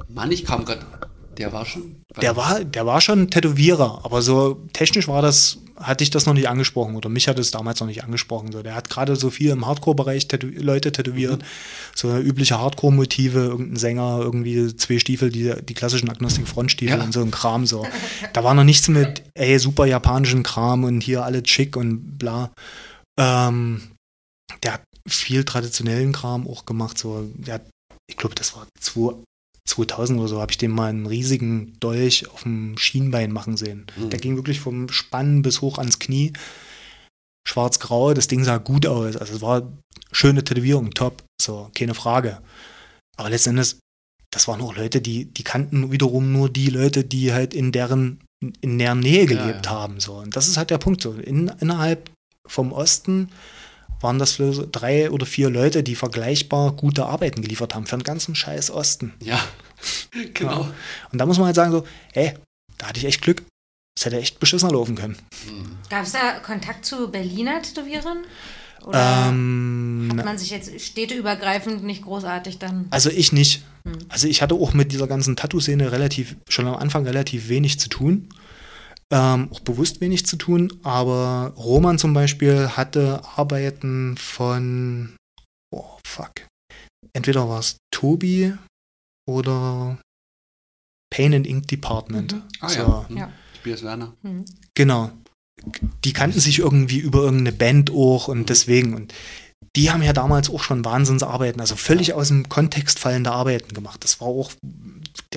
Mann, ich kam gerade... Der war schon... Der war, der war schon Tätowierer, aber so technisch war das, hatte ich das noch nicht angesprochen oder mich hat es damals noch nicht angesprochen. So, der hat gerade so viel im Hardcore-Bereich tätow Leute tätowiert, so übliche Hardcore-Motive, irgendein Sänger, irgendwie zwei Stiefel, die, die klassischen Agnostic-Frontstiefel Ja. und so ein Kram. So. Da war noch nichts mit, ey, super japanischen Kram und hier alle schick und bla. Ähm, der hat viel traditionellen Kram auch gemacht. So. Der hat, ich glaube, das war 2 2000 oder so, habe ich den mal einen riesigen Dolch auf dem Schienbein machen sehen. Mhm. Der ging wirklich vom Spann bis hoch ans Knie. Schwarz-grau, das Ding sah gut aus. Also es war schöne Tätowierung, top, so, keine Frage. Aber letzten Endes, das waren auch Leute, die, die kannten wiederum nur die Leute, die halt in deren, in deren Nähe gelebt ja. haben. So. Und das ist halt der Punkt. So. In, innerhalb vom Osten waren das drei oder vier Leute, die vergleichbar gute Arbeiten geliefert haben für den ganzen scheiß Osten. Ja, genau. Ja. Und da muss man halt sagen so, ey, da hatte ich echt Glück. Das hätte echt beschissener laufen können. Hm. Gab es da Kontakt zu Berliner Tätowierern? Oder Ähm, hat man sich jetzt städteübergreifend nicht großartig dann? also ich nicht. Hm. Also ich hatte auch mit dieser ganzen Tattoo-Szene relativ, schon am Anfang relativ wenig zu tun. Ähm, auch bewusst wenig zu tun, aber Roman zum Beispiel hatte Arbeiten von, oh fuck, entweder war es Tobi oder Pain and Ink Department. Mhm. Ah so, ja. Hm. Ja. Tobias Werner. Hm. Genau. Die kannten sich irgendwie über irgendeine Band auch und deswegen. Und die haben ja damals auch schon Wahnsinnsarbeiten, also völlig aus dem Kontext fallende Arbeiten gemacht. Das war auch,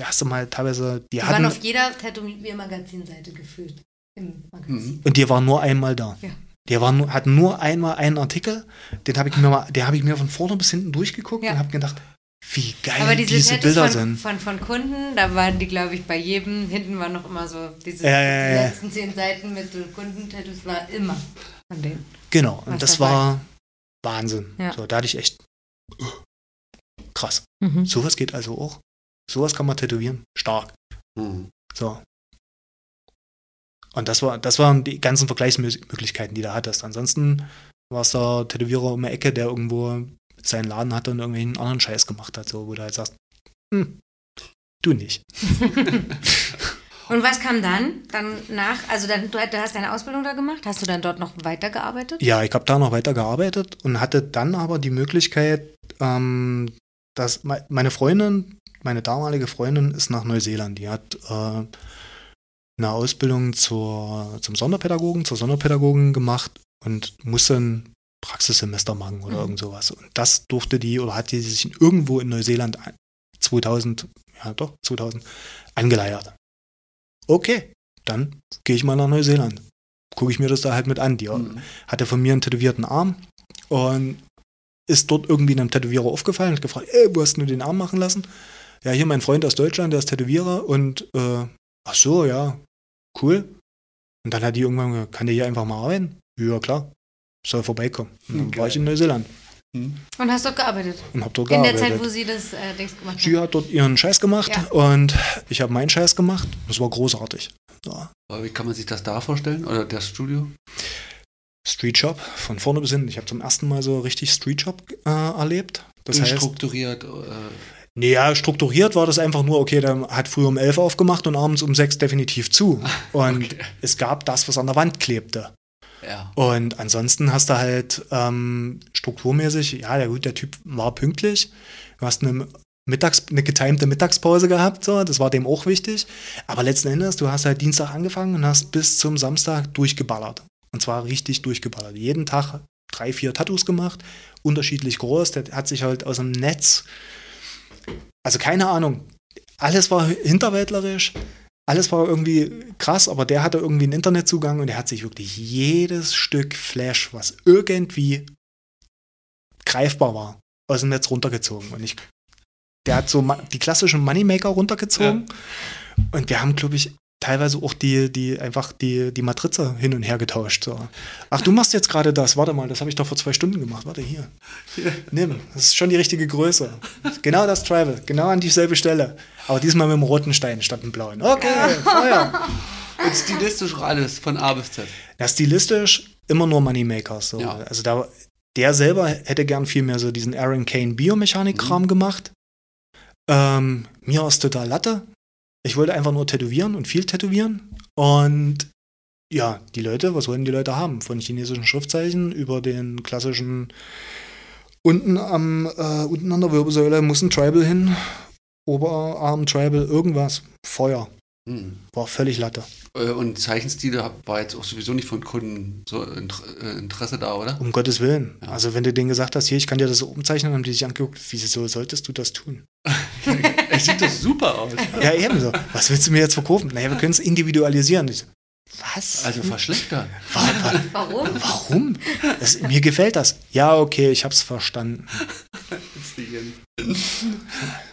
hast du mal teilweise, die, Die hatten. waren auf jeder Tätowiermagazinseite gefühlt. Im Magazin. Und die war nur einmal da. Ja. Der war nur, hat nur einmal einen Artikel, den habe ich mir mal, den habe ich mir von vorne bis hinten durchgeguckt Ja. und habe gedacht, wie geil Aber diese, diese Bilder von, sind. Von, von Kunden, da waren die, glaube ich, bei jedem, hinten war noch immer so, diese ja, die letzten zehn Seiten mit Kundentattoos war immer von denen. Genau, und das dabei. war Wahnsinn. Ja. So, da hatte ich echt uh, krass. Mhm. Sowas geht also auch. Sowas kann man tätowieren. Stark. Mhm. So. Und das war, das waren die ganzen Vergleichsmöglichkeiten, die du hattest. Ansonsten war es der Tätowierer um die Ecke, der irgendwo seinen Laden hatte und irgendwelchen anderen Scheiß gemacht hat, so, wo du halt sagst, hm, du nicht. Und was kam dann? Dann nach, also dann, du, hast deine Ausbildung da gemacht, hast du dann dort noch weitergearbeitet? Ja, ich habe da noch weiter gearbeitet und hatte dann aber die Möglichkeit, ähm, dass me- meine Freundin, meine damalige Freundin ist nach Neuseeland. Die hat äh, eine Ausbildung zur, zum Sonderpädagogen, zur Sonderpädagogin gemacht und musste ein Praxissemester machen oder Mhm. irgend sowas. Und das durfte die oder hat die sich irgendwo in Neuseeland ein- 2000, ja doch, 2000 angeleiert. Okay, dann gehe ich mal nach Neuseeland. Gucke ich mir das da halt mit an. Die Mhm. hatte von mir einen tätowierten Arm und ist dort irgendwie einem Tätowierer aufgefallen und hat gefragt, ey, wo hast du den Arm machen lassen? Ja, hier mein Freund aus Deutschland, der ist Tätowierer und äh, ach so, ja, cool. Und dann hat die irgendwann gesagt, kann der hier einfach mal arbeiten? Ja, klar. Soll vorbeikommen. Und dann Hm, war ich geil. in Neuseeland Und hast dort gearbeitet? und hab dort In der gearbeitet. Zeit, wo sie das äh, Dings gemacht Sie hat. hat dort ihren Scheiß gemacht Ja. und ich habe meinen Scheiß gemacht. Das war großartig. Ja. Aber wie kann man sich das da vorstellen? Oder das Studio? Street Shop, von vorne bis hinten. Ich habe zum ersten Mal so richtig Street Shop äh, erlebt. Das heißt, Unstrukturiert. Äh, Naja, strukturiert war das einfach nur, okay, der hat früh um 11 aufgemacht und abends um 6 definitiv zu. Und Okay. es gab das, was an der Wand klebte. Und ansonsten hast du halt ähm, strukturmäßig, ja, der, der Typ war pünktlich. Du hast eine, Mittags-, eine getimte Mittagspause gehabt, so, das war dem auch wichtig. Aber letzten Endes, du hast halt Dienstag angefangen und hast bis zum Samstag durchgeballert. Und zwar richtig durchgeballert. Jeden Tag drei, vier Tattoos gemacht, unterschiedlich groß. Der hat sich halt aus dem Netz, also keine Ahnung, alles war hinterwäldlerisch, alles war irgendwie krass, aber der hatte irgendwie einen Internetzugang und der hat sich wirklich jedes Stück Flash, was irgendwie greifbar war, aus dem Netz runtergezogen. Und ich, der hat so die klassischen Moneymaker runtergezogen. Und wir haben, glaube ich, teilweise auch die, die einfach die, die Matrize hin und her getauscht. So. Ach, du machst jetzt gerade das. Warte mal, das habe ich doch vor zwei Stunden gemacht. Warte hier. Nimm. Das ist schon die richtige Größe. Genau das Travel. Genau an dieselbe Stelle. Aber diesmal mit dem roten Stein statt dem blauen. Okay, Feuer. Und stilistisch auch alles von A bis Z. Ja, stilistisch immer nur Moneymakers. So. Ja. Also da, der selber hätte gern viel mehr so diesen Aaron Kane Biomechanik-Kram gemacht. Ähm, mir ist total Latte. Ich wollte einfach nur tätowieren und viel tätowieren. Und ja, die Leute, was wollen die Leute haben? Von chinesischen Schriftzeichen über den klassischen unten am äh, unten an der Wirbelsäule muss ein Tribal hin. Oberarm, Tribal, irgendwas. Feuer. Mhm. War völlig Latte. Äh, Und Zeichenstile war jetzt auch sowieso nicht von Kunden so äh, Interesse da, oder? Um Gottes Willen. Ja. Also wenn du denen gesagt hast, hier, ich kann dir das so umzeichnen, haben die sich angeguckt, wieso solltest du das tun? Es sieht doch super aus. Ja, ebenso. Was willst du mir jetzt verkaufen? Naja, wir können es individualisieren. Ich so, was? Also verschlechtern. Wa- wa- Warum? Warum? Das, mir gefällt das. Ja, okay, ich hab's verstanden.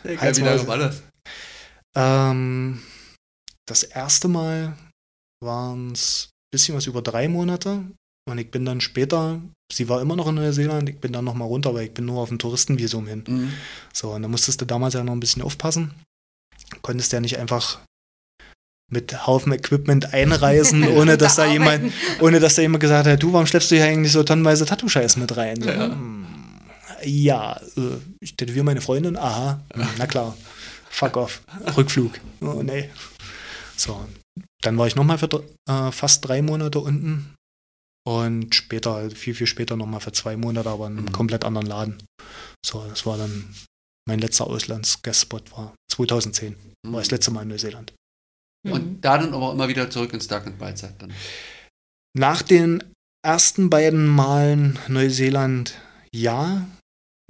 Wie lange war das? Ähm, das erste Mal waren es ein bisschen was über drei Monate. Und ich bin dann später, sie war immer noch in Neuseeland, ich bin dann nochmal runter, weil ich bin nur auf dem Touristenvisum hin. Mhm. So, und da musstest du damals ja noch ein bisschen aufpassen. Konntest ja nicht einfach mit Haufen Equipment einreisen, ohne dass da jemand, ohne dass da jemand gesagt hat, du, warum schleppst du hier eigentlich so tonnenweise Tattoo-Scheiß mit rein? So, Ja. hm, ja äh, ich tätowiere meine Freundin, aha, na klar, fuck off, Rückflug, oh nee. So, dann war ich nochmal für äh, fast drei Monate unten und später, viel, viel später nochmal für zwei Monate, aber in einem Mhm. komplett anderen Laden. So, das war dann mein letzter Auslands-Guestspot war 2010. War das letzte Mal in Neuseeland. Mhm. Und da dann aber immer wieder zurück ins Dark and Beidzeit dann. Nach den ersten beiden Malen Neuseeland ja,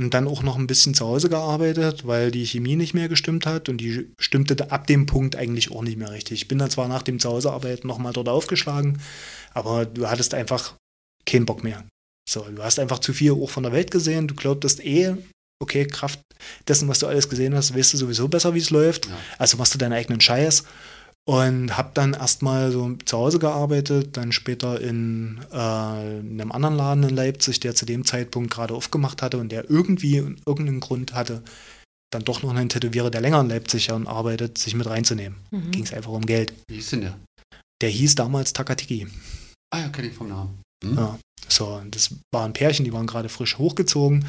und dann auch noch ein bisschen zu Hause gearbeitet, weil die Chemie nicht mehr gestimmt hat und die stimmte ab dem Punkt eigentlich auch nicht mehr richtig. Ich bin dann zwar nach dem Zuhausearbeiten nochmal dort aufgeschlagen, aber du hattest einfach keinen Bock mehr. So, du hast einfach zu viel auch von der Welt gesehen, du glaubtest eh, okay, Kraft dessen, was du alles gesehen hast, weißt du sowieso besser, wie es läuft. Ja. Also machst du deinen eigenen Scheiß und habe dann erstmal so zu Hause gearbeitet, dann später in, äh, in einem anderen Laden in Leipzig, der zu dem Zeitpunkt gerade aufgemacht hatte und der irgendwie irgendeinen Grund hatte, dann doch noch einen Tätowierer, der länger in Leipzig arbeitet, sich mit reinzunehmen. Mhm. Ging es einfach um Geld. Wie hieß denn der? Der hieß damals Takatiki. Ah ja, kenne ich vom Namen. Hm? Ja, so, das war ein Pärchen, die waren gerade frisch hochgezogen,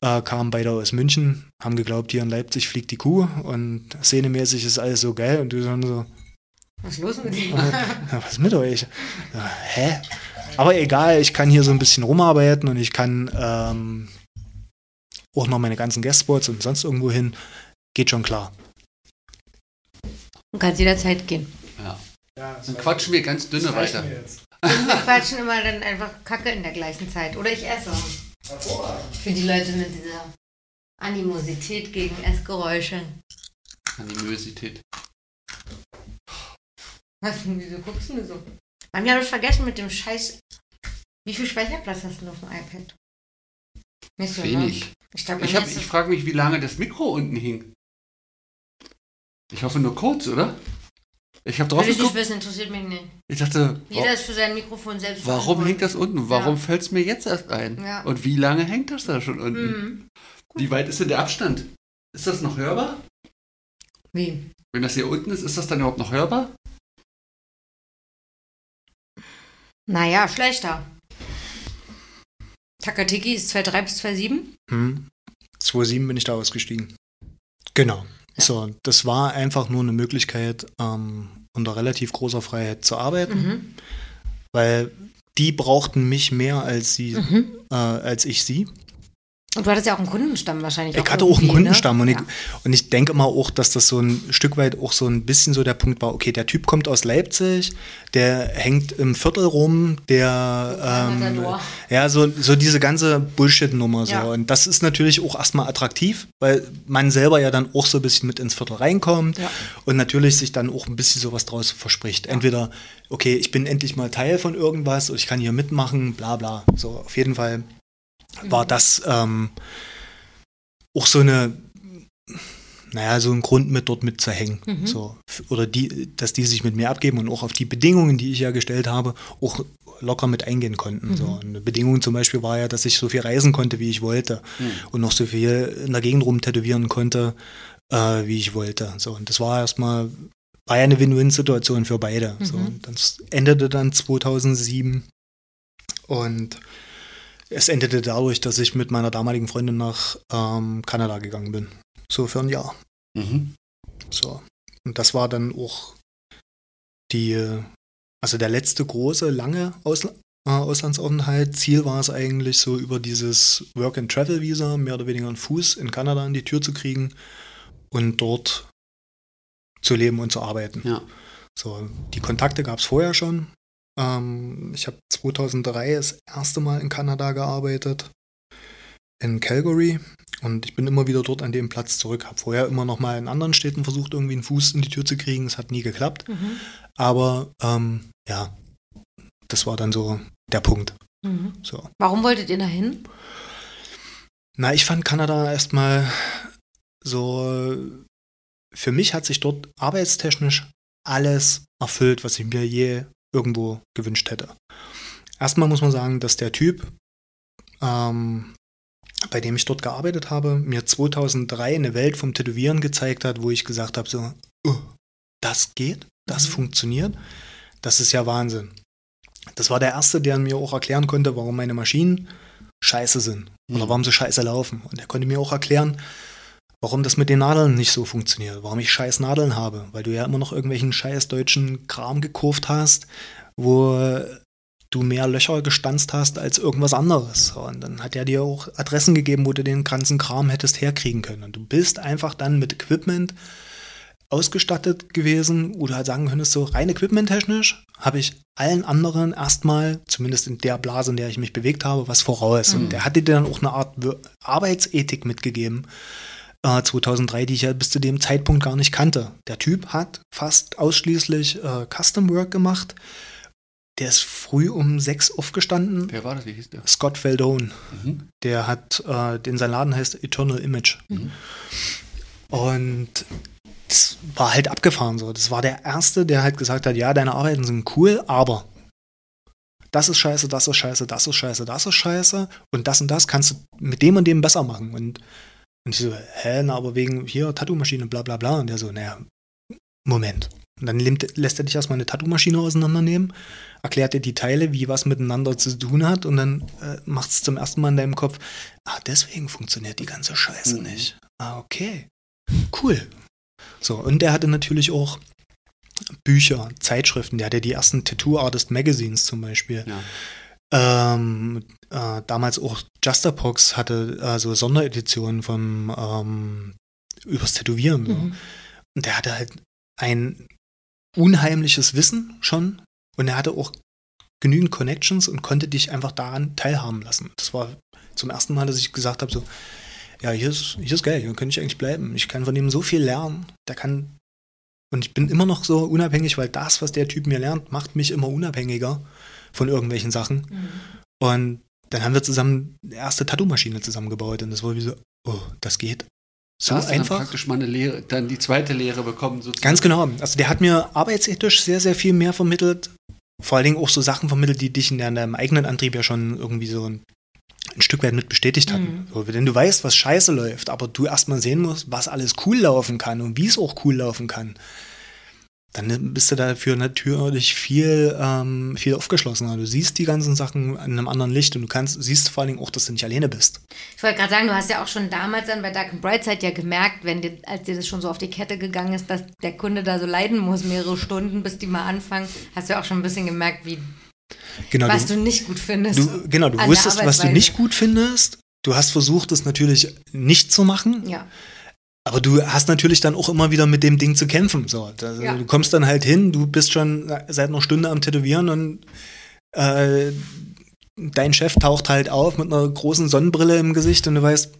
äh, kamen beide aus München, haben geglaubt, hier in Leipzig fliegt die Kuh und szenemäßig ist alles so geil und du dann so, was ist los mit ihm? was ist mit euch? Ja, hä? Aber egal, ich kann hier so ein bisschen rumarbeiten und ich kann ähm, auch noch meine ganzen Guestspots und sonst irgendwo hin. Geht schon klar. Du kannst jederzeit gehen. Ja. ja dann quatschen wir ganz dünne weiter. Wir, wir quatschen immer dann einfach Kacke in der gleichen Zeit. Oder ich esse. Für die Leute mit dieser Animosität gegen Essgeräusche. Animosität. Was, wieso guckst du mir so? Man hat vergessen mit dem Scheiß. Wie viel Speicherplatz hast du auf dem iPad? Nicht so? Wenig. Ich, ich, ich frage mich, wie lange das Mikro unten hing. Ich hoffe nur kurz, oder? Ich habe drauf Will ich nicht wissen, interessiert mich nicht. Ich dachte, jeder ist für sein Mikrofon selbst. Warum hängt das unten? Warum ja. fällt es mir jetzt erst ein? Ja. Und wie lange hängt das da schon unten? Mhm. Wie weit ist denn der Abstand? Ist das noch hörbar? Wie? Wenn das hier unten ist, ist das dann überhaupt noch hörbar? Naja, schlechter. Takatiki ist 2,3 bis 2,7. Hm. 2,7 bin ich da ausgestiegen. Genau. So, das war einfach nur eine Möglichkeit, ähm, unter relativ großer Freiheit zu arbeiten, mhm. weil die brauchten mich mehr als sie, mhm. äh, als ich sie. Und du hattest ja auch einen Kundenstamm wahrscheinlich. Ich auch hatte auch einen ne? Kundenstamm ne? und, ich, ja. und ich denke mal auch, dass das so ein Stück weit auch so ein bisschen so der Punkt war, okay, der Typ kommt aus Leipzig, der hängt im Viertel rum, der ähm, ja, so, so diese ganze Bullshit-Nummer so. Ja. Und das ist natürlich auch erstmal attraktiv, weil man selber ja dann auch so ein bisschen mit ins Viertel reinkommt ja. und natürlich sich dann auch ein bisschen sowas draus verspricht. Entweder, okay, ich bin endlich mal Teil von irgendwas und ich kann hier mitmachen, bla bla. So, auf jeden Fall war das ähm, auch so eine, naja, so ein Grund mit dort mitzuhängen. Mhm. So. Oder die, dass die sich mit mir abgeben und auch auf die Bedingungen, die ich ja gestellt habe, auch locker mit eingehen konnten. Mhm. So. eine Bedingung zum Beispiel war ja, dass ich so viel reisen konnte, wie ich wollte. Mhm. Und noch so viel in der Gegend rum tätowieren konnte, äh, wie ich wollte. So. Und das war erstmal, war ja eine Win-Win-Situation für beide. So. Mhm. Und das endete dann 2007. Und es endete dadurch, dass ich mit meiner damaligen Freundin nach ähm, Kanada gegangen bin. So für ein Jahr. Mhm. So. Und das war dann auch die, also der letzte große, lange Ausl äh, Auslandsaufenthalt. Ziel war es eigentlich so über dieses Work-and-Travel-Visa mehr oder weniger einen Fuß in Kanada in die Tür zu kriegen und dort zu leben und zu arbeiten. Ja. So, die Kontakte gab es vorher schon. Ähm, ich habe 2003 das erste Mal in Kanada gearbeitet, in Calgary. Und ich bin immer wieder dort an dem Platz zurück. Habe vorher immer noch mal in anderen Städten versucht, irgendwie einen Fuß in die Tür zu kriegen. Es hat nie geklappt. Mhm. Aber ähm, ja, das war dann so der Punkt. Mhm. So. Warum wolltet ihr dahin? Na, ich fand Kanada erstmal so. Für mich hat sich dort arbeitstechnisch alles erfüllt, was ich mir je irgendwo gewünscht hätte. Erstmal muss man sagen, dass der Typ, ähm, bei dem ich dort gearbeitet habe, mir 2003 eine Welt vom Tätowieren gezeigt hat, wo ich gesagt habe, so, oh, das geht, das mhm. funktioniert, das ist ja Wahnsinn. Das war der Erste, der mir auch erklären konnte, warum meine Maschinen scheiße sind oder mhm. warum sie scheiße laufen. Und er konnte mir auch erklären, warum das mit den Nadeln nicht so funktioniert, warum ich scheiß Nadeln habe, weil du ja immer noch irgendwelchen scheiß deutschen Kram gekurft hast, wo du mehr Löcher gestanzt hast als irgendwas anderes. Und dann hat er dir auch Adressen gegeben, wo du den ganzen Kram hättest herkriegen können. Und du bist einfach dann mit Equipment ausgestattet gewesen, wo du halt sagen könntest, so rein equipmenttechnisch habe ich allen anderen erstmal, zumindest in der Blase, in der ich mich bewegt habe, was voraus. Mhm. Und der hatte dir dann auch eine Art Arbeitsethik mitgegeben, äh, 2003, die ich ja bis zu dem Zeitpunkt gar nicht kannte. Der Typ hat fast ausschließlich äh, Custom Work gemacht. Der ist früh um sechs aufgestanden. Wer war das? Wie hieß der? Scott Feldone. Mhm. Der hat, äh, den sein Laden heißt Eternal Image. Mhm. Und das war halt abgefahren so. Das war der Erste, der halt gesagt hat, ja, deine Arbeiten sind cool, aber das ist scheiße, das ist scheiße, das ist scheiße, das ist scheiße und das und das kannst du mit dem und dem besser machen. Und, und ich so, hä, na, aber wegen hier Tattoo-Maschine, bla bla bla. Und der so, naja, Moment. Und dann lässt er dich erstmal eine Tattoo-Maschine auseinandernehmen, erklärt dir die Teile, wie was miteinander zu tun hat und dann äh, macht es zum ersten Mal in deinem Kopf, ah, deswegen funktioniert die ganze Scheiße mhm. nicht. Ah, okay. Cool. So, und er hatte natürlich auch Bücher, Zeitschriften. Der hatte die ersten Tattoo Artist Magazines zum Beispiel. Ja. Ähm, äh, damals auch Justapox hatte äh, so Sondereditionen vom ähm, übers Tätowieren. So. Mhm. Und der hatte halt ein unheimliches Wissen schon und er hatte auch genügend Connections und konnte dich einfach daran teilhaben lassen. Das war zum ersten Mal, dass ich gesagt habe, so, ja, hier ist, hier ist geil, hier könnte ich eigentlich bleiben. Ich kann von ihm so viel lernen. Der kann. Und ich bin immer noch so unabhängig, weil das, was der Typ mir lernt, macht mich immer unabhängiger von irgendwelchen Sachen. Mhm. Und dann haben wir zusammen die erste Tattoo-Maschine zusammengebaut und das war wie so, oh, das geht. So da hast einfach. dann praktisch mal eine Lehre, dann die zweite Lehre bekommen sozusagen. Ganz genau. Also der hat mir arbeitsethisch sehr, sehr viel mehr vermittelt. Vor allen Dingen auch so Sachen vermittelt, die dich in deinem eigenen Antrieb ja schon irgendwie so ein Stück weit mit bestätigt hatten. Mhm. So, denn du weißt, was scheiße läuft, aber du erstmal sehen musst, was alles cool laufen kann und wie es auch cool laufen kann. Dann bist du dafür natürlich viel, ähm, viel aufgeschlossener. Du siehst die ganzen Sachen in einem anderen Licht und du kannst, siehst vor allen Dingen auch, dass du nicht alleine bist. Ich wollte gerade sagen, du hast ja auch schon damals dann bei Dark and Brightside ja gemerkt, wenn dir, als dir das schon so auf die Kette gegangen ist, dass der Kunde da so leiden muss, mehrere Stunden, bis die mal anfangen, hast du ja auch schon ein bisschen gemerkt, wie Genau, was du, du, nicht gut findest. Du, genau, du wusstest, was du nicht gut findest. Du hast versucht, es natürlich nicht zu machen. Ja. Aber du hast natürlich dann auch immer wieder mit dem Ding zu kämpfen. So. Also ja. Du kommst dann halt hin, du bist schon seit einer Stunde am Tätowieren und äh, dein Chef taucht halt auf mit einer großen Sonnenbrille im Gesicht und du weißt,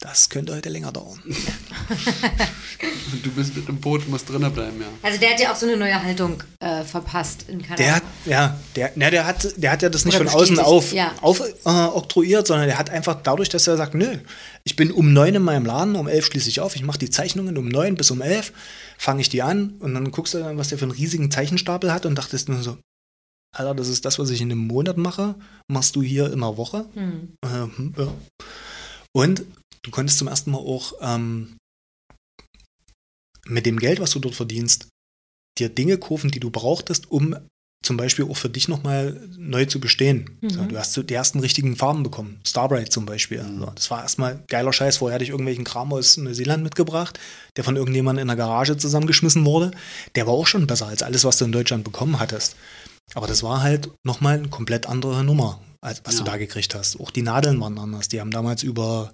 das könnte heute länger dauern. du bist mit dem Boot, musst drinnen bleiben, ja. Also der hat ja auch so eine neue Haltung äh, verpasst in Kanada. Der hat, ja, der, na, der, hat, der hat ja das nicht Oder von außen auf, ja. auf äh, oktroyiert, sondern der hat einfach dadurch, dass er sagt, nö, ich bin um neun in meinem Laden, um elf schließe ich auf, ich mache die Zeichnungen um neun bis um elf, fange ich die an und dann guckst du dann, was der für einen riesigen Zeichenstapel hat und dachtest nur so, Alter, das ist das, was ich in einem Monat mache, machst du hier in einer Woche. Hm. Ähm, ja. Und Du konntest zum ersten Mal auch ähm, mit dem Geld, was du dort verdienst, dir Dinge kaufen, die du brauchtest, um zum Beispiel auch für dich nochmal neu zu bestehen. Mhm. So, du hast die ersten richtigen Farben bekommen. Starbright zum Beispiel. Mhm. So, das war erstmal geiler Scheiß. Vorher hatte ich irgendwelchen Kram aus Neuseeland mitgebracht, der von irgendjemandem in der Garage zusammengeschmissen wurde. Der war auch schon besser als alles, was du in Deutschland bekommen hattest. Aber das war halt nochmal eine komplett andere Nummer, als was ja. du da gekriegt hast. Auch die Nadeln waren anders. Die haben damals über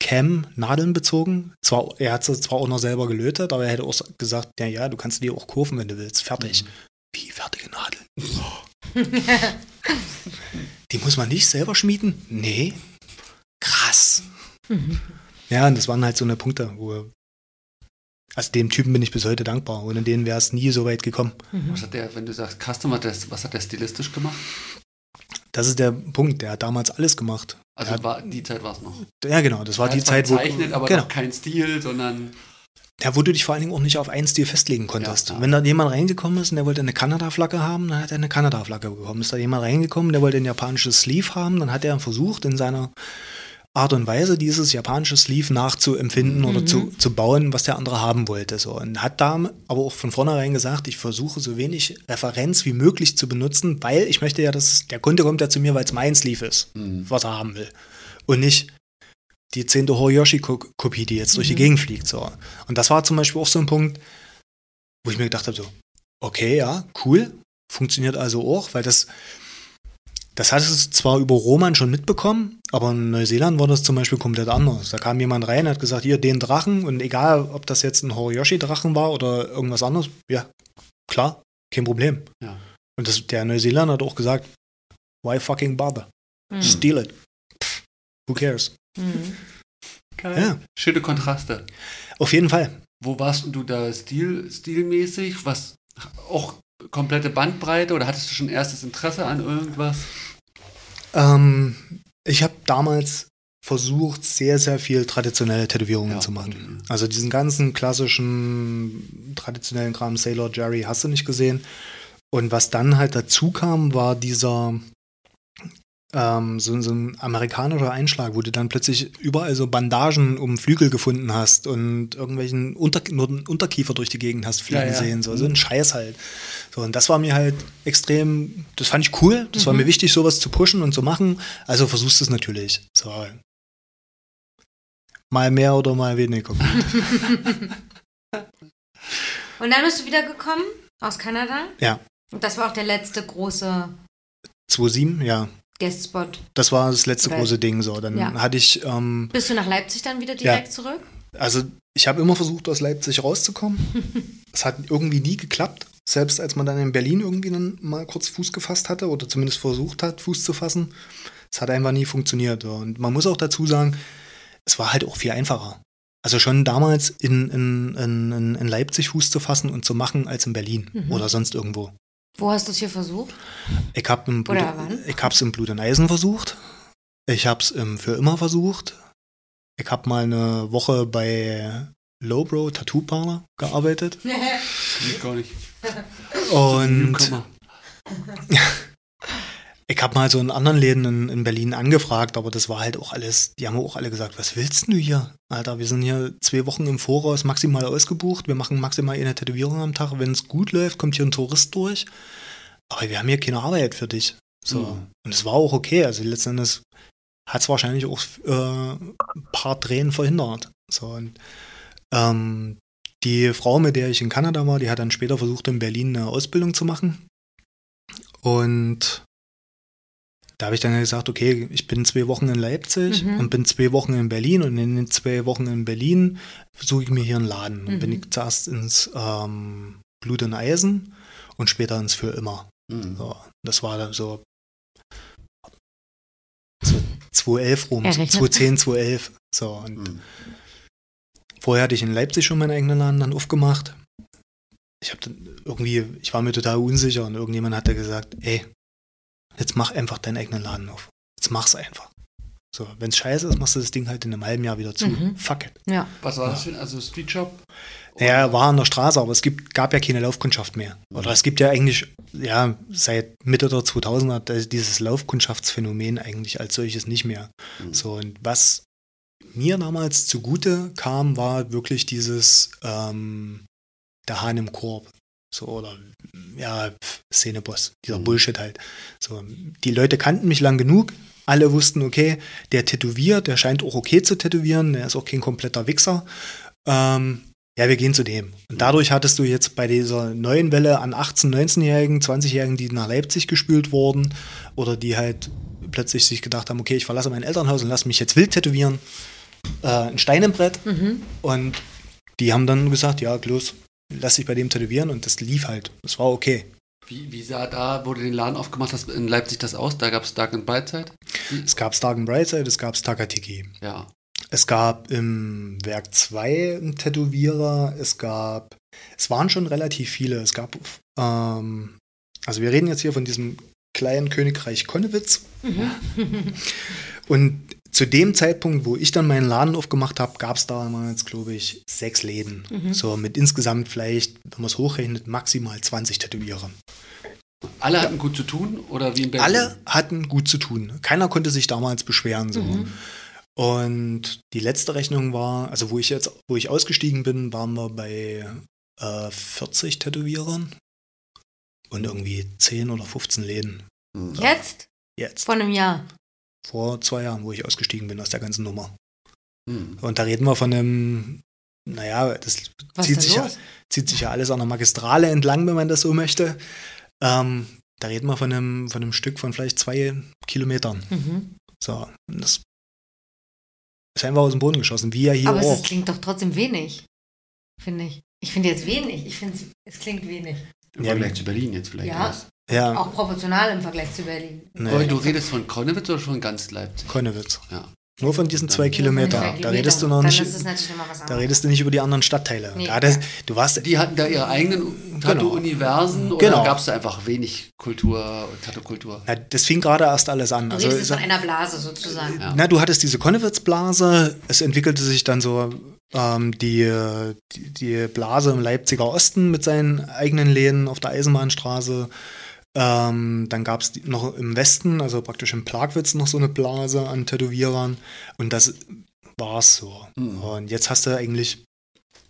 Cam Nadeln bezogen. Zwar, er hat sie zwar auch noch selber gelötet, aber er hätte auch gesagt, ja, ja, du kannst die auch kurven, wenn du willst. Fertig. Mhm. Wie fertige Nadeln. die muss man nicht selber schmieden? Nee. Krass. Mhm. Ja, und das waren halt so eine Punkte, wo also dem Typen bin ich bis heute dankbar. Ohne den wäre es nie so weit gekommen. Mhm. Was hat der, wenn du sagst Custom, was hat der stilistisch gemacht? Das ist der Punkt, der hat damals alles gemacht. Also hat, war, die Zeit war es noch. Ja, genau, das war die Zeit, wo. Zeichnet, aber genau. kein Stil, sondern. Ja, wo du dich vor allen Dingen auch nicht auf einen Stil festlegen konntest. Ja, ja. Wenn da jemand reingekommen ist und der wollte eine Kanada-Flagge haben, dann hat er eine Kanada-Flagge bekommen. Ist da jemand reingekommen, der wollte ein japanisches Sleeve haben, dann hat er versucht, in seiner Art und Weise, dieses japanische Sleeve nachzuempfinden mhm. oder zu, zu bauen, was der andere haben wollte. So. Und hat da aber auch von vornherein gesagt, ich versuche so wenig Referenz wie möglich zu benutzen, weil ich möchte ja, dass der Kunde kommt ja zu mir, weil es mein Sleeve ist, mhm. was er haben will. Und nicht die zehnte Horiyoshi-Kopie, die jetzt durch die mhm. Gegend fliegt. So. Und das war zum Beispiel auch so ein Punkt, wo ich mir gedacht habe, so, okay, ja, cool, funktioniert also auch, weil das Das hast du zwar über Roman schon mitbekommen, aber in Neuseeland war das zum Beispiel komplett anders. Da kam jemand rein, hat gesagt, hier, den Drachen und egal, ob das jetzt ein Horiyoshi-Drachen war oder irgendwas anderes, ja, klar, kein Problem. Ja. Und das, der Neuseeländer hat auch gesagt, why fucking bother? Mhm. Steal it. Pff, who cares? Mhm. Geil. Ja. Schöne Kontraste. Auf jeden Fall. Wo warst denn du da stil, stilmäßig? Was auch komplette Bandbreite oder hattest du schon erstes Interesse an irgendwas? Ähm, ich habe damals versucht, sehr, sehr viel traditionelle Tätowierungen Ja. zu machen. Also diesen ganzen klassischen, traditionellen Kram, Sailor Jerry, hast du nicht gesehen. Und was dann halt dazu kam, war dieser ähm, so, so ein amerikanischer Einschlag, wo du dann plötzlich überall so Bandagen um Flügel gefunden hast und irgendwelchen Unter Unterkiefer durch die Gegend hast fliegen Ja, ja. sehen. So, so ein Scheiß halt. So, und das war mir halt extrem, das fand ich cool, das war mir wichtig, sowas zu pushen und zu machen. Also versuchst du es natürlich. So. Mal mehr oder mal weniger. Und dann bist du wiedergekommen aus Kanada? Ja. Und das war auch der letzte große 2,7, ja. Guestspot. Das war das letzte Geil. große Ding so. Dann Ja. hatte ich, ähm, Bist du nach Leipzig dann wieder direkt zurück? also ich habe immer versucht, aus Leipzig rauszukommen. Es hat irgendwie nie geklappt. Selbst als man dann in Berlin irgendwie dann mal kurz Fuß gefasst hatte oder zumindest versucht hat, Fuß zu fassen, es hat einfach nie funktioniert. so. Und man muss auch dazu sagen, es war halt auch viel einfacher. Also schon damals in, in, in, in Leipzig Fuß zu fassen und zu machen als in Berlin Mhm. oder sonst irgendwo. Wo hast du es hier versucht? Ich habe im Blut, Oder wann? ich hab's im Blut und Eisen versucht. Ich hab's im für immer versucht. Ich habe mal eine Woche bei Lowbro Tattoo Parlor gearbeitet Nee, gar nicht. und. ich habe mal so in anderen Läden in, in Berlin angefragt, aber das war halt auch alles, die haben auch alle gesagt, was willst du hier? Alter, wir sind hier zwei Wochen im Voraus maximal ausgebucht, wir machen maximal eine Tätowierung am Tag, wenn es gut läuft, kommt hier ein Tourist durch, aber wir haben hier keine Arbeit für dich. So. Mhm. Und es war auch okay, also letzten Endes hat es wahrscheinlich auch äh, ein paar Tränen verhindert. So, und, ähm, die Frau, mit der ich in Kanada war, die hat dann später versucht, in Berlin eine Ausbildung zu machen. Und da habe ich dann gesagt, okay, ich bin zwei Wochen in Leipzig Mhm. und bin zwei Wochen in Berlin und in den zwei Wochen in Berlin suche ich mir hier einen Laden. Und bin Mhm. ich zuerst ins ähm, Blut und Eisen und später ins Für immer. Mhm. So, das war dann so, so 2011 rum, Errechnet. 2010, 2011. So, und Mhm. Vorher hatte ich in Leipzig schon meinen eigenen Laden dann aufgemacht. Ich habe dann irgendwie, ich war mir total unsicher und irgendjemand hat da gesagt, ey, jetzt mach einfach deinen eigenen Laden auf. Jetzt mach's einfach. So, wenn's scheiße ist, machst du das Ding halt in einem halben Jahr wieder zu. Mhm. Fuck it. Ja. Was war das für ein, also Street Shop? Er war an der Straße, aber es gibt, gab ja keine Laufkundschaft mehr. Oder es gibt ja eigentlich, ja, seit Mitte der 2000er da- dieses Laufkundschaftsphänomen eigentlich als solches nicht mehr. Mhm. So, und was mir damals zugute kam, war wirklich dieses, ähm, der Hahn im Korb. So, oder, ja, Szeneboss, dieser Mhm. Bullshit halt. So, die Leute kannten mich lang genug. Alle wussten, okay, der tätowiert, der scheint auch okay zu tätowieren, der ist auch kein kompletter Wichser. Ähm, ja, wir gehen zu dem. Und dadurch hattest du jetzt bei dieser neuen Welle an 18-, 19-Jährigen, 20-Jährigen, die nach Leipzig gespült wurden oder die halt plötzlich sich gedacht haben, okay, ich verlasse mein Elternhaus und lasse mich jetzt wild tätowieren, äh, ein Stein im Brett. Mhm. Und die haben dann gesagt, ja, los, lass dich bei dem tätowieren und das lief halt. Das war okay. Wie, wie sah da, wo du den Laden aufgemacht hast, in Leipzig das aus? Da gab es Dark and Brightside? Es gab Stark and Brightside, es gab Takatiki. Ja. Es gab im Werk 2 einen Tätowierer, es gab, es waren schon relativ viele. Es gab, ähm, also wir reden jetzt hier von diesem kleinen Königreich Konnewitz. Und zu dem Zeitpunkt, wo ich dann meinen Laden aufgemacht habe, gab es damals, glaube ich, sechs Läden. Mhm. So mit insgesamt vielleicht, wenn man es hochrechnet, maximal 20 Tätowierer. Alle hatten gut zu tun oder wie in Berlin? Alle hatten gut zu tun. Keiner konnte sich damals beschweren. So. Mhm. Und die letzte Rechnung war, also wo ich jetzt, wo ich ausgestiegen bin, waren wir bei äh, 40 Tätowierern und irgendwie 10 oder 15 Läden. Mhm. Jetzt? Jetzt. Vor einem Jahr. Vor zwei Jahren, wo ich ausgestiegen bin aus der ganzen Nummer. Mhm. Und da reden wir von einem, naja, das Was zieht sich, ja, zieht sich ja alles an der Magistrale entlang, wenn man das so möchte. Ähm, Da reden wir von einem, von einem Stück von vielleicht zwei Kilometern. Mhm. So, und das ist einfach aus dem Boden geschossen, wie ja hier Aber es auch. ist- klingt doch trotzdem wenig, finde ich. Ich finde jetzt wenig. Ich finde, es klingt wenig. Im Ja, Vergleich zu Berlin jetzt vielleicht. Ja. erst. Ja, Auch proportional im Vergleich zu Berlin. Nee. Aber du redest von Konnewitz oder von ganz Leipzig? Konnewitz. Ja. Nur von diesen zwei Kilometern. Zwei Da redest du noch Dann nicht. ist es natürlich nochmal was Da redest du nicht über die anderen Stadtteile. Nee. Da das, du warst Die hatten da ihre eigenen Tattoo-Universen oder Genau. gab es da einfach wenig Kultur, Tattoo-Kultur? Das fing gerade erst alles an. Du Also, redest von einer Blase sozusagen. Ja. na, du hattest diese Konnewitz-Blase, es entwickelte sich dann so ähm, die, die, die Blase im Leipziger Osten mit seinen eigenen Läden auf der Eisenbahnstraße. Ähm, dann gab es noch im Westen, also praktisch in Plagwitz, noch so eine Blase an Tätowierern. Und das war's so. Mhm. Und jetzt hast du eigentlich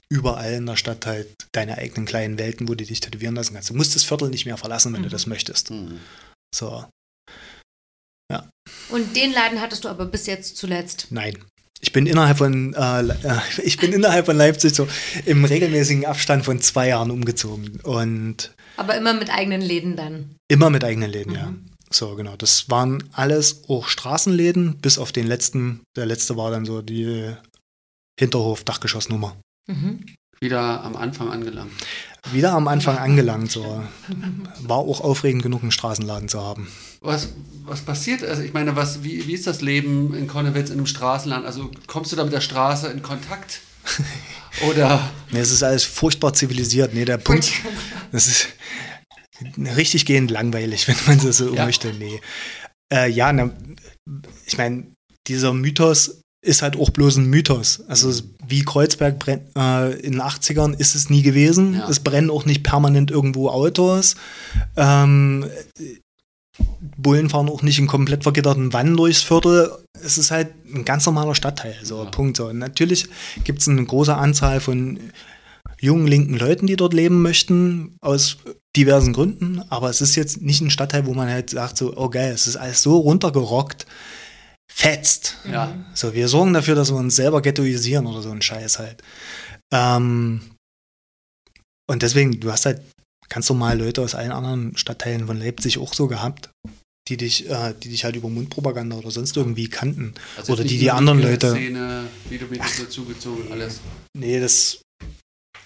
überall in der Stadt halt deine eigenen kleinen Welten, wo du dich tätowieren lassen kannst. Du musst das Viertel nicht mehr verlassen, wenn du Mhm. das möchtest. Hm. So, Und den Laden hattest du aber bis jetzt zuletzt. nein. Ich bin innerhalb von äh, äh, ich bin innerhalb von Leipzig so im regelmäßigen Abstand von zwei Jahren umgezogen und Aber immer mit eigenen Läden dann. immer mit eigenen Läden, Mhm. ja. So, genau. Das waren alles auch Straßenläden, bis auf den letzten. Der letzte war dann so die Hinterhof-Dachgeschossnummer. Mhm. Wieder am Anfang angelangt. Wieder am Anfang angelangt, so. War auch aufregend genug, einen Straßenladen zu haben. Was, was passiert? Also ich meine, was, wie, wie ist das Leben in Konnewitz in einem Straßenland? Also kommst du da mit der Straße in Kontakt? Oder Nee, es ist alles furchtbar zivilisiert. Nee, der Punkt, das ist richtig gehend langweilig, wenn man das so Ja. möchte. Nee. Äh, ja, na, ich meine, dieser Mythos ist halt auch bloß ein Mythos. Also wie Kreuzberg brennt, äh, in den 80ern ist es nie gewesen. Ja. Es brennen auch nicht permanent irgendwo Autos. Ähm, Bullen fahren auch nicht in komplett vergitterten Wannen durchs Viertel. Es ist halt ein ganz normaler Stadtteil. So, Ja. Punkt. So. Und natürlich gibt es eine große Anzahl von jungen linken Leuten, die dort leben möchten, aus diversen Gründen. Aber es ist jetzt nicht ein Stadtteil, wo man halt sagt, so, oh geil, es ist alles so runtergerockt, fetzt. ja, So, wir sorgen dafür, dass wir uns selber ghettoisieren oder so ein Scheiß halt. Ähm, und deswegen, du hast halt ganz normal Leute aus allen anderen Stadtteilen von Leipzig auch so gehabt, die dich, äh, die dich halt über Mundpropaganda oder sonst irgendwie kannten. also Oder die, die anderen Leute. Szene, Videometer dazugezogen, alles. Nee, das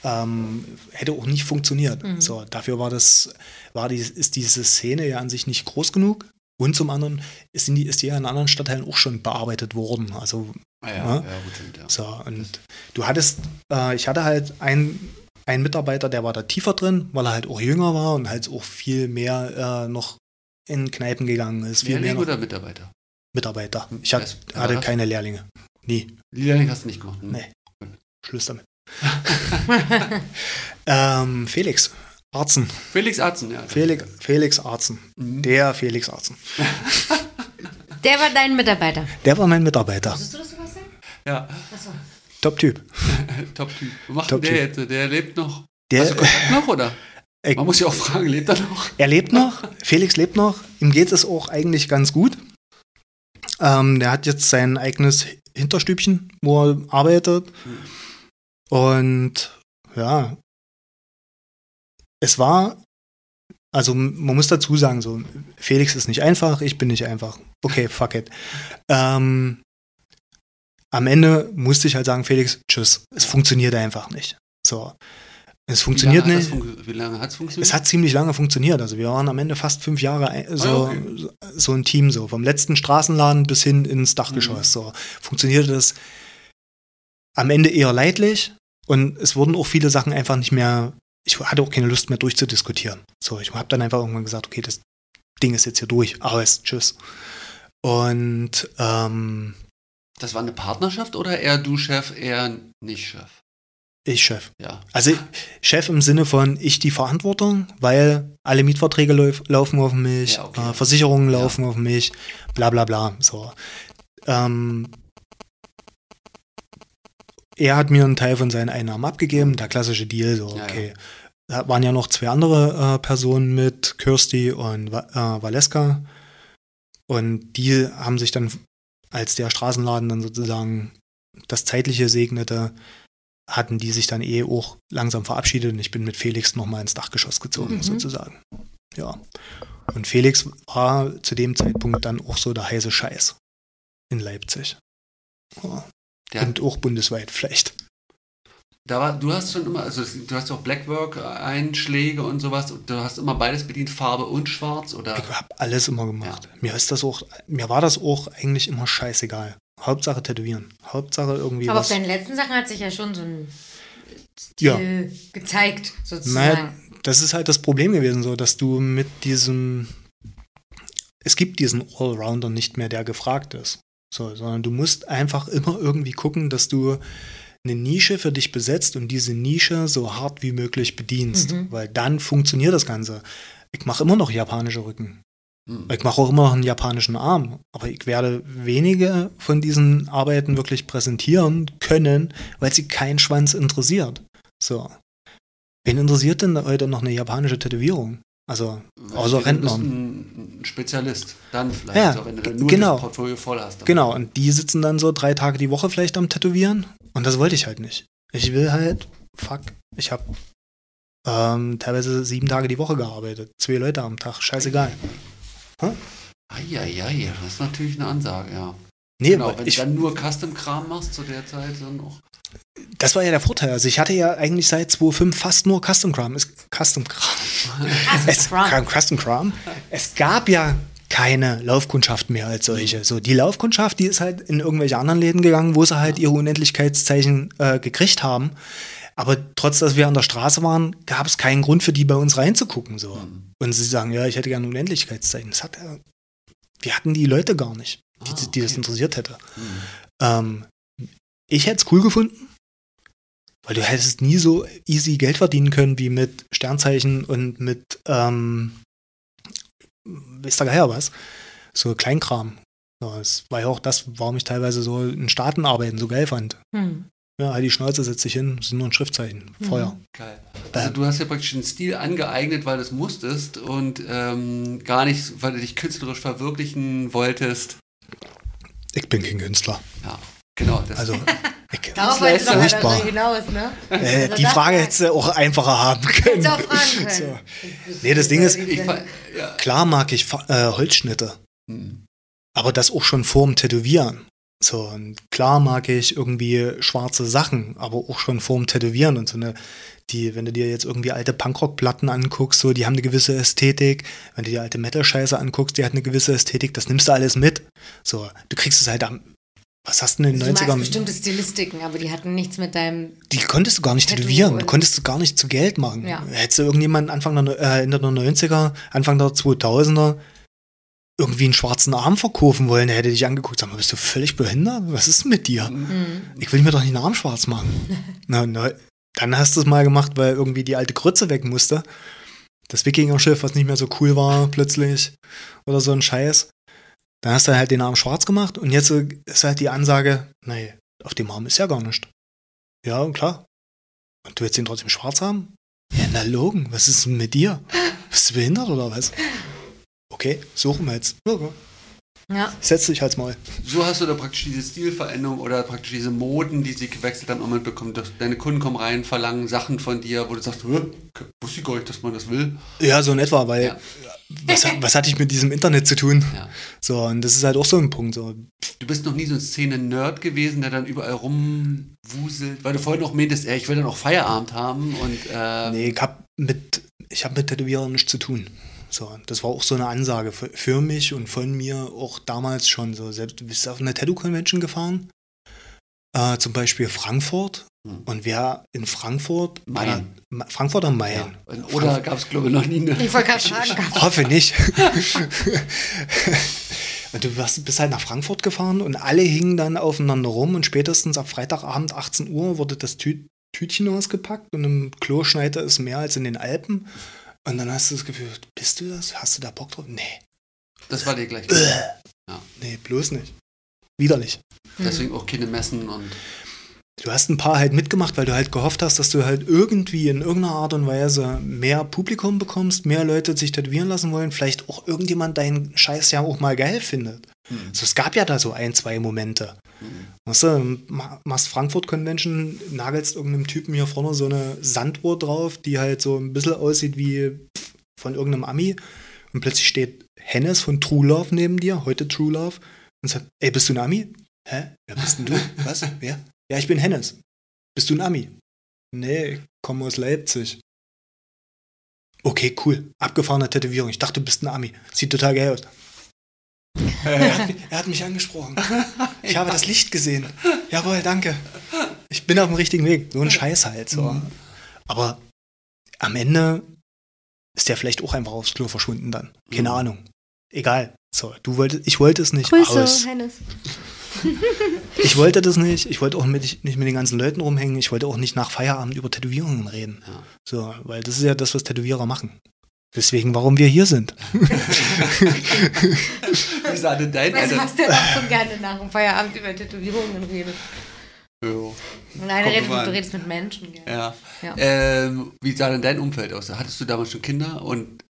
ähm, hätte auch nicht funktioniert. Mhm. So, dafür war das, war die, ist diese Szene ja an sich nicht groß genug. Und zum anderen ist die, ist die ja in anderen Stadtteilen auch schon bearbeitet worden. Also Ah ja, Ja. ja, gut, ja. So, und du hattest, äh, ich hatte halt einen, einen Mitarbeiter, der war da tiefer drin, weil er halt auch jünger war und halt auch viel mehr äh, noch in Kneipen gegangen ist. Viel mehr Lehrling noch oder Mitarbeiter? Mitarbeiter. Ich hat, hatte was? keine Lehrlinge. Nie. Lehrling hast du nicht gemacht. hm? Nee. Schluss damit. ähm, Felix Arzen. Felix Arzen, ja. Felix, Felix Arzen. Mhm. Der Felix Arzen. Der war dein Mitarbeiter. Der war mein Mitarbeiter. Wusstest du das, Sebastian? Ja, Achso. Top-Typ. Top-Typ. Was macht Top der Typ. jetzt? Der lebt noch. Der, Hast du Kontakt noch, oder? äh, Man muss ja auch fragen, lebt er noch? Er lebt noch, Felix lebt noch, ihm geht es auch eigentlich ganz gut. Ähm, der hat jetzt sein eigenes Hinterstübchen, wo er arbeitet. Und ja, es war, also man muss dazu sagen, so, Felix ist nicht einfach, ich bin nicht einfach. Okay, fuck it. Ähm, am Ende musste ich halt sagen, Felix, tschüss, es funktioniert einfach nicht. So. Es funktioniert wie nicht. Funge- wie lange hat es funktioniert? Es hat ziemlich lange funktioniert. Also wir waren am Ende fast fünf Jahre ein- so, Ah, okay. so ein Team, so vom letzten Straßenladen bis hin ins Dachgeschoss. Mhm. So funktionierte das am Ende eher leidlich und es wurden auch viele Sachen einfach nicht mehr. Ich hatte auch keine Lust mehr durchzudiskutieren. So, ich habe dann einfach irgendwann gesagt, okay, das Ding ist jetzt hier durch, aus, tschüss. Und ähm, das war eine Partnerschaft oder eher du Chef, eher nicht Chef? ich Chef. Ja. Also Chef im Sinne von ich die Verantwortung, weil alle Mietverträge lauf, laufen auf mich, Ja, okay. äh, Versicherungen Ja. laufen auf mich, bla bla bla. So. Ähm, er hat mir einen Teil von seinen Einnahmen abgegeben, der klassische Deal, so Ja, okay. Da waren ja noch zwei andere äh, Personen mit, Kirsty und äh, Valeska. Und die haben sich dann, als der Straßenladen dann sozusagen das Zeitliche segnete, hatten die sich dann eh auch langsam verabschiedet und ich bin mit Felix nochmal ins Dachgeschoss gezogen, Mhm. sozusagen. Ja. Und Felix war zu dem Zeitpunkt dann auch so der heiße Scheiß in Leipzig. Ja. Und auch bundesweit vielleicht. Da war, du hast schon immer, also du hast auch Blackwork-Einschläge und sowas. Und du hast immer beides bedient, Farbe und Schwarz, oder? Ich habe alles immer gemacht. Mir ist das auch, mir war das auch eigentlich immer scheißegal. Hauptsache tätowieren. Hauptsache irgendwie Aber was. auf deinen letzten Sachen hat sich ja schon so ein Ja. Stil gezeigt, sozusagen. Naja, das ist halt das Problem gewesen, so dass du mit diesem, es gibt diesen Allrounder nicht mehr, der gefragt ist. So, sondern du musst einfach immer irgendwie gucken, dass du eine Nische für dich besetzt und diese Nische so hart wie möglich bedienst, Mhm. weil dann funktioniert das Ganze. Ich mache immer noch japanische Rücken. Hm. Ich mache auch immer noch einen japanischen Arm, aber ich werde wenige von diesen Arbeiten wirklich präsentieren können, weil sie keinen Schwanz interessiert. So. Wen interessiert denn heute noch eine japanische Tätowierung? Also, außer Du Rentner. bist ein, Spezialist. Dann vielleicht, Ja, so, wenn du nur genau. das Portfolio voll hast. Genau, und die sitzen dann so drei Tage die Woche vielleicht am Tätowieren und das wollte ich halt nicht. Ich will halt, fuck, ich habe ähm, teilweise sieben Tage die Woche gearbeitet, zwei Leute am Tag, scheißegal. Eieiei, das ist natürlich eine Ansage, ja. Nee, Genau, wenn ich, du dann nur Custom-Kram machst zu der Zeit, dann auch. das war ja der Vorteil. Also ich hatte ja eigentlich seit 2005 fast nur Custom Kram. Es, Custom Kram. Es, Kram. Custom Kram. Es gab ja keine Laufkundschaft mehr als solche. So, die Laufkundschaft, die ist halt in irgendwelche anderen Läden gegangen, wo sie halt ihre Unendlichkeitszeichen äh, gekriegt haben. Aber trotz, dass wir an der Straße waren, gab es keinen Grund für die bei uns reinzugucken. So. Hm. Und sie sagen, ja, ich hätte gerne Unendlichkeitszeichen. Das hat, wir hatten die Leute gar nicht, die, Ah, die das okay. interessiert hätte. Hm. Ähm, ich hätte es cool gefunden, weil du hättest nie so easy Geld verdienen können wie mit Sternzeichen und mit, ähm, weiß der Geier was, so Kleinkram. Ja, das war ja auch das, warum ich teilweise so in Staaten arbeiten so geil fand. Hm. Ja, halt die Schnauze, setz dich hin, das sind nur ein Schriftzeichen, Mhm. Feuer. Geil. Also du hast ja praktisch den Stil angeeignet, weil du es musstest und ähm, gar nicht, weil du dich künstlerisch verwirklichen wolltest. Ich bin kein Künstler. Ja, genau. Das, Also, ich, Darauf wolltest du doch hinaus, ne? äh, Also die Frage hättest du auch einfacher haben können. Auch fragen können. So. Nee, das Ding ist, ich. Klar mag ich äh, Holzschnitte. Hm. aber das auch schon vorm Tätowieren. So, und klar mag ich irgendwie schwarze Sachen, aber auch schon vorm Tätowieren und so eine, die, wenn du dir jetzt irgendwie alte Punkrock-Platten anguckst, so, die haben eine gewisse Ästhetik. Wenn du dir alte Metal-Scheiße anguckst, die hat eine gewisse Ästhetik, das nimmst du alles mit. So, du kriegst es halt am, was hast du in den Du magst 90ern? bestimmte Stilistiken, aber die hatten nichts mit deinem. Die konntest du gar nicht Tattoo tätowieren, du und- konntest du gar nicht zu Geld machen. Ja. Hättest du irgendjemanden Anfang der, äh, Ende der 90er, Anfang der 2000er irgendwie einen schwarzen Arm verkaufen wollen, der hätte dich angeguckt, sag mal, bist du völlig behindert? Was ist denn mit dir? Hm. Ich will mir doch nicht einen Arm schwarz machen. na, na, dann hast du es mal gemacht, weil irgendwie die alte Grütze weg musste. Das Wikinger-Schiff, was nicht mehr so cool war plötzlich oder so ein Scheiß. Dann hast du halt den Arm schwarz gemacht und jetzt ist halt die Ansage, nee, auf dem Arm ist ja gar nichts. Ja, klar. Und du willst ihn trotzdem schwarz haben? Ja, na Logen, was ist denn mit dir? Bist du behindert oder was? Okay, suchen wir jetzt. Ja, ja. Setz dich halt mal. So hast du da praktisch diese Stilveränderung oder praktisch diese Moden, die sie gewechselt haben, immer mitbekommen. Dass deine Kunden kommen rein, verlangen Sachen von dir, wo du sagst, "Hä, wusste ich gar nicht, dass man das will. Ja, so in etwa, weil Ja. Was, was hatte ich mit diesem Internet zu tun? Ja. So, und das ist halt auch so ein Punkt. So. Du bist noch nie so ein Szene-Nerd gewesen, der dann überall rumwuselt, weil du vorhin noch meintest, ey, ich will dann auch Feierabend haben und äh, Nee, ich habe mit, ich hab mit Tätowierern nichts zu tun. So, das war auch so eine Ansage für, für mich und von mir auch damals schon so. Selbst, du bist auf eine Tattoo-Convention gefahren, äh, zum Beispiel Frankfurt. Hm. Und wer in Frankfurt, Main. Ma- Frankfurt am Main. ja. Oder gab es, glaube ich, noch nie eine. Ich wollte gerade fragen. Ich hoffe nicht. und du warst, bist halt nach Frankfurt gefahren und alle hingen dann aufeinander rum und spätestens ab Freitagabend 18 Uhr wurde das Tü Tütchen ausgepackt und im Klo schneite es mehr als in den Alpen. Und dann hast du das Gefühl, bist du das? Hast du da Bock drauf? Nee, Das war dir gleich. nee, bloß nicht. Widerlich. Deswegen auch keine Messen und. Du hast ein paar halt mitgemacht, weil du halt gehofft hast, dass du halt irgendwie in irgendeiner Art und Weise mehr Publikum bekommst, mehr Leute sich tätowieren lassen wollen, vielleicht auch irgendjemand deinen Scheiß ja auch mal geil findet. Hm. So, es gab ja da so ein, zwei Momente. Hm. Weißt du, ma- machst Frankfurt Convention, nagelst irgendeinem Typen hier vorne so eine Sanduhr drauf, die halt so ein bisschen aussieht wie von irgendeinem Ami Und plötzlich steht Hennes von True Love neben dir, heute True Love, und sagt, ey, bist du ein Ami? Hä? Wer bist denn du? Was? Wer? Ja, ich bin Hennes. Bist du ein Ami? Nee, ich komme aus Leipzig. Okay, cool. Abgefahrene Tätowierung. Ich dachte, du bist ein Ami. Sieht total geil aus. Er hat, mich- er hat mich angesprochen. Ich habe das Licht gesehen. Jawohl, danke. Ich bin auf dem richtigen Weg. So ein Scheiß halt. So. Aber am Ende ist der vielleicht auch einfach aufs Klo verschwunden dann. Keine Mhm. Ahnung. Egal. So, du wolltest, ich wollte es nicht. Grüße, Aus. Hennes. Ich wollte das nicht. Ich wollte auch mit, nicht mit den ganzen Leuten rumhängen. Ich wollte auch nicht nach Feierabend über Tätowierungen reden. Ja. So, weil das ist ja das, was Tätowierer machen. Deswegen, warum wir hier sind. Wie sah denn dein Weißt du, Alter? was der auch so gerne nach dem Feierabend über Tätowierungen redet? Jo. Nein, Kommt an. du redest mit Menschen. Gell? Ja. Ja. Ähm, wie sah denn dein Umfeld aus? Hattest du damals schon Kinder? Und,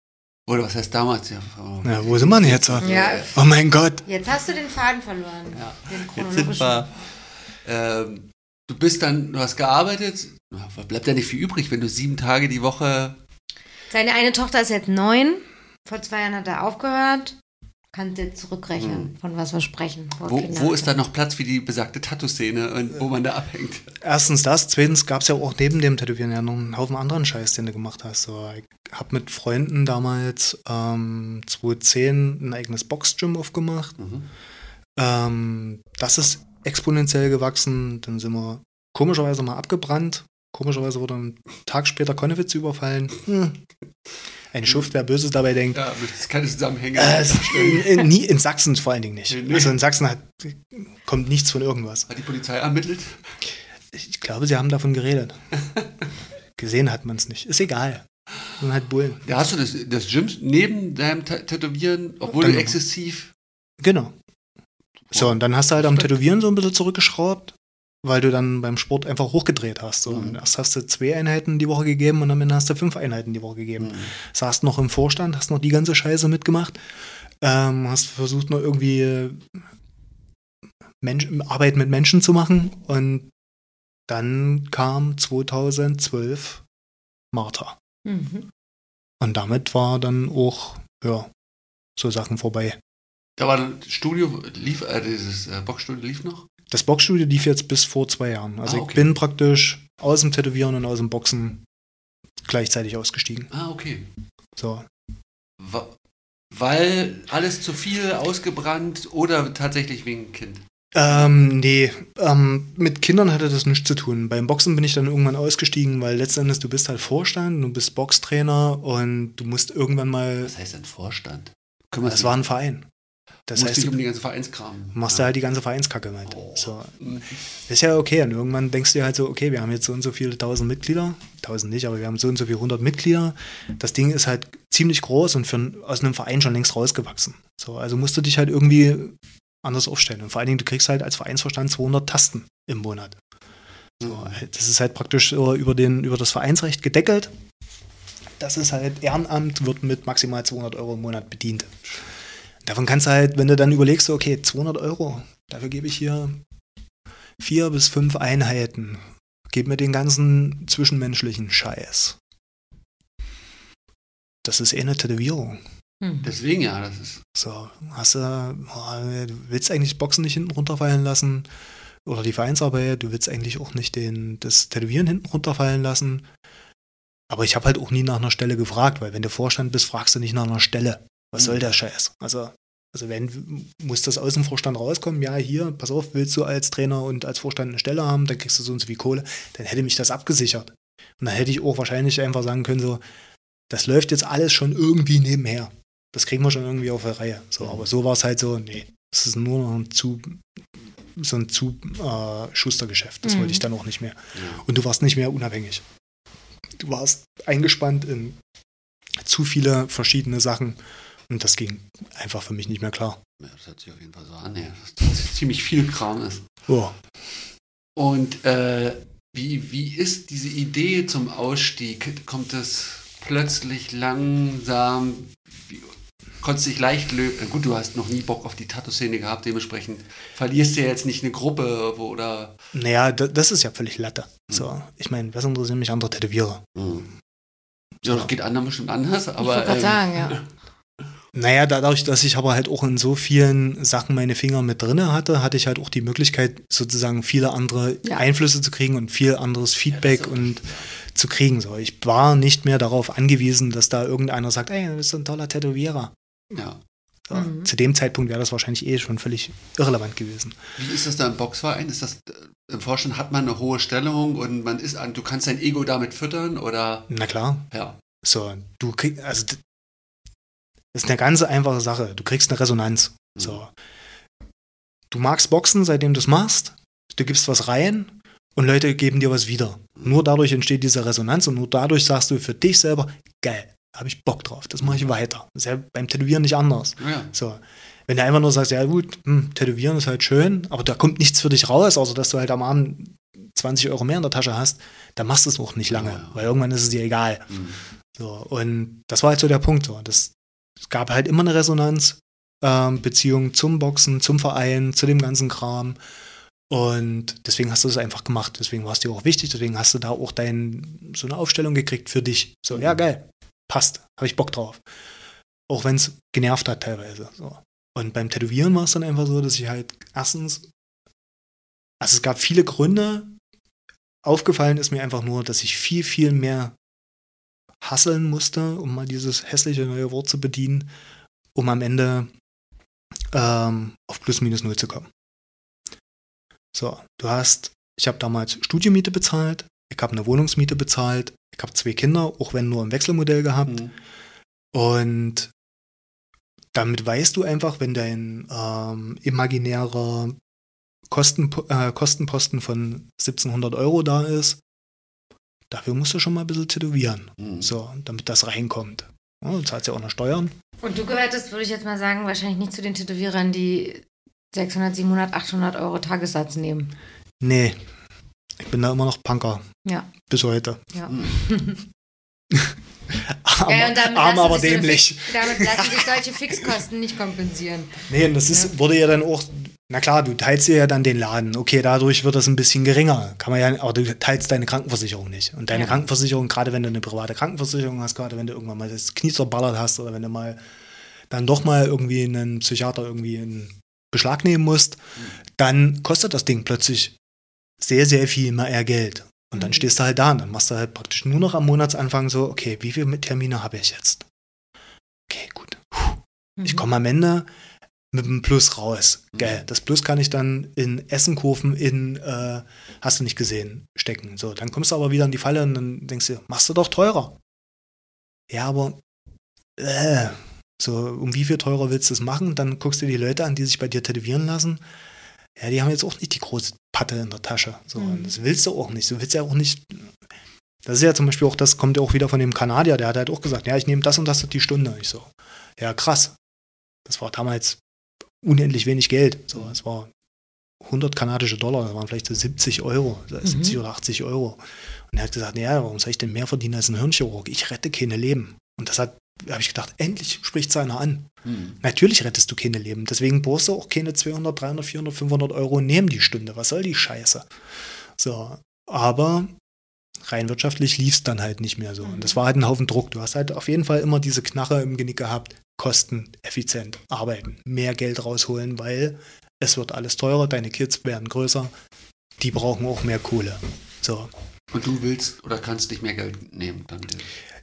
oder was heißt damals? Ja, oh, Ja, wo sind wir denn jetzt? Ja. Oh mein Gott. Jetzt hast du den Faden verloren. Ja. Den Jetzt sind wir. Ähm, du bist dann, du hast gearbeitet. Bleibt ja nicht viel übrig, wenn du sieben Tage die Woche. Seine eine Tochter ist jetzt neun. Vor zwei Jahren hat er aufgehört. Kannst jetzt zurückrechnen, von was wir sprechen. Wo, wo ist da noch Platz für die besagte Tattoo-Szene und wo man da abhängt? Erstens das, zweitens gab es ja auch neben dem Tätowieren ja noch einen Haufen anderen Scheiß, den du gemacht hast. So, ich habe mit Freunden damals ähm, 2010 ein eigenes Boxgym aufgemacht. Mhm. Ähm, das ist exponentiell gewachsen. Dann sind wir komischerweise mal abgebrannt. Komischerweise wurde ein Tag später Konnewitz überfallen. Hm. Ein Schuft, wer Böses dabei denkt. Ja, das ist keine Zusammenhänge. Äh, in, nie, in Sachsen vor allen Dingen nicht. Nee, nee. Also in Sachsen hat, kommt nichts von irgendwas. Hat die Polizei ermittelt? Ich glaube, sie haben davon geredet. Gesehen hat man es nicht. Ist egal. Sind halt Bullen. Ja, hast du das, das Gym neben deinem Tä- Tätowieren, obwohl Dann- du exzessiv. Genau. So, und dann hast du halt am. Tätowieren so ein bisschen zurückgeschraubt, weil du dann beim Sport einfach hochgedreht hast. So. Mhm. Und erst hast du zwei Einheiten die Woche gegeben und am Ende hast du fünf Einheiten die Woche gegeben. Mhm. Saßt noch im Vorstand, hast noch die ganze Scheiße mitgemacht, ähm, hast versucht noch irgendwie äh, Mensch, Arbeit mit Menschen zu machen und dann kam 2012 Martha. Mhm. Und damit war dann auch, ja, so Sachen vorbei. Da war das Studio, lief, äh, dieses äh, Boxstudio lief noch? Das Boxstudio lief jetzt bis vor zwei Jahren. Also Ah, okay. ich bin praktisch aus dem Tätowieren und aus dem Boxen gleichzeitig ausgestiegen. Ah, okay. So. Weil alles zu viel ausgebrannt oder tatsächlich wegen Kind? Ähm, nee, ähm, mit Kindern hatte das nichts zu tun. Beim Boxen bin ich dann irgendwann ausgestiegen, weil letztendlich du bist halt Vorstand, du bist Boxtrainer und du musst irgendwann mal. Was heißt denn Vorstand? Kümmerst Das war ein Verein. Das musst heißt, dich um du die ganze Vereinskram. machst ja. da halt die ganze Vereinskacke mit. Oh. So. Ist ja okay. Und irgendwann denkst du dir halt so, okay, wir haben jetzt so und so viele tausend Mitglieder. Tausend nicht, aber wir haben so und so viele hundert Mitglieder. Das Ding ist halt ziemlich groß und für, aus einem Verein schon längst rausgewachsen. So, also musst du dich halt irgendwie anders aufstellen. Und vor allen Dingen, du kriegst halt als Vereinsvorstand 200 Tasten im Monat. So, halt, das ist halt praktisch äh, über, den, über das Vereinsrecht gedeckelt. Das ist halt Ehrenamt, wird mit maximal 200 Euro im Monat bedient. Davon kannst du halt, wenn du dann überlegst, so, okay, 200 Euro, dafür gebe ich hier vier bis fünf Einheiten. Gib mir den ganzen zwischenmenschlichen Scheiß. Das ist eh eine Tätowierung. Mhm. Deswegen ja, das ist. So, hast du, oh, du willst eigentlich Boxen nicht hinten runterfallen lassen oder die Vereinsarbeit, du willst eigentlich auch nicht den, das Tätowieren hinten runterfallen lassen. Aber ich habe halt auch nie nach einer Stelle gefragt, weil wenn du Vorstand bist, fragst du nicht nach einer Stelle. Was soll Mhm. der Scheiß? Also, also wenn, muss das aus dem Vorstand rauskommen, ja, hier, pass auf, willst du als Trainer und als Vorstand eine Stelle haben, dann kriegst du so und so viel Kohle, dann hätte mich das abgesichert. Und dann hätte ich auch wahrscheinlich einfach sagen können, so, das läuft jetzt alles schon irgendwie nebenher. Das kriegen wir schon irgendwie auf der Reihe. So, aber so war es halt so, nee, es ist nur noch ein zu, so ein zu äh, Schustergeschäft. Das Mhm. wollte ich dann auch nicht mehr. Ja. Und du warst nicht mehr unabhängig. Du warst eingespannt in zu viele verschiedene Sachen und das ging einfach für mich nicht mehr klar. ja, das hört sich auf jeden Fall so an, ja, dass das ziemlich viel Kram ist. Oh. Und äh, wie, wie ist diese Idee zum Ausstieg? Kommt es plötzlich langsam? Wie, konntest dich leicht lösen? Gut, du hast noch nie Bock auf die Tattoo-Szene gehabt, dementsprechend verlierst du ja jetzt nicht eine Gruppe wo, oder. Naja, da, das ist ja völlig Latte. So, ich meine, was interessieren mich andere Tätowierer? Ja, das geht anderen bestimmt anders, aber. ich wollte gerade ähm, sagen, ja. Naja, dadurch, dass ich aber halt auch in so vielen Sachen meine Finger mit drinne hatte, hatte ich halt auch die Möglichkeit, sozusagen viele andere Ja. Einflüsse zu kriegen und viel anderes Feedback und zu kriegen. So, ich war nicht mehr darauf angewiesen, dass da irgendeiner sagt, ey, du bist so ein toller Tätowierer. Ja. So, Mhm. Zu dem Zeitpunkt wäre das wahrscheinlich eh schon völlig irrelevant gewesen. Wie ist das da im Boxverein? Ist das äh, im Vorstand hat man eine hohe Stellung und man ist an, du kannst dein Ego damit füttern oder Na klar, ja. so, du kriegst, also das ist eine ganz einfache Sache. Du kriegst eine Resonanz. Mhm. So. Du magst Boxen, seitdem du es machst. Du gibst was rein und Leute geben dir was wieder. Nur dadurch entsteht diese Resonanz und nur dadurch sagst du für dich selber, geil, habe ich Bock drauf, das mache ich weiter. Das ist ja beim Tätowieren nicht anders. Ja. So. Wenn du einfach nur sagst, ja gut, hm, Tätowieren ist halt schön, aber da kommt nichts für dich raus, außer dass du halt am Abend 20 Euro mehr in der Tasche hast, dann machst du es auch nicht lange, Ja. weil irgendwann ist es dir egal. Mhm. So, und das war halt so der Punkt. So. Das, es gab halt immer eine Resonanz, ähm, Beziehung zum Boxen, zum Verein, zu dem ganzen Kram. Und deswegen hast du es einfach gemacht. Deswegen war es dir auch wichtig. Deswegen hast du da auch dein, so eine Aufstellung gekriegt für dich. So, ja, geil, passt, habe ich Bock drauf. Auch wenn es genervt hat teilweise. So. Und beim Tätowieren war es dann einfach so, dass ich halt erstens, also es gab viele Gründe. Aufgefallen ist mir einfach nur, dass ich viel, viel mehr hasseln musste, um mal dieses hässliche neue Wort zu bedienen, um am Ende ähm, auf plus minus null zu kommen. So, du hast, ich habe damals Studiomiete bezahlt, ich habe eine Wohnungsmiete bezahlt, ich habe zwei Kinder, auch wenn nur im Wechselmodell gehabt. Mhm. Und damit weißt du einfach, wenn dein ähm, imaginärer Kosten, äh, Kostenposten von 1700 Euro da ist, dafür musst du schon mal ein bisschen tätowieren, Mhm. so, damit das reinkommt. Ja, du zahlst ja auch noch Steuern. Und du gehörtest, würde ich jetzt mal sagen, wahrscheinlich nicht zu den Tätowierern, die 600, 700, 800 Euro Tagessatz nehmen. Nee, ich bin da immer noch Punker. Ja. Bis heute. Ja. Mhm. Arm, Ja, und damit arm aber so dämlich. Fix- Damit lassen sich solche Fixkosten nicht kompensieren. Nee, und das ist, wurde ja dann auch, na klar, du teilst dir ja dann den Laden. Okay, dadurch wird das ein bisschen geringer. Kann man ja, aber du teilst deine Krankenversicherung nicht. Und deine Ja. Krankenversicherung, gerade wenn du eine private Krankenversicherung hast, gerade wenn du irgendwann mal das Knie zerballert hast oder wenn du mal dann doch mal irgendwie einen Psychiater irgendwie in Beschlag nehmen musst, dann kostet das Ding plötzlich sehr, sehr viel mehr Geld. Und dann Mhm. stehst du halt da und dann machst du halt praktisch nur noch am Monatsanfang so, okay, wie viele Termine habe ich jetzt? Okay, gut. Puh. Ich Mhm. komme am Ende mit einem Plus raus. Mhm. Geil. Das Plus kann ich dann in Essenkurven in, äh, hast du nicht gesehen, stecken. So, dann kommst du aber wieder in die Falle und dann denkst du, machst du doch teurer. Ja, aber äh, so, um wie viel teurer willst du es machen? Dann guckst du die Leute an, die sich bei dir tätowieren lassen. Ja, die haben jetzt auch nicht die große Patte in der Tasche. So, Mhm. das willst du auch nicht. Du willst ja auch nicht. Das ist ja zum Beispiel auch, das kommt ja auch wieder von dem Kanadier, der hat halt auch gesagt, ja, ich nehme das und das die Stunde. Ich so, ja, krass. Das war damals unendlich wenig Geld. So, es war 100 kanadische Dollar, das waren vielleicht so 70 Euro, also 70 oder 80 Euro. Und er hat gesagt, ja, warum soll ich denn mehr verdienen als ein Hirnchirurg? Ich rette keine Leben. Und das hat, habe ich gedacht, endlich spricht es einer an. Mhm. Natürlich rettest du keine Leben. Deswegen brauchst du auch keine 200, 300, 400, 500 Euro nehmen die Stunde. Was soll die Scheiße? So, aber rein wirtschaftlich lief es dann halt nicht mehr so. Und das war halt ein Haufen Druck. Du hast halt auf jeden Fall immer diese Knarre im Genick gehabt. Kosten, effizient, arbeiten, mehr Geld rausholen, weil es wird alles teurer, deine Kids werden größer, die brauchen auch mehr Kohle. So. Und du willst oder kannst nicht mehr Geld nehmen dann.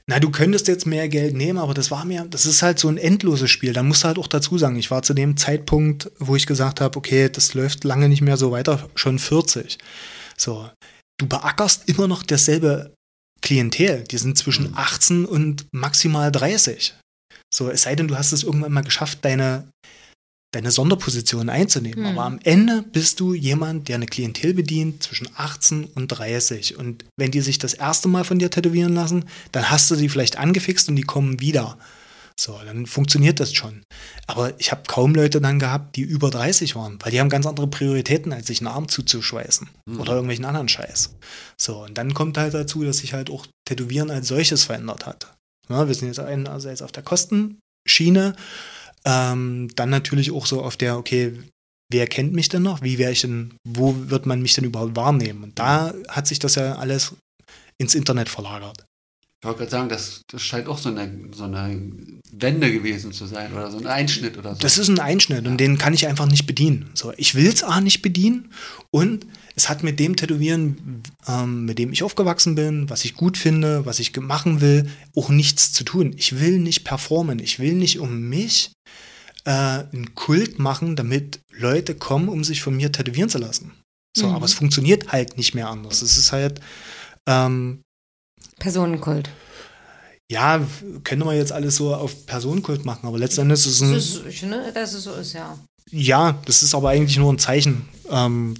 Na, du könntest jetzt mehr Geld nehmen, aber das war mir, das ist halt so ein endloses Spiel. Da musst du halt auch dazu sagen, ich war zu dem Zeitpunkt, wo ich gesagt habe, okay, das läuft lange nicht mehr so weiter, schon 40. So, du beackerst immer noch dasselbe Klientel. Die sind zwischen 18 und maximal 30. So, es sei denn, du hast es irgendwann mal geschafft, deine, deine Sonderposition einzunehmen. Hm. Aber am Ende bist du jemand, der eine Klientel bedient zwischen 18 und 30. Und wenn die sich das erste Mal von dir tätowieren lassen, dann hast du die vielleicht angefixt und die kommen wieder. So, dann funktioniert das schon. Aber ich habe kaum Leute dann gehabt, die über 30 waren, weil die haben ganz andere Prioritäten, als sich einen Arm zuzuschweißen Mhm. oder irgendwelchen anderen Scheiß. So, und dann kommt halt dazu, dass sich halt auch Tätowieren als solches verändert hat. Ja, wir sind jetzt einerseits auf der Kostenschiene, ähm, dann natürlich auch so auf der, okay, wer kennt mich denn noch? Wie wäre ich denn, wo wird man mich denn überhaupt wahrnehmen? Und da hat sich das ja alles ins Internet verlagert. Ich wollte gerade sagen, das, das scheint auch so eine, so eine Wende gewesen zu sein oder so ein Einschnitt oder so. Das ist ein Einschnitt und den kann ich einfach nicht bedienen. So, ich will es auch nicht bedienen und es hat mit dem Tätowieren, ähm, mit dem ich aufgewachsen bin, was ich gut finde, was ich machen will, auch nichts zu tun. Ich will nicht performen. Ich will nicht um mich äh, einen Kult machen, damit Leute kommen, um sich von mir tätowieren zu lassen. So, Mhm. aber es funktioniert halt nicht mehr anders. Es ist halt, ähm, Personenkult. ja, könnte man jetzt alles so auf Personenkult machen, aber letztendlich ist es ein, Das ist, ich finde, dass es so ist, ja. Ja, das ist aber eigentlich nur ein Zeichen. Ähm,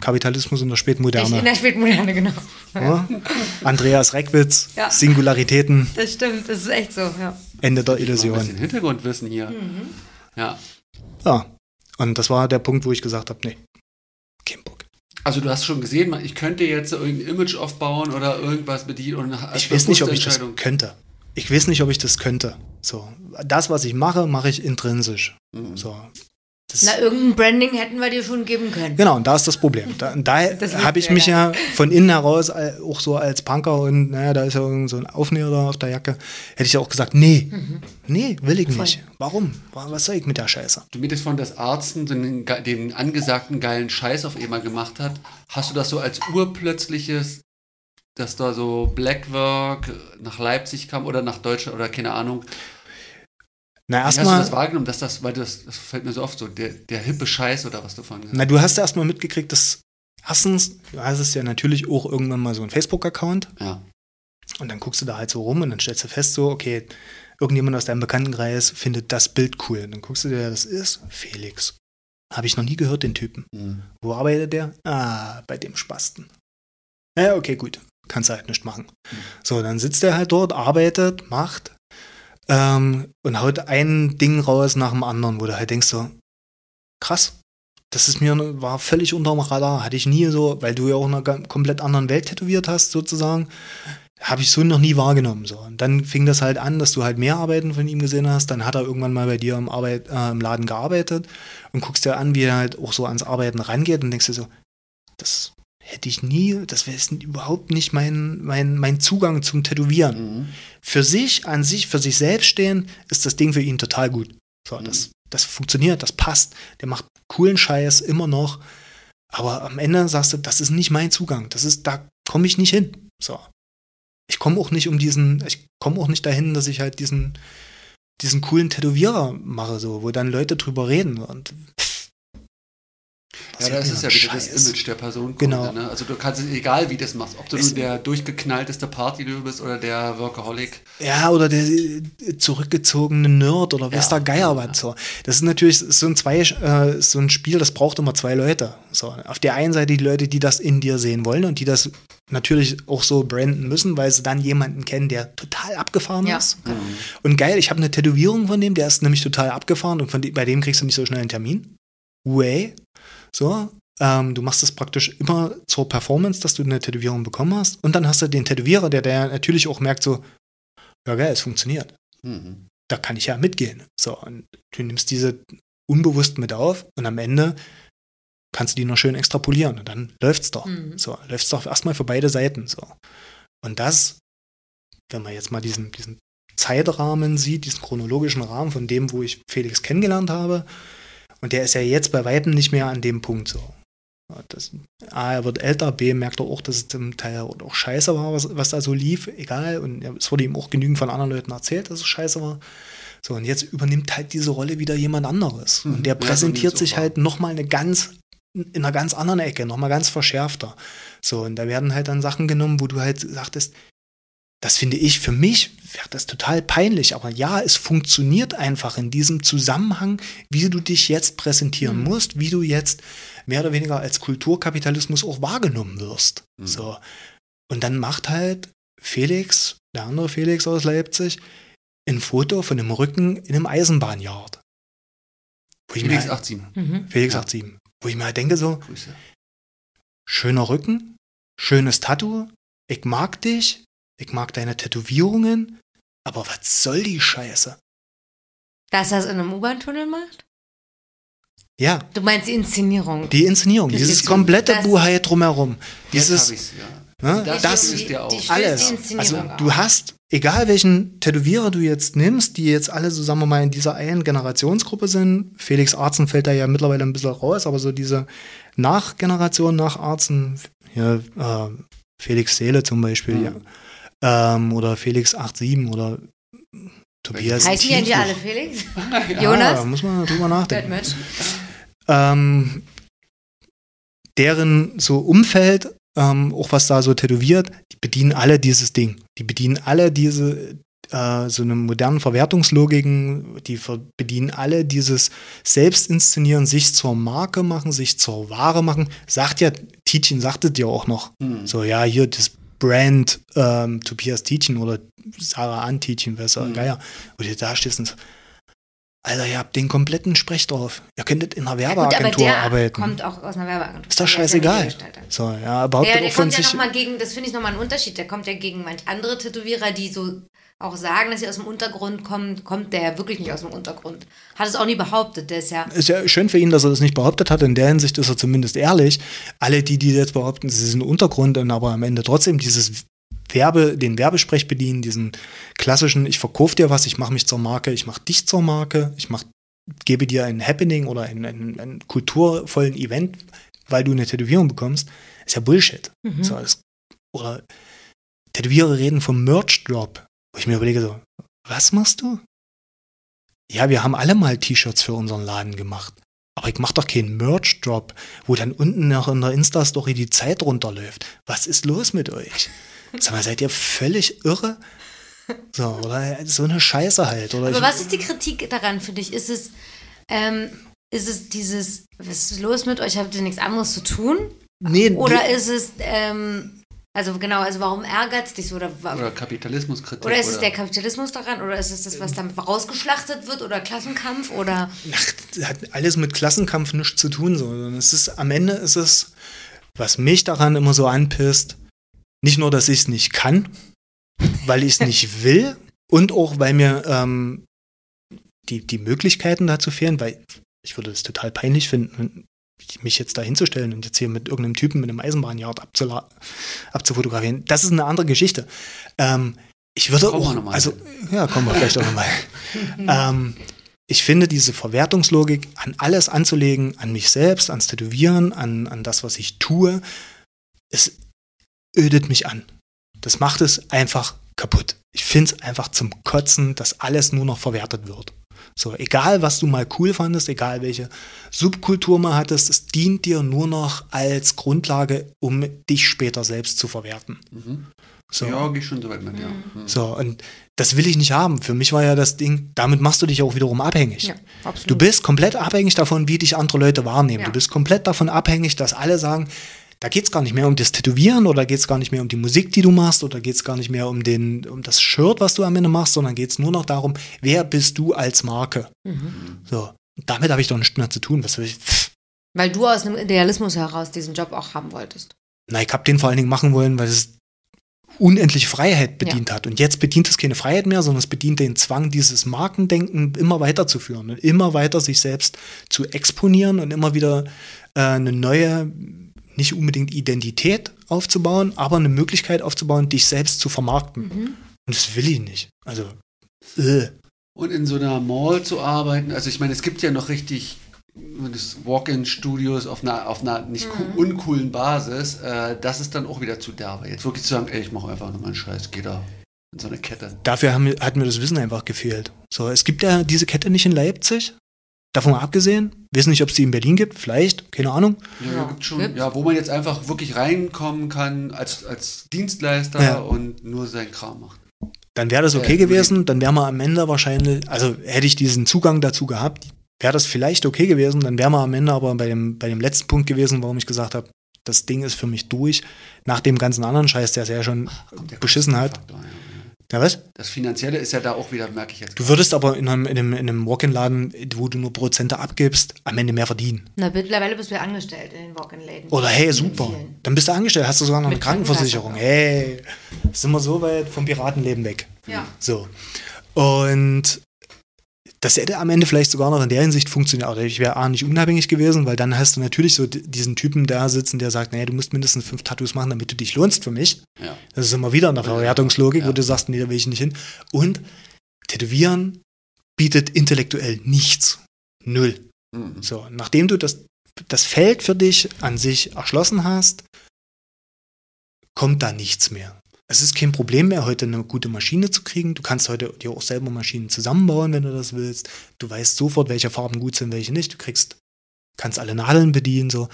Kapitalismus in der Ich, in Spätmoderne. der Spätmoderne, genau. Ja? Andreas Reckwitz, Ja. Singularitäten, Das stimmt, das ist echt so, ja. Ende der Mal ein bisschen Illusion. Hintergrundwissen hier. Mhm. Ja. Ja. Und das war der Punkt, wo ich gesagt habe, nee, kein Bock. Also du hast schon gesehen, ich könnte jetzt irgendein Image aufbauen oder irgendwas bedienen und Ich weiß nicht, ob ich das könnte. Ich weiß nicht, ob ich das könnte. So, das, was ich mache, mache ich intrinsisch. Mhm. So, das, Na, irgendein Branding hätten wir dir schon geben können. Genau, und da ist das Problem. Da, da Das habe ich mich ja von innen heraus äh, auch so als Punker und naja, da ist ja irgend so ein Aufnäher da auf der Jacke, hätte ich ja auch gesagt, nee, nee, will ich Voll. nicht. Warum? Wa- Was soll ich mit der Scheiße? Du meintest von, dass Arzen den, den angesagten geilen Scheiß auf einmal gemacht hat. Hast du das so als urplötzliches, dass da so Blackwork nach Leipzig kam oder nach Deutschland oder keine Ahnung. Na, Wie hast du erstmal, das wahrgenommen, dass das, weil das, das fällt mir so oft so, der, der hippe Scheiß oder was du von gesagt na, du hast ja erstmal mitgekriegt, dass erstens, du hast es ja natürlich auch irgendwann mal so einen Facebook-Account hast. Ja. und dann guckst du da halt so rum und dann stellst du fest, so, okay, irgendjemand aus deinem Bekanntenkreis findet das Bild cool. Und dann guckst du dir, wer das ist. Felix. Habe ich noch nie gehört, den Typen. Mhm. Wo arbeitet der? Ah, bei dem Spasten. Ja, okay, gut. Kannst du halt nicht machen. So, dann sitzt er halt dort, arbeitet, macht ähm, und haut ein Ding raus nach dem anderen, wo du halt denkst so, krass. Das ist mir, war völlig unterm Radar. Hatte ich nie so, weil du ja auch in einer komplett anderen Welt tätowiert hast, sozusagen. Habe ich so noch nie wahrgenommen. So. Und dann fing das halt an, dass du halt mehr Arbeiten von ihm gesehen hast. Dann hat er irgendwann mal bei dir im, Arbeit, äh, im Laden gearbeitet und guckst dir an, wie er halt auch so ans Arbeiten rangeht und denkst dir so, das hätte ich nie, das wäre überhaupt nicht mein, mein, mein Zugang zum Tätowieren. Mhm. Für sich, an sich, für sich selbst stehen, ist das Ding für ihn total gut. So, Mhm. das, das funktioniert, das passt. Der macht coolen Scheiß immer noch. Aber am Ende sagst du, das ist nicht mein Zugang. Das ist, da komme ich nicht hin. So. Ich komme auch nicht um diesen, ich komme auch nicht dahin, dass ich halt diesen, diesen coolen Tätowierer mache, so, wo dann Leute drüber reden. Und pff, Ja, das ist ja wieder das Scheiß. Image der Person. Genau. Ne? Also du kannst es egal wie das machst, ob du Es- nur der durchgeknallteste Partylöwe bist oder der Workaholic. Ja, oder der äh, zurückgezogene Nerd oder Ja, der Geier ja. was so. Das ist natürlich so ein zwei, äh, so ein Spiel, das braucht immer zwei Leute. So, auf der einen Seite die Leute, die das in dir sehen wollen und die das natürlich auch so branden müssen, weil sie dann jemanden kennen, der total abgefahren Ja. ist. Und geil, ich habe eine Tätowierung von dem, der ist nämlich total abgefahren und von dem, bei dem kriegst du nicht so schnell einen Termin. Way. So, ähm, du machst es praktisch immer zur Performance, dass du eine Tätowierung bekommen hast. Und dann hast du den Tätowierer, der, der natürlich auch merkt so, ja geil, es funktioniert. Mhm. Da kann ich ja mitgehen. So, und du nimmst diese unbewusst mit auf und am Ende kannst du die noch schön extrapolieren und dann läuft's doch. Mhm. So, läuft's doch erstmal für beide Seiten. So. Und das, wenn man jetzt mal diesen, diesen Zeitrahmen sieht, diesen chronologischen Rahmen von dem, wo ich Felix kennengelernt habe, und der ist ja jetzt bei Weitem nicht mehr an dem Punkt so. Ja, Das, A, er wird älter, B, merkt er auch, dass es zum Teil auch scheiße war, was, was da so lief, egal. Und ja, es wurde ihm auch genügend von anderen Leuten erzählt, dass es scheiße war. So, und jetzt übernimmt halt diese Rolle wieder jemand anderes. Mhm. Und der Ja, präsentiert nimmt's sich halt nochmal eine ganz, in einer ganz anderen Ecke, nochmal ganz verschärfter. So, und da werden halt dann Sachen genommen, wo du halt sagtest, das finde ich für mich, wäre das total peinlich. Aber ja, es funktioniert einfach in diesem Zusammenhang, wie du dich jetzt präsentieren Mhm. musst, wie du jetzt mehr oder weniger als Kulturkapitalismus auch wahrgenommen wirst. Mhm. So. Und dann macht halt Felix, der andere Felix aus Leipzig, ein Foto von einem Rücken in einem ich Felix mir, 87. Mhm. Felix Ja. 87. Wo ich mir halt denke so, Grüße. schöner Rücken, schönes Tattoo, ich mag dich, ich mag deine Tätowierungen, aber was soll die Scheiße? Dass er es in einem U-Bahn-Tunnel macht? Ja, Du meinst die Inszenierung? die Inszenierung, Die dieses komplette Das- Buhai drumherum. Jetzt Dieses, hab ich's, ja. Ne? Das Das, ist ja auch. alles. die Also du hast, egal welchen Tätowierer du jetzt nimmst, die jetzt alle so, sagen wir mal, in dieser einen Generationsgruppe sind. Felix Arzen fällt da ja mittlerweile ein bisschen raus, aber so diese Nachgeneration nach Arzen, hier, äh, Felix Seele zum Beispiel, Mhm. ja. Ähm, oder Felix 87 oder Tobias. Heißen die eigentlich alle Felix? Ja, Jonas? muss man drüber nachdenken. Ähm, deren so Umfeld, ähm, auch was da so tätowiert, die bedienen alle dieses Ding. Die bedienen alle diese äh, so eine modernen Verwertungslogiken, die ver bedienen alle dieses Selbstinszenieren, sich zur Marke machen, sich zur Ware machen. Sagt ja, Tietjen sagte dir auch noch. Hm. So, ja, hier das Brand ähm, Tobias Tietjen oder Sarah Ann Tietjen, wer ist Mhm. Geier. Wo du da stehst und so, Alter, ihr habt den kompletten Sprech drauf. Ihr könntet in einer Ja, Werbeagentur der arbeiten. kommt auch aus einer Werbeagentur. Ist doch ja scheißegal. So, ja, Ja, der kommt ja nochmal gegen, das finde ich nochmal einen Unterschied, der kommt ja gegen manch andere Tätowierer, die so auch sagen, dass sie aus dem Untergrund kommen, kommt der ja wirklich nicht aus dem Untergrund. Hat es auch nie behauptet, der ist ja, ist ja schön für ihn, dass er das nicht behauptet hat. In der Hinsicht ist er zumindest ehrlich. Alle, die, die jetzt behaupten, sie sind Untergrund und aber am Ende trotzdem dieses Werbe, den Werbesprech bedienen, diesen klassischen, ich verkaufe dir was, ich mache mich zur Marke, ich mache dich zur Marke, ich mach, gebe dir ein Happening oder einen, einen, einen kulturvollen Event, weil du eine Tätowierung bekommst, ist ja Bullshit. Mhm. So, das, oder Tätowierer reden vom Merch-Drop, wo ich mir überlege so, was machst du? Ja, wir haben alle mal T-Shirts für unseren Laden gemacht. Aber ich mach doch keinen Merch-Drop, wo dann unten noch in der Insta-Story die Zeit runterläuft. Was ist los mit euch? Sag mal, seid ihr völlig irre? So, oder so eine Scheiße halt. Oder Aber was ist die Kritik daran für dich? Ist es, ähm, ist es dieses, was ist los mit euch, habt ihr nichts anderes zu tun? nee, Oder nee, ist es, ähm, also genau, also warum ärgert es dich so? Oder, Oder Kapitalismuskritik. oder ist es oder- der Kapitalismus daran? Oder ist es das, was dann rausgeschlachtet wird? Oder Klassenkampf? Oder ach, das hat alles mit Klassenkampf nichts zu tun. So. sondern Es ist, am Ende ist es, was mich daran immer so anpisst, nicht nur, dass ich es nicht kann, weil ich es nicht will und auch, weil mir ähm, die, die Möglichkeiten dazu fehlen, weil ich würde es total peinlich finden, mich jetzt da hinzustellen und jetzt hier mit irgendeinem Typen mit einem Eisenbahnjagd abzula- abzufotografieren. Das ist eine andere Geschichte. Ähm, ich würde Kommen auch, also, ja, kommen wir vielleicht auch nochmal. ähm, ich finde diese Verwertungslogik, an alles anzulegen, an mich selbst, ans Tätowieren, an, an das, was ich tue, es ödet mich an. Das macht es einfach kaputt. Ich finde es einfach zum Kotzen, dass alles nur noch verwertet wird. So, egal was du mal cool fandest, egal welche Subkultur mal hattest, es dient dir nur noch als Grundlage, um dich später selbst zu verwerten. Mhm. So. Ja, geh schon so weit mit, ja. Mhm. So, und das will ich nicht haben. Für mich war ja das Ding, damit machst du dich auch wiederum abhängig. ja, absolut. Du bist komplett abhängig davon, wie dich andere Leute wahrnehmen. Ja. Du bist komplett davon abhängig, dass alle sagen, da geht es gar nicht mehr um das Tätowieren oder geht es gar nicht mehr um die Musik, die du machst oder geht es gar nicht mehr um, den, um das Shirt, was du am Ende machst, sondern geht es nur noch darum, wer bist du als Marke. Mhm. So, und damit habe ich doch nichts mehr zu tun. Was will ich? Weil du aus einem Idealismus heraus diesen Job auch haben wolltest. Na, ich habe den vor allen Dingen machen wollen, weil es unendliche Freiheit bedient hat. Und jetzt bedient es keine Freiheit mehr, sondern es bedient den Zwang, dieses Markendenken immer weiterzuführen und immer weiter sich selbst zu exponieren und immer wieder äh, eine neue, nicht unbedingt Identität aufzubauen, aber eine Möglichkeit aufzubauen, dich selbst zu vermarkten. Mhm. Und das will ich nicht. Also, äh. Und in so einer Mall zu arbeiten, also ich meine, es gibt ja noch richtig Walk-in-Studios auf einer, auf einer nicht Mhm. cool- uncoolen Basis, äh, das ist dann auch wieder zu derbe. Jetzt wirklich zu sagen, ey, ich mache einfach nur meinen Scheiß, geh da in so eine Kette. dafür haben, hat mir das Wissen einfach gefehlt. So, es gibt ja diese Kette nicht in Leipzig. Davon mal abgesehen, wissen nicht, ob es die in Berlin gibt, vielleicht, keine Ahnung. Ja, Ja, gibt schon, gibt's. ja, wo man jetzt einfach wirklich reinkommen kann als, als Dienstleister Ja. und nur seinen Kram macht. Dann wäre das okay Äh, gewesen, dann wäre man am Ende wahrscheinlich, also hätte ich diesen Zugang dazu gehabt, wäre das vielleicht okay gewesen, dann wäre man am Ende aber bei dem, bei dem letzten Punkt gewesen, warum ich gesagt habe, das Ding ist für mich durch, nach dem ganzen anderen Scheiß, der es ja schon der beschissen hat. Kostenfaktor, ja. Ja, was? Das Finanzielle ist ja da auch wieder, merke ich jetzt. Du würdest aber in einem, in einem, in einem Walk-in-Laden, wo du nur Prozente abgibst, am Ende mehr verdienen. Na, mittlerweile bist du ja angestellt in den Walk-in-Läden. Oder hey, super, dann bist du angestellt, hast du sogar noch eine Mit Krankenversicherung. Hey, sind wir so weit vom Piratenleben weg. Ja. So. Und das hätte am Ende vielleicht sogar noch in der Hinsicht funktioniert. Aber ich wäre A nicht unabhängig gewesen, weil dann hast du natürlich so diesen Typen da sitzen, der sagt, naja, du musst mindestens fünf Tattoos machen, damit du dich lohnst für mich. Ja. Das ist immer wieder eine Verwertungslogik, Ja. wo du sagst, nee, da will ich nicht hin. Und Tätowieren bietet intellektuell nichts. Null. Mhm. So, nachdem du das, das Feld für dich an sich erschlossen hast, kommt da nichts mehr. Es ist kein Problem mehr, heute eine gute Maschine zu kriegen. Du kannst heute dir auch selber Maschinen zusammenbauen, wenn du das willst. Du weißt sofort, welche Farben gut sind, welche nicht. Du kriegst, kannst alle Nadeln bedienen, so.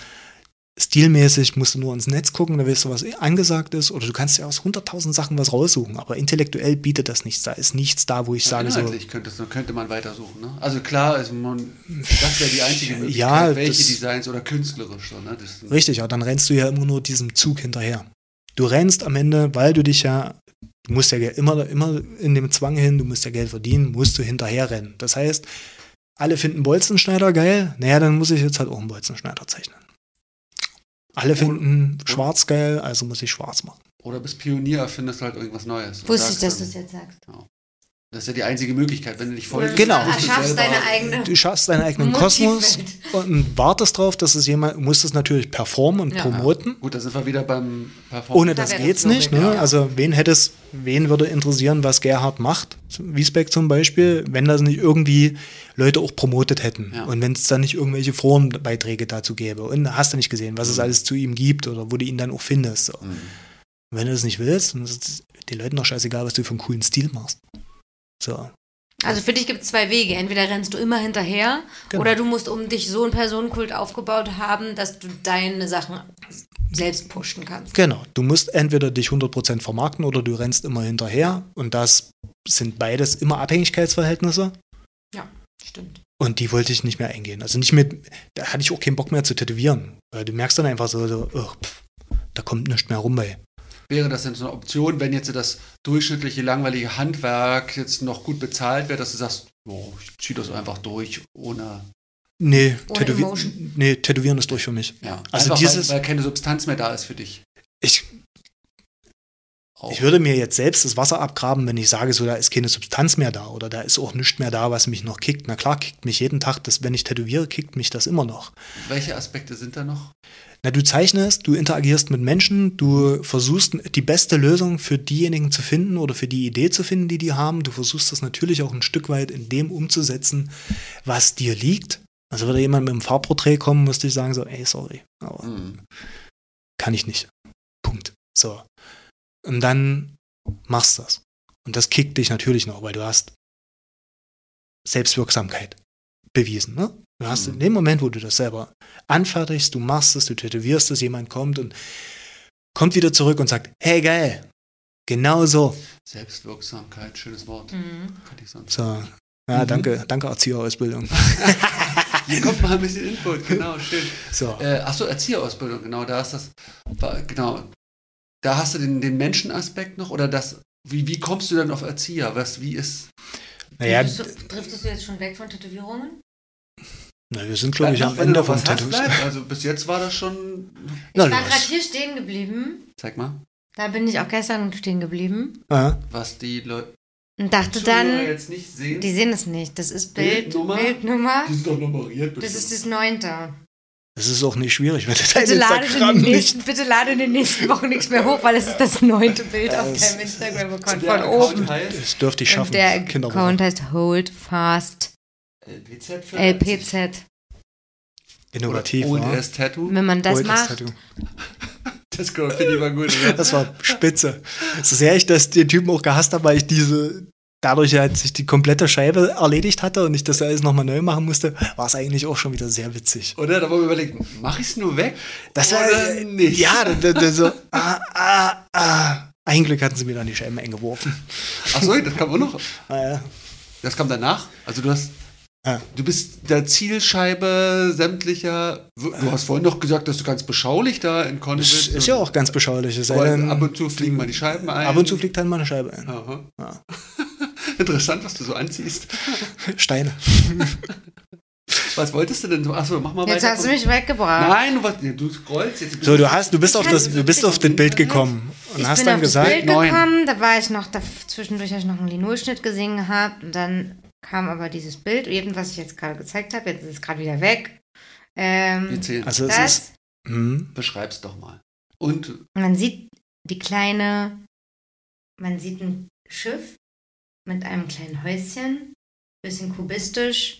Stilmäßig musst du nur ins Netz gucken, da weißt du, was angesagt ist. Oder du kannst ja aus 100.000 Sachen was raussuchen. Aber intellektuell bietet das nichts. Da ist nichts da, wo ich Ja, sage so, könnte, könnte man weitersuchen. Ne? Also klar, also man, das wäre die einzige Möglichkeit, Ja, welche das- Designs oder künstlerisch. So, ne? Richtig, aber dann rennst du ja immer nur diesem Zug hinterher. Du rennst am Ende, weil du dich ja, du musst ja immer, immer in dem Zwang hin, du musst ja Geld verdienen, musst du hinterher rennen. Das heißt, alle finden Bolzenschneider geil, naja, dann muss ich jetzt halt auch einen Bolzenschneider zeichnen. Alle finden schwarz geil, also muss ich schwarz machen. Oder bist Pionier, erfindest halt irgendwas Neues. Wusste ich, dass du es jetzt sagst. Das ist ja die einzige Möglichkeit, wenn du dich voll Genau. Du erschaffst deine eigene. Du schaffst deinen eigenen Kosmos und wartest drauf, dass es jemand, musst es natürlich performen und Ja. promoten. Gut, da sind wir wieder beim Performance. Ohne das geht's nicht. Ne? Ja. Also wen hätte es, wen würde interessieren, was Gerhard macht? Wiesbeck zum Beispiel, wenn das nicht irgendwie Leute auch promotet hätten Ja. und wenn es dann nicht irgendwelche Forenbeiträge dazu gäbe und hast du nicht gesehen, was es Mhm. alles zu ihm gibt oder wo du ihn dann auch findest. So. Mhm. Wenn du das nicht willst, dann ist es den Leuten doch scheißegal, was du für einen coolen Stil machst. So. Also für dich gibt es zwei Wege. Entweder rennst du immer hinterher Genau. oder du musst um dich so einen Personenkult aufgebaut haben, dass du deine Sachen selbst pushen kannst. Genau. Du musst entweder dich 100% vermarkten oder du rennst immer hinterher und das sind beides immer Abhängigkeitsverhältnisse. Stimmt. Und die wollte ich nicht mehr eingehen. Also nicht mit, da hatte ich auch keinen Bock mehr zu tätowieren. Weil du merkst dann einfach so, so oh, pff, da kommt nichts mehr rum bei. Wäre das denn so eine Option, wenn jetzt das durchschnittliche, langweilige Handwerk jetzt noch gut bezahlt wäre, dass du sagst, oh, ich ziehe das einfach durch, ohne. Nee, Tätowi nee, tätowieren ist durch für mich. Ja, Also einfach dieses- weil, weil keine Substanz mehr da ist für dich. Ich, Auch. ich würde mir jetzt selbst das Wasser abgraben, wenn ich sage, so da ist keine Substanz mehr da oder da ist auch nichts mehr da, was mich noch kickt. Na klar, kickt mich jeden Tag, das, wenn ich tätowiere, kickt mich das immer noch. Welche Aspekte sind da noch? Na, du zeichnest, du interagierst mit Menschen, du versuchst die beste Lösung für diejenigen zu finden oder für die Idee zu finden, die die haben. Du versuchst das natürlich auch ein Stück weit in dem umzusetzen, was dir liegt. Also würde jemand mit einem Farbporträt kommen, müsste ich sagen so, ey, sorry, aber Mhm. kann ich nicht. Punkt. So. Und dann machst du das. Und das kickt dich natürlich noch, weil du hast Selbstwirksamkeit bewiesen. Ne? Du hast Mhm. in dem Moment, wo du das selber anfertigst, du machst es, du tätowierst es, jemand kommt und kommt wieder zurück und sagt, hey geil, genau so. Selbstwirksamkeit, schönes Wort. Mhm. Kann ich sonst. So. Ja, Mhm. danke, danke Erzieherausbildung. Hier kommt mal ein bisschen Input, genau, schön. So. Äh, achso, Erzieherausbildung, genau, da ist das, genau. Da hast du den, den Menschenaspekt noch oder das, wie, wie kommst du dann auf Erzieher? Was, wie ist, Naja, Driftest, du, driftest du jetzt schon weg von Tätowierungen? na, wir sind, glaube ich, am Ende vom hast, Tattoos. Also bis jetzt war das schon, Na ich war los. gerade hier stehen geblieben. zeig mal, Da bin ich auch gestern stehen geblieben. Ja. was die Leute Und dachte dann, jetzt nicht sehen. die sehen es nicht. Das ist Bild, Bildnummer? Bildnummer. Die sind doch nummeriert. Das ist das neunte. Das ist auch nicht schwierig, wenn du dein Bitte lade, in Instagram den nicht nächsten, bitte lade in den nächsten Wochen nichts mehr hoch, weil es ist das neunte Bild auf Es- deinem Instagram-Account von Account oben. heißt Das dürfte ich schaffen. Und der. Account heißt Hold Fast LPZ LPZ. Innovativ, Old wa? Ass Tattoo. Wenn man das Old Ass macht, Tattoo. Das finde ich mal gut. Oder? Das war spitze. So sehr ich das den Typen auch gehasst habe, weil ich diese, dadurch, als sich die komplette Scheibe erledigt hatte und ich das alles nochmal neu machen musste, war es eigentlich auch schon wieder sehr witzig. Oder da wollen wir überlegen, mache ich es nur weg? Das war, oder nicht? ja, da, da, so, ah, ah, ah. Ein Glück hatten sie mir dann die Scheiben eingeworfen. Achso, das kam auch noch. Ah, ja. Das kam danach. Also du hast. Ja. Du bist der Zielscheibe sämtlicher. Du hast vorhin noch gesagt, dass du ganz beschaulich da in Das Connevis ist ja auch ganz beschaulich. Ab und zu fliegen mal die Scheiben ein. ab und zu fliegt dann mal eine Scheibe ein. Aha. Ja. Interessant, was du so anziehst. Steine. Was wolltest du denn? Achso, mach mal jetzt weiter. hast du mich weggebracht. Nein, du, was, nee, du scrollst jetzt. So, du hast, du bist auf das, du bist auf das Bild gekommen und ich hast bin dann auf gesagt, das Bild gekommen, da war ich noch, da, zwischendurch habe ich noch einen Linolschnitt gesehen gehabt und dann kam aber dieses Bild, eben was ich jetzt gerade gezeigt habe, jetzt ist es gerade wieder weg. Ähm, Also es das, ist. Hm, beschreib's doch mal. Und man sieht die kleine, man sieht ein Schiff mit einem kleinen Häuschen, bisschen kubistisch,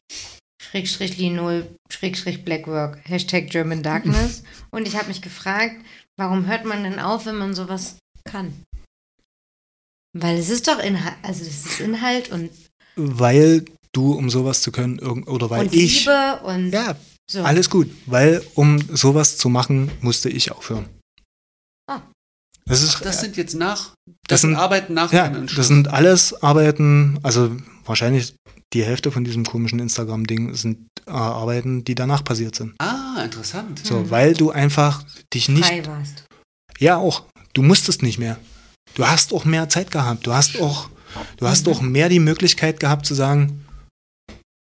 Schrägstrich Linol, Schrägstrich Blackwork, Hashtag German Darkness. Und ich habe mich gefragt, warum hört man denn auf, wenn man sowas kann? Weil es ist doch Inhalt, also es ist Inhalt und, weil du, um sowas zu können, irgend- oder weil und ich. Liebe und Ja, so. alles gut. Weil, um sowas zu machen, musste ich aufhören. Ah. Das ist. das sind jetzt nach, das, Das sind Arbeiten nach ja, das sind alles Arbeiten, also wahrscheinlich die Hälfte von diesem komischen Instagram-Ding sind äh, Arbeiten, die danach passiert sind. ah, interessant. So, Mhm. weil du einfach dich nicht. frei warst. Ja, auch. Du musstest nicht mehr. Du hast auch mehr Zeit gehabt. Du hast auch, du hast Mhm. auch mehr die Möglichkeit gehabt zu sagen,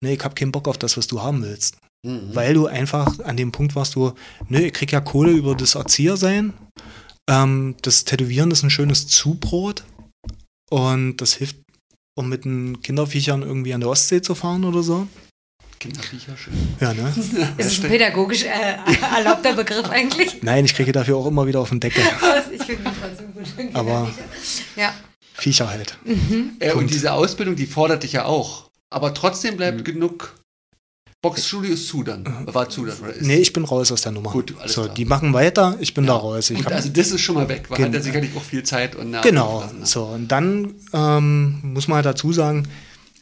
nee, ich habe keinen Bock auf das, was du haben willst. Mhm. Weil du einfach an dem Punkt warst, wo, nö, ich krieg ja Kohle über das Erziehersein. Ähm, das Tätowieren ist ein schönes Zubrot. Und das hilft, um mit den Kinderviechern irgendwie an der Ostsee zu fahren oder so. Kinderviecher schön. Ja, ne? Ist es ein pädagogisch äh, erlaubter Begriff eigentlich? Nein, ich kriege dafür auch immer wieder auf den Deckel. ich finde ihn trotzdem gut. Aber- ja. Viecher halt. Äh, und diese Ausbildung, die fordert dich ja auch. Aber trotzdem bleibt Mhm. genug. Boxstudio ist zu dann. War zu dann, oder ist? Nee, ich bin raus aus der Nummer. Gut, alles so, klar. die machen weiter, ich bin Ja. da raus. Ich Gut, also das ist schon mal weg, weil hat er sicherlich auch viel Zeit und genau. ne? So, und dann ähm, muss man halt dazu sagen,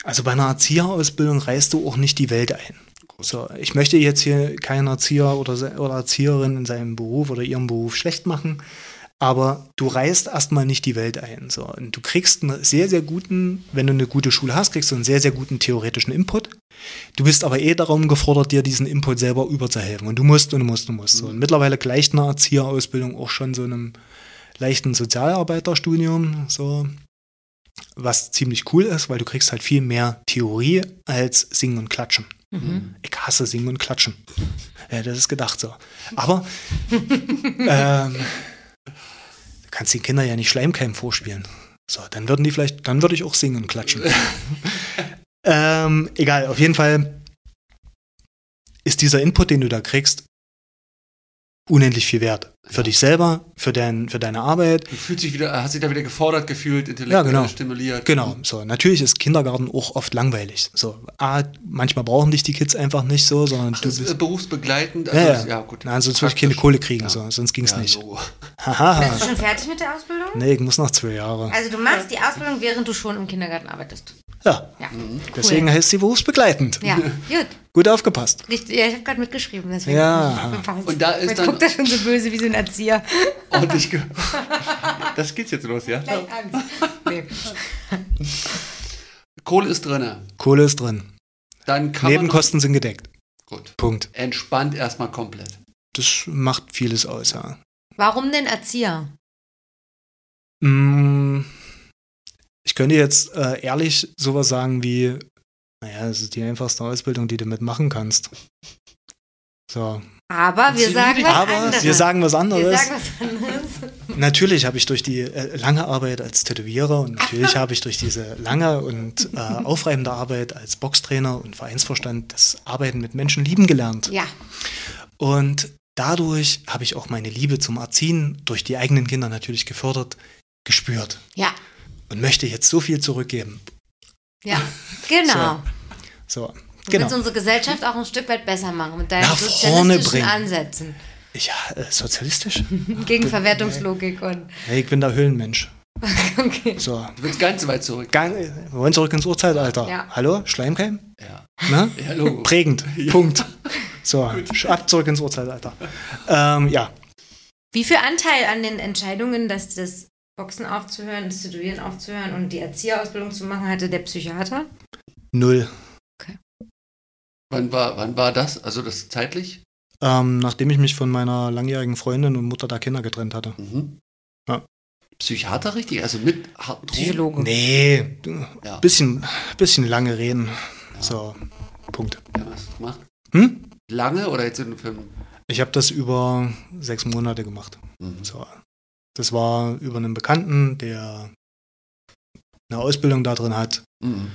also bei einer Erzieherausbildung reist du auch nicht die Welt ein. So, ich möchte jetzt hier keinen Erzieher oder, oder Erzieherin in seinem Beruf oder ihrem Beruf schlecht machen, aber du reist erstmal nicht die Welt ein. So, und du kriegst einen sehr, sehr guten, wenn du eine gute Schule hast, kriegst du einen sehr, sehr guten theoretischen Input. Du bist aber eh darum gefordert, dir diesen Input selber überzuhelfen. Und du musst und du musst und du musst. So, und mittlerweile gleicht eine Erzieherausbildung auch schon so einem leichten Sozialarbeiterstudium, so was ziemlich cool ist, weil du kriegst halt viel mehr Theorie als Singen und Klatschen. Mhm. Ich hasse Singen und Klatschen. Ja, das ist gedacht so. Aber ähm, kannst den Kindern ja nicht Schleimkeim vorspielen. So, dann würden die vielleicht, dann würde ich auch singen und klatschen. ähm, egal, auf jeden Fall ist dieser Input, den du da kriegst, unendlich viel wert. Für dich selber, für, dein, für deine Arbeit. Du fühlst dich wieder, hast dich da wieder gefordert gefühlt, intellektuell Ja, genau. stimuliert. Genau, so. Natürlich ist Kindergarten auch oft langweilig. So, A, manchmal brauchen dich die Kids einfach nicht so, sondern Ach, du das ist äh, bist. berufsbegleitend. Ja, Also, ja. ja, gut. Nein, sonst würde ich keine. Kohle kriegen, Ja. so. sonst ging's Ja, nicht. so. Bist Haha. du schon fertig mit der Ausbildung? Nee, ich muss noch zwei Jahre. Also du machst die Ausbildung, während du schon im Kindergarten arbeitest. Ja, Ja, Mhm. deswegen heißt sie berufsbegleitend. Ja, gut. Gut aufgepasst. Richtig, ja, ich habe gerade mitgeschrieben. Deswegen Ja. Und da ist Jetzt dann- guckt er schon so böse wie so ein Erzieher. Und ich das geht's jetzt los, ja? Gleich Angst. Nee. Kohle ist drinne. Kohle ist drin. Dann kann Nebenkosten sind gedeckt. Gut. Punkt. Entspannt erstmal komplett. Das macht vieles aus, ja. Warum denn Erzieher? Mm, Ich könnte jetzt äh, ehrlich sowas sagen wie, naja, es ist die einfachste Ausbildung, die du mitmachen kannst. So. Aber wir sagen was Aber anderes. wir sagen was wir anderes. sagen was anderes. Natürlich habe ich durch die äh, lange Arbeit als Tätowierer und natürlich habe ich durch diese lange und äh, aufreibende Arbeit als Boxtrainer und Vereinsvorstand das Arbeiten mit Menschen lieben gelernt. Ja, Und dadurch habe ich auch meine Liebe zum Erziehen durch die eigenen Kinder natürlich gefördert, gespürt ja, und möchte jetzt so viel zurückgeben. ja, genau. So, Du genau. willst unsere Gesellschaft auch ein Stück weit besser machen mit deinen Nach vorne sozialistischen bringen. Ansätzen. Ja, äh, sozialistisch? Gegen Verwertungslogik und. Hey, ich bin der Höhlenmensch. Okay. So, Du willst ganz weit zurück. gang, wir wollen zurück ins Urzeitalter. Ja. Hallo, Schleimkeim? Ja. Ne? Ja, Logo. Prägend. Punkt. So, ab zurück ins Urzeitalter. Ähm, ja, Wie viel Anteil an den Entscheidungen, dass das Boxen aufzuhören, das Tätowieren aufzuhören und die Erzieherausbildung zu machen, hatte der Psychiater? null. Wann war, wann war das? Also das zeitlich? Ähm, nachdem ich mich von meiner langjährigen Freundin und Mutter der Kinder getrennt hatte. Mhm. Ja. Psychiater richtig? Also mit harten Drogen? Psychologe. Nee, Ja. bisschen, bisschen lange reden. So, Punkt. Ja, was hast du gemacht? Hm? Lange oder jetzt in dem Film? Ich habe das über sechs Monate gemacht. Mhm. So. Das war über einen Bekannten, der eine Ausbildung da drin hat. Mhm.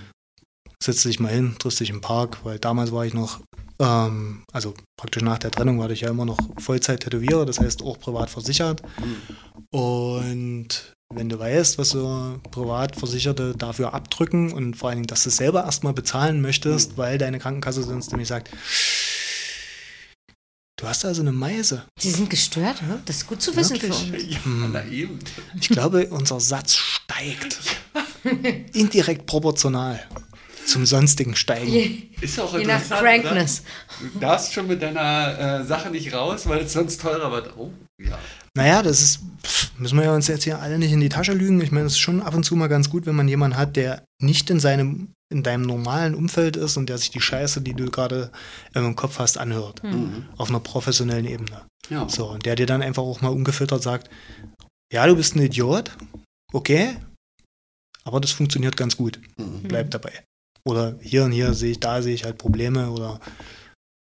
setzt dich mal hin, triffst dich im Park, weil damals war ich noch, ähm, also praktisch nach der Trennung war ich ja immer noch Vollzeit-Tätowierer, das heißt auch privat versichert. Mhm. Und wenn du weißt, was so Privatversicherte dafür abdrücken und vor allen Dingen, dass du es selber erstmal bezahlen möchtest, Mhm. weil deine Krankenkasse sonst nämlich sagt, du hast also eine Meise. Sie sind gestört, ne? Das ist gut zu wissen für uns. Ja, Hm. na eben. Ich glaube, unser Satz steigt. Indirekt proportional zum sonstigen Steigen. Je, Ist auch je nach Crankness. Oder? Du darfst schon mit deiner äh, Sache nicht raus, weil es sonst teurer wird. Oh, ja. Naja, das ist, pff, müssen wir ja uns jetzt hier alle nicht in die Tasche lügen. Ich meine, es ist schon ab und zu mal ganz gut, wenn man jemanden hat, der nicht in seinem, in deinem normalen Umfeld ist und der sich die Scheiße, die du gerade im Kopf hast, anhört. Mhm. Auf einer professionellen Ebene. Ja. So, und der dir dann einfach auch mal ungefiltert sagt, ja, du bist ein Idiot, okay, aber das funktioniert ganz gut. Mhm. Bleib dabei. Oder hier und hier sehe ich, da sehe ich halt Probleme oder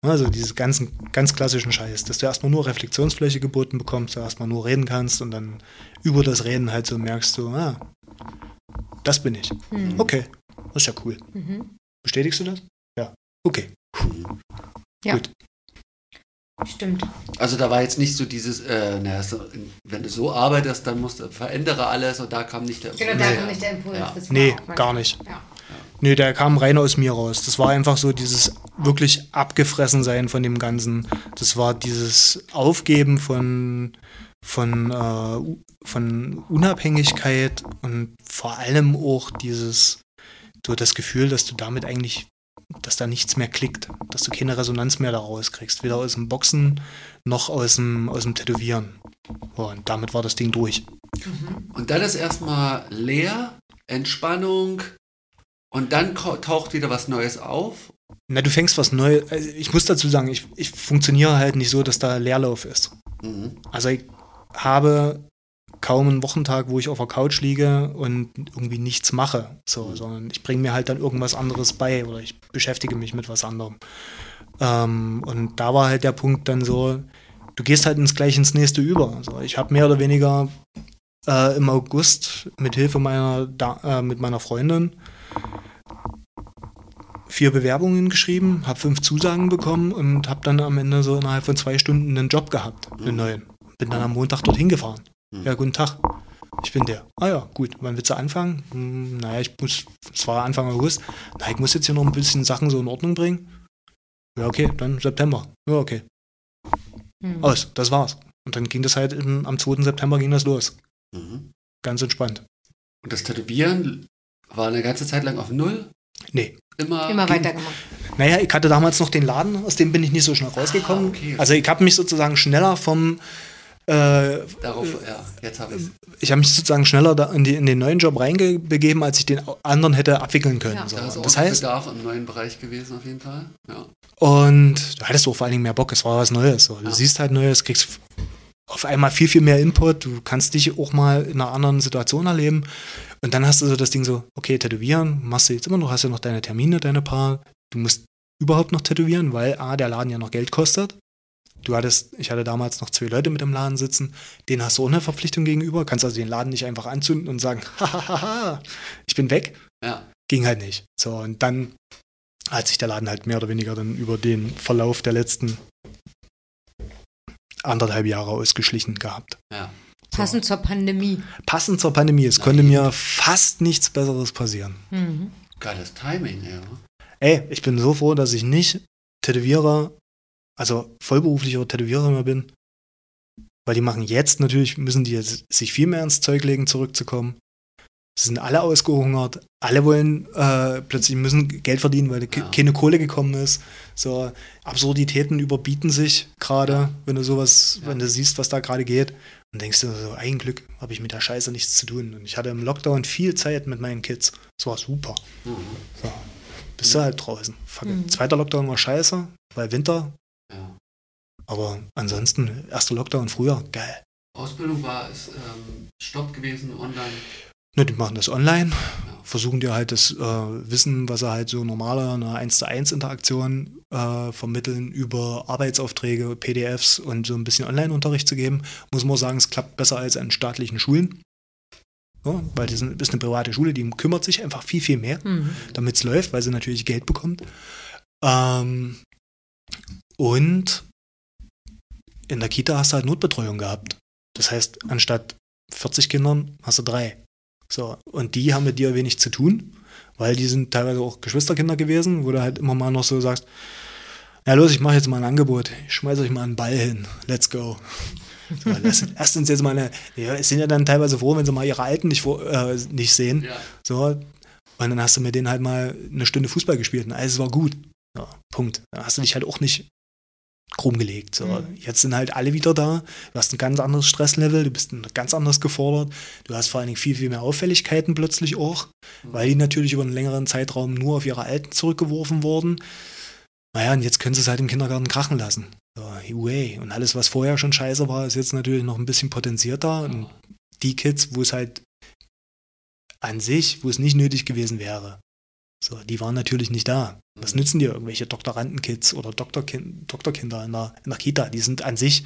also diese ganzen ganz klassischen Scheiß, dass du erstmal nur Reflexionsfläche geboten bekommst, du erstmal nur reden kannst und dann über das Reden halt so merkst du, ah, das bin ich. Mhm. Okay, das ist ja cool. Mhm. Bestätigst du das? Ja. Okay. Mhm. Stimmt. Also da war jetzt nicht so dieses, äh, naja, so, wenn du so arbeitest, dann musst du verändere alles und da kam nicht der Genau, Impuls da her. kommt nicht der Impuls. Ja. Nee, gar nicht. Ja. Nee, der kam rein aus mir raus. Das war einfach so dieses wirklich abgefressen sein von dem Ganzen. Das war dieses Aufgeben von, von, äh, von Unabhängigkeit und vor allem auch dieses, du das Gefühl, dass du damit eigentlich, dass da nichts mehr klickt, dass du keine Resonanz mehr daraus kriegst. Weder aus dem Boxen noch aus dem, aus dem Tätowieren. Und damit war das Ding durch. Und dann ist erstmal leer, Entspannung und dann taucht wieder was Neues auf. Na, du fängst was Neues. Also ich muss dazu sagen, ich, ich funktioniere halt nicht so, dass da Leerlauf ist. Mhm. Also ich habe kaum einen Wochentag, wo ich auf der Couch liege und irgendwie nichts mache, so, sondern ich bringe mir halt dann irgendwas anderes bei oder ich beschäftige mich mit was anderem. Ähm, und da war halt der Punkt dann so, du gehst halt ins gleich ins nächste über. Also ich habe mehr oder weniger äh, im August mit Hilfe meiner da äh, mit meiner Freundin vier Bewerbungen geschrieben, habe fünf Zusagen bekommen und habe dann am Ende so innerhalb von zwei Stunden einen Job gehabt, einen neuen. Bin dann am Montag dorthin gefahren. Mhm. Ja, guten Tag. Ich bin der. Ah ja, gut. Wann willst du anfangen? Hm, naja, ich muss, es war Anfang August. Na, ich muss jetzt hier noch ein bisschen Sachen so in Ordnung bringen. Ja, okay, dann September. Ja, okay. Mhm. Aus, das war's. Und dann ging das halt im, am 2. September ging das los. Mhm. Ganz entspannt. Und das Tätowieren war eine ganze Zeit lang auf Null. Nee. Immer, Immer weitergemacht. Naja, ich hatte damals noch den Laden, aus dem bin ich nicht so schnell rausgekommen. Ah, okay. Also ich habe mich sozusagen schneller vom äh, Darauf, ja, jetzt habe ich es. ich habe mich sozusagen schneller da in, die, in den neuen Job reingebegeben, als ich den anderen hätte abwickeln können. Ja. So. Da ist auch Das heißt, Bedarf im neuen Bereich gewesen, auf jeden Fall. Ja. und du hattest auch vor allen Dingen mehr Bock, es war was Neues. So. Du Ja. siehst halt Neues, kriegst auf einmal viel, viel mehr Input, du kannst dich auch mal in einer anderen Situation erleben. Und dann hast du so das Ding so, okay, tätowieren, machst du jetzt immer noch, hast ja noch deine Termine, deine paar. Du musst überhaupt noch tätowieren, weil A, der Laden ja noch Geld kostet. Du hattest, ich hatte damals noch zwei Leute mit im Laden sitzen, denen hast du eine Verpflichtung gegenüber, kannst also den Laden nicht einfach anzünden und sagen, hahaha, ich bin weg. ja. Ging halt nicht. So, und dann hat sich der Laden halt mehr oder weniger dann über den Verlauf der letzten anderthalb Jahre ausgeschlichen gehabt. ja. Passend zur Pandemie. Passend zur Pandemie, es konnte mir fast nichts Besseres passieren. Mhm. Geiles Timing, ja. Ey, ich bin so froh, dass ich nicht Tätowierer, also vollberuflicher Tätowierer mehr bin. Weil die machen jetzt natürlich, müssen die jetzt sich viel mehr ins Zeug legen, zurückzukommen. Sie sind alle ausgehungert, alle wollen äh, plötzlich müssen Geld verdienen, weil Ja. keine Kohle gekommen ist. So Absurditäten überbieten sich gerade, Ja. wenn du sowas, Ja. wenn du siehst, was da gerade geht. Und denkst du so, ein Glück habe ich mit der Scheiße nichts zu tun. Und ich hatte im Lockdown viel Zeit mit meinen Kids. Das war super. Mhm. So. Bist du halt draußen. Fuck. Mhm. Zweiter Lockdown war scheiße, weil Winter. ja. Aber ansonsten, erster Lockdown früher, geil. Ausbildung war es ähm, Stopp gewesen, online. Ne, die machen das online, Ja. versuchen dir halt das äh, Wissen, was sie halt so normaler eine 1 zu 1 Interaktion äh, vermitteln, über Arbeitsaufträge, PDFs und so ein bisschen Online-Unterricht zu geben. Muss man sagen, es klappt besser als an staatlichen Schulen. Ne? Weil das ist eine private Schule, die kümmert sich einfach viel, viel mehr, Mhm. damit es läuft, weil sie natürlich Geld bekommt. Ähm, und in der Kita hast du halt Notbetreuung gehabt. Das heißt, anstatt 40 Kindern hast du drei. So, und die haben mit dir wenig zu tun, weil die sind teilweise auch Geschwisterkinder gewesen, wo du halt immer mal noch so sagst, ja los, ich mache jetzt mal ein Angebot, ich schmeiße euch mal einen Ball hin, let's go. So, lasst, lasst uns jetzt mal eine, ja, es sind ja dann teilweise froh, wenn sie mal ihre Alten nicht, äh, nicht sehen. Ja. So, und dann hast du mit denen halt mal eine Stunde Fußball gespielt und alles war gut. Ja, Punkt. Dann hast du dich halt auch nicht krumm gelegt. So. Mhm. Jetzt sind halt alle wieder da. Du hast ein ganz anderes Stresslevel, du bist ganz anders gefordert. Du hast vor allen Dingen viel, viel mehr Auffälligkeiten plötzlich auch, weil die natürlich über einen längeren Zeitraum nur auf ihre Alten zurückgeworfen wurden. Naja, und jetzt können sie es halt im Kindergarten krachen lassen. So, way. Und alles, was vorher schon scheiße war, ist jetzt natürlich noch ein bisschen potenzierter. Und die Kids, wo es halt an sich, wo es nicht nötig gewesen wäre, so, die waren natürlich nicht da. Was nützen dir irgendwelche Doktorandenkids oder Doktorkind, Doktorkinder in der, in der Kita? Die sind an sich,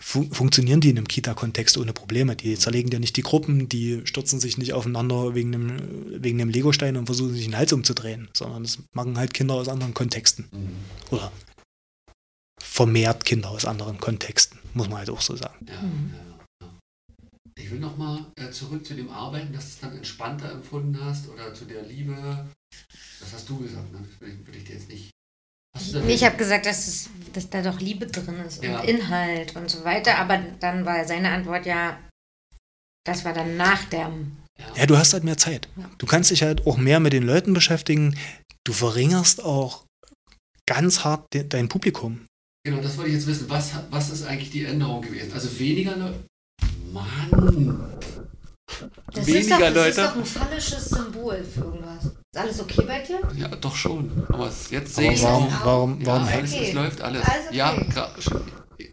fu funktionieren die in einem Kita-Kontext ohne Probleme. Die zerlegen dir nicht die Gruppen, die stürzen sich nicht aufeinander wegen dem, wegen dem Legostein und versuchen sich den Hals umzudrehen, sondern das machen halt Kinder aus anderen Kontexten. Mhm. Oder vermehrt Kinder aus anderen Kontexten, muss man halt auch so sagen. Ja, ja. Ich will nochmal äh, zurück zu dem Arbeiten, dass du es dann entspannter empfunden hast oder zu der Liebe. Das hast du gesagt, ne? Das will ich, will ich dir jetzt nicht. Nee, ich habe gesagt, dass, es, dass da doch Liebe drin ist Ja. und Inhalt und so weiter, aber dann war seine Antwort ja, das war dann nach der. Ja, du hast halt mehr Zeit. Ja. Du kannst dich halt auch mehr mit den Leuten beschäftigen. Du verringerst auch ganz hart de dein Publikum. Genau, das wollte ich jetzt wissen. Was, was ist eigentlich die Änderung gewesen? Also weniger Leute. Mann! Das, weniger ist doch, das Leute. ist doch ein phallisches Symbol für irgendwas. Ist alles okay bei dir? Ja, doch schon. Aber jetzt sehe ich warum, auch. warum, Ja, warum hängt- alles, Okay. es läuft alles. Alles okay.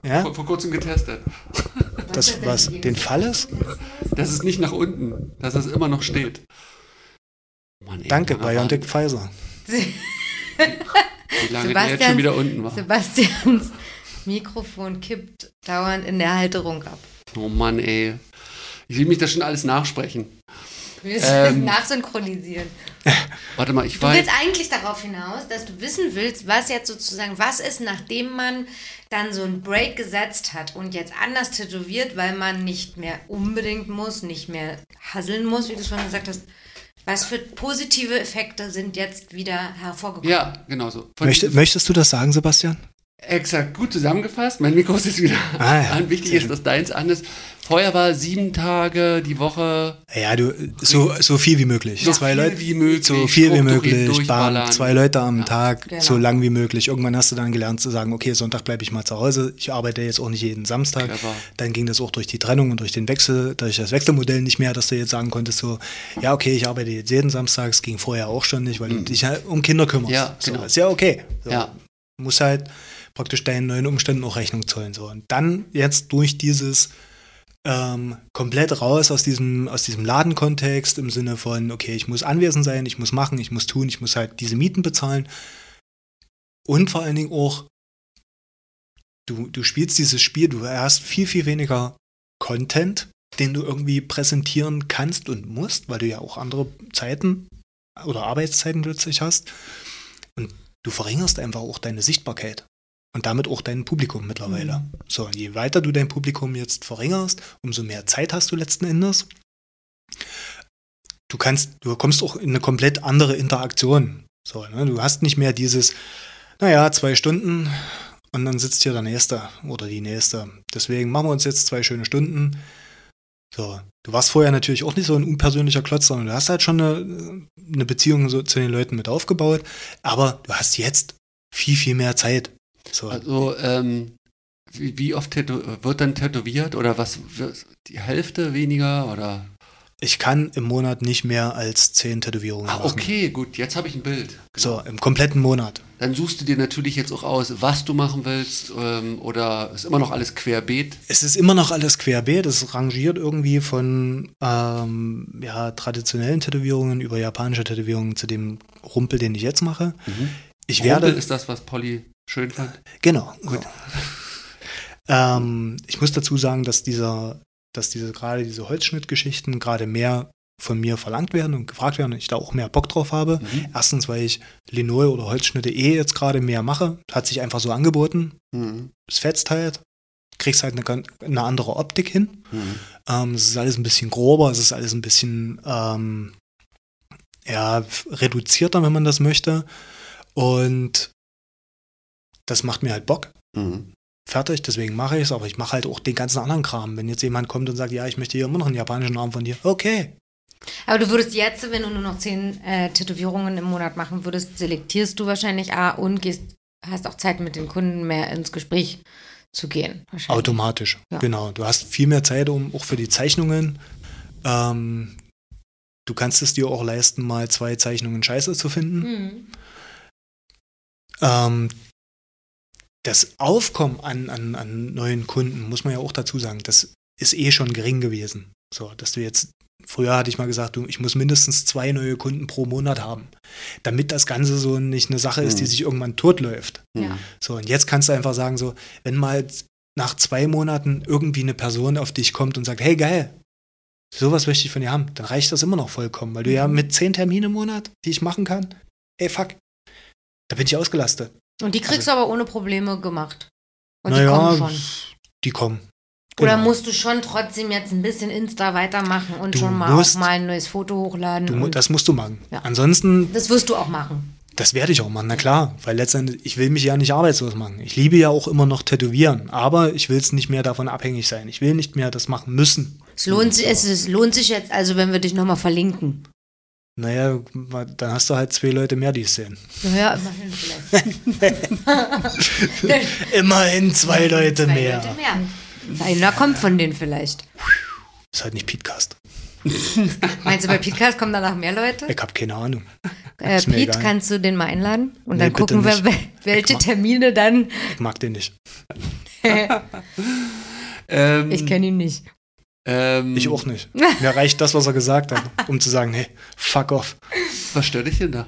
Ja, Ja? vor, vor kurzem getestet. Das, ist denn was, den Fall ist? Das ist nicht nach unten, dass es immer noch steht. Mann, ey, Danke, BioNTech Pfizer. Wie lange der jetzt schon Sebastians- wieder unten war. Sebastians Mikrofon kippt dauernd in der Halterung ab. Oh Mann, ey. Ich will mich das schon alles nachsprechen. Wir müssen Ähm. das nachsynchronisieren. Warte mal, ich Du war. willst eigentlich darauf hinaus, dass du wissen willst, was jetzt sozusagen, was ist, nachdem man dann so einen Break gesetzt hat und jetzt anders tätowiert, weil man nicht mehr unbedingt muss, nicht mehr hasseln muss, wie du es vorhin gesagt hast. Was für positive Effekte sind jetzt wieder hervorgekommen? Ja, genau so. Möchte, möchtest du das sagen, Sebastian? Exakt, gut zusammengefasst. Mein Mikro ist jetzt wieder Ah, ja. an. Wichtig ist, dass deins an ist. Vorher war sieben Tage die Woche. Ja, du, so, so viel wie möglich. So zwei viel Leute, wie möglich, so viel wie möglich, bam, zwei Leute am Ja. Tag, Genau. so lang wie möglich. Irgendwann hast du dann gelernt zu sagen, okay, Sonntag bleibe ich mal zu Hause. Ich arbeite jetzt auch nicht jeden Samstag. Clever. Dann ging das auch durch die Trennung und durch den Wechsel, durch das Wechselmodell nicht mehr, dass du jetzt sagen konntest, so, ja, okay, ich arbeite jetzt jeden Samstag. Es ging vorher auch schon nicht, weil du dich halt um Kinder kümmerst. Mhm. Ja, so, genau. ist ja okay. So, Ja. Muss halt praktisch deinen neuen Umständen auch Rechnung zollen. So. Und dann jetzt durch dieses ähm, komplett raus aus diesem, aus diesem Ladenkontext im Sinne von, okay, ich muss anwesend sein, ich muss machen, ich muss tun, ich muss halt diese Mieten bezahlen. Und vor allen Dingen auch, du, du spielst dieses Spiel, du hast viel, viel weniger Content, den du irgendwie präsentieren kannst und musst, weil du ja auch andere Zeiten oder Arbeitszeiten plötzlich hast. Und du verringerst einfach auch deine Sichtbarkeit. Und damit auch dein Publikum mittlerweile. Mhm. So, je weiter du dein Publikum jetzt verringerst, umso mehr Zeit hast du letzten Endes. Du kannst, du kommst auch in eine komplett andere Interaktion. So, ne? Du hast nicht mehr dieses, naja, zwei Stunden und dann sitzt hier der Nächste oder die Nächste. Deswegen machen wir uns jetzt zwei schöne Stunden. So, du warst vorher natürlich auch nicht so ein unpersönlicher Klotz, sondern du hast halt schon eine, eine Beziehung so zu den Leuten mit aufgebaut. Aber du hast jetzt viel, viel mehr Zeit. So, Also, ähm, wie, wie oft wird dann tätowiert oder was? Die Hälfte weniger oder? ich kann im Monat nicht mehr als zehn Tätowierungen Ah, machen. okay, gut, jetzt habe ich ein Bild. So, im kompletten Monat. Dann suchst du dir natürlich jetzt auch aus, was du machen willst ähm, oder ist immer noch alles querbeet. Es ist immer noch alles querbeet. Es rangiert irgendwie von ähm, ja, traditionellen Tätowierungen über japanische Tätowierungen zu dem Rumpel, den ich jetzt mache. Ich Rumpel werde. ist das, was Polly schön fand. Genau, gut. Ähm, ich muss dazu sagen, dass dieser dass diese gerade diese Holzschnittgeschichten gerade mehr von mir verlangt werden und gefragt werden und ich da auch mehr Bock drauf habe. Mhm. Erstens, weil ich Linol oder Holzschnitte eh jetzt gerade mehr mache. Hat sich einfach so angeboten. Mhm. Es fetzt halt. Kriegst halt eine, eine andere Optik hin. Mhm. Ähm, es ist alles ein bisschen grober, es ist alles ein bisschen ähm, ja, reduzierter, wenn man das möchte. Und das macht mir halt Bock. Mhm. Fertig, deswegen mache ich es, aber ich mache halt auch den ganzen anderen Kram. Wenn jetzt jemand kommt und sagt, ja, ich möchte hier immer noch einen japanischen Arm von dir, okay. Aber du würdest jetzt, wenn du nur noch zehn äh, Tätowierungen im Monat machen würdest, selektierst du wahrscheinlich A und gehst, hast auch Zeit mit den Kunden mehr ins Gespräch zu gehen. Wahrscheinlich. Automatisch, Ja. genau. Du hast viel mehr Zeit, um auch für die Zeichnungen. Ähm, du kannst es dir auch leisten, mal zwei Zeichnungen scheiße zu finden. Mhm. Ähm, das Aufkommen an, an, an neuen Kunden, muss man ja auch dazu sagen, das ist eh schon gering gewesen. So, dass du jetzt, früher hatte ich mal gesagt, du, ich muss mindestens zwei neue Kunden pro Monat haben, damit das Ganze so nicht eine Sache ist, die Mhm. sich irgendwann totläuft. Ja. So, und jetzt kannst du einfach sagen, so, wenn mal nach zwei Monaten irgendwie eine Person auf dich kommt und sagt, hey geil, sowas möchte ich von dir haben, dann reicht das immer noch vollkommen, weil du ja Mhm. mit zehn Terminen im Monat, die ich machen kann, ey fuck, da bin ich ausgelastet. Und die kriegst Also du aber ohne Probleme gemacht. Und Naja, die kommen schon. Die kommen. Oder Genau. musst du schon trotzdem jetzt ein bisschen Insta weitermachen und Du schon mal musst- mal ein neues Foto hochladen? Du, das musst du machen. Ja. Ansonsten, das wirst du auch machen. das werde ich auch machen, na klar, weil letztendlich, ich will mich ja nicht arbeitslos machen. Ich liebe ja auch immer noch Tätowieren, aber ich will es nicht mehr davon abhängig sein. Ich will nicht mehr das machen müssen. Es lohnt, sich, es, es lohnt sich jetzt also, wenn wir dich nochmal verlinken. Naja, dann hast du halt zwei Leute mehr, die es sehen. Ja, immerhin vielleicht. Immerhin zwei Leute Zwei mehr. Leute mehr. Einer kommt von denen vielleicht. Ist halt nicht Podcast. Meinst du, bei Podcast kommen danach mehr Leute? Ich habe keine Ahnung. Äh, Pete, egal. kannst du den mal einladen? Und Nee, dann gucken wir, welche mach- Termine dann. Ich mag den nicht. Ähm, Ich kenne ihn nicht. Ähm, Ich auch nicht. Mir reicht das, was er gesagt hat, um zu sagen, hey, fuck off. Was stört dich denn da?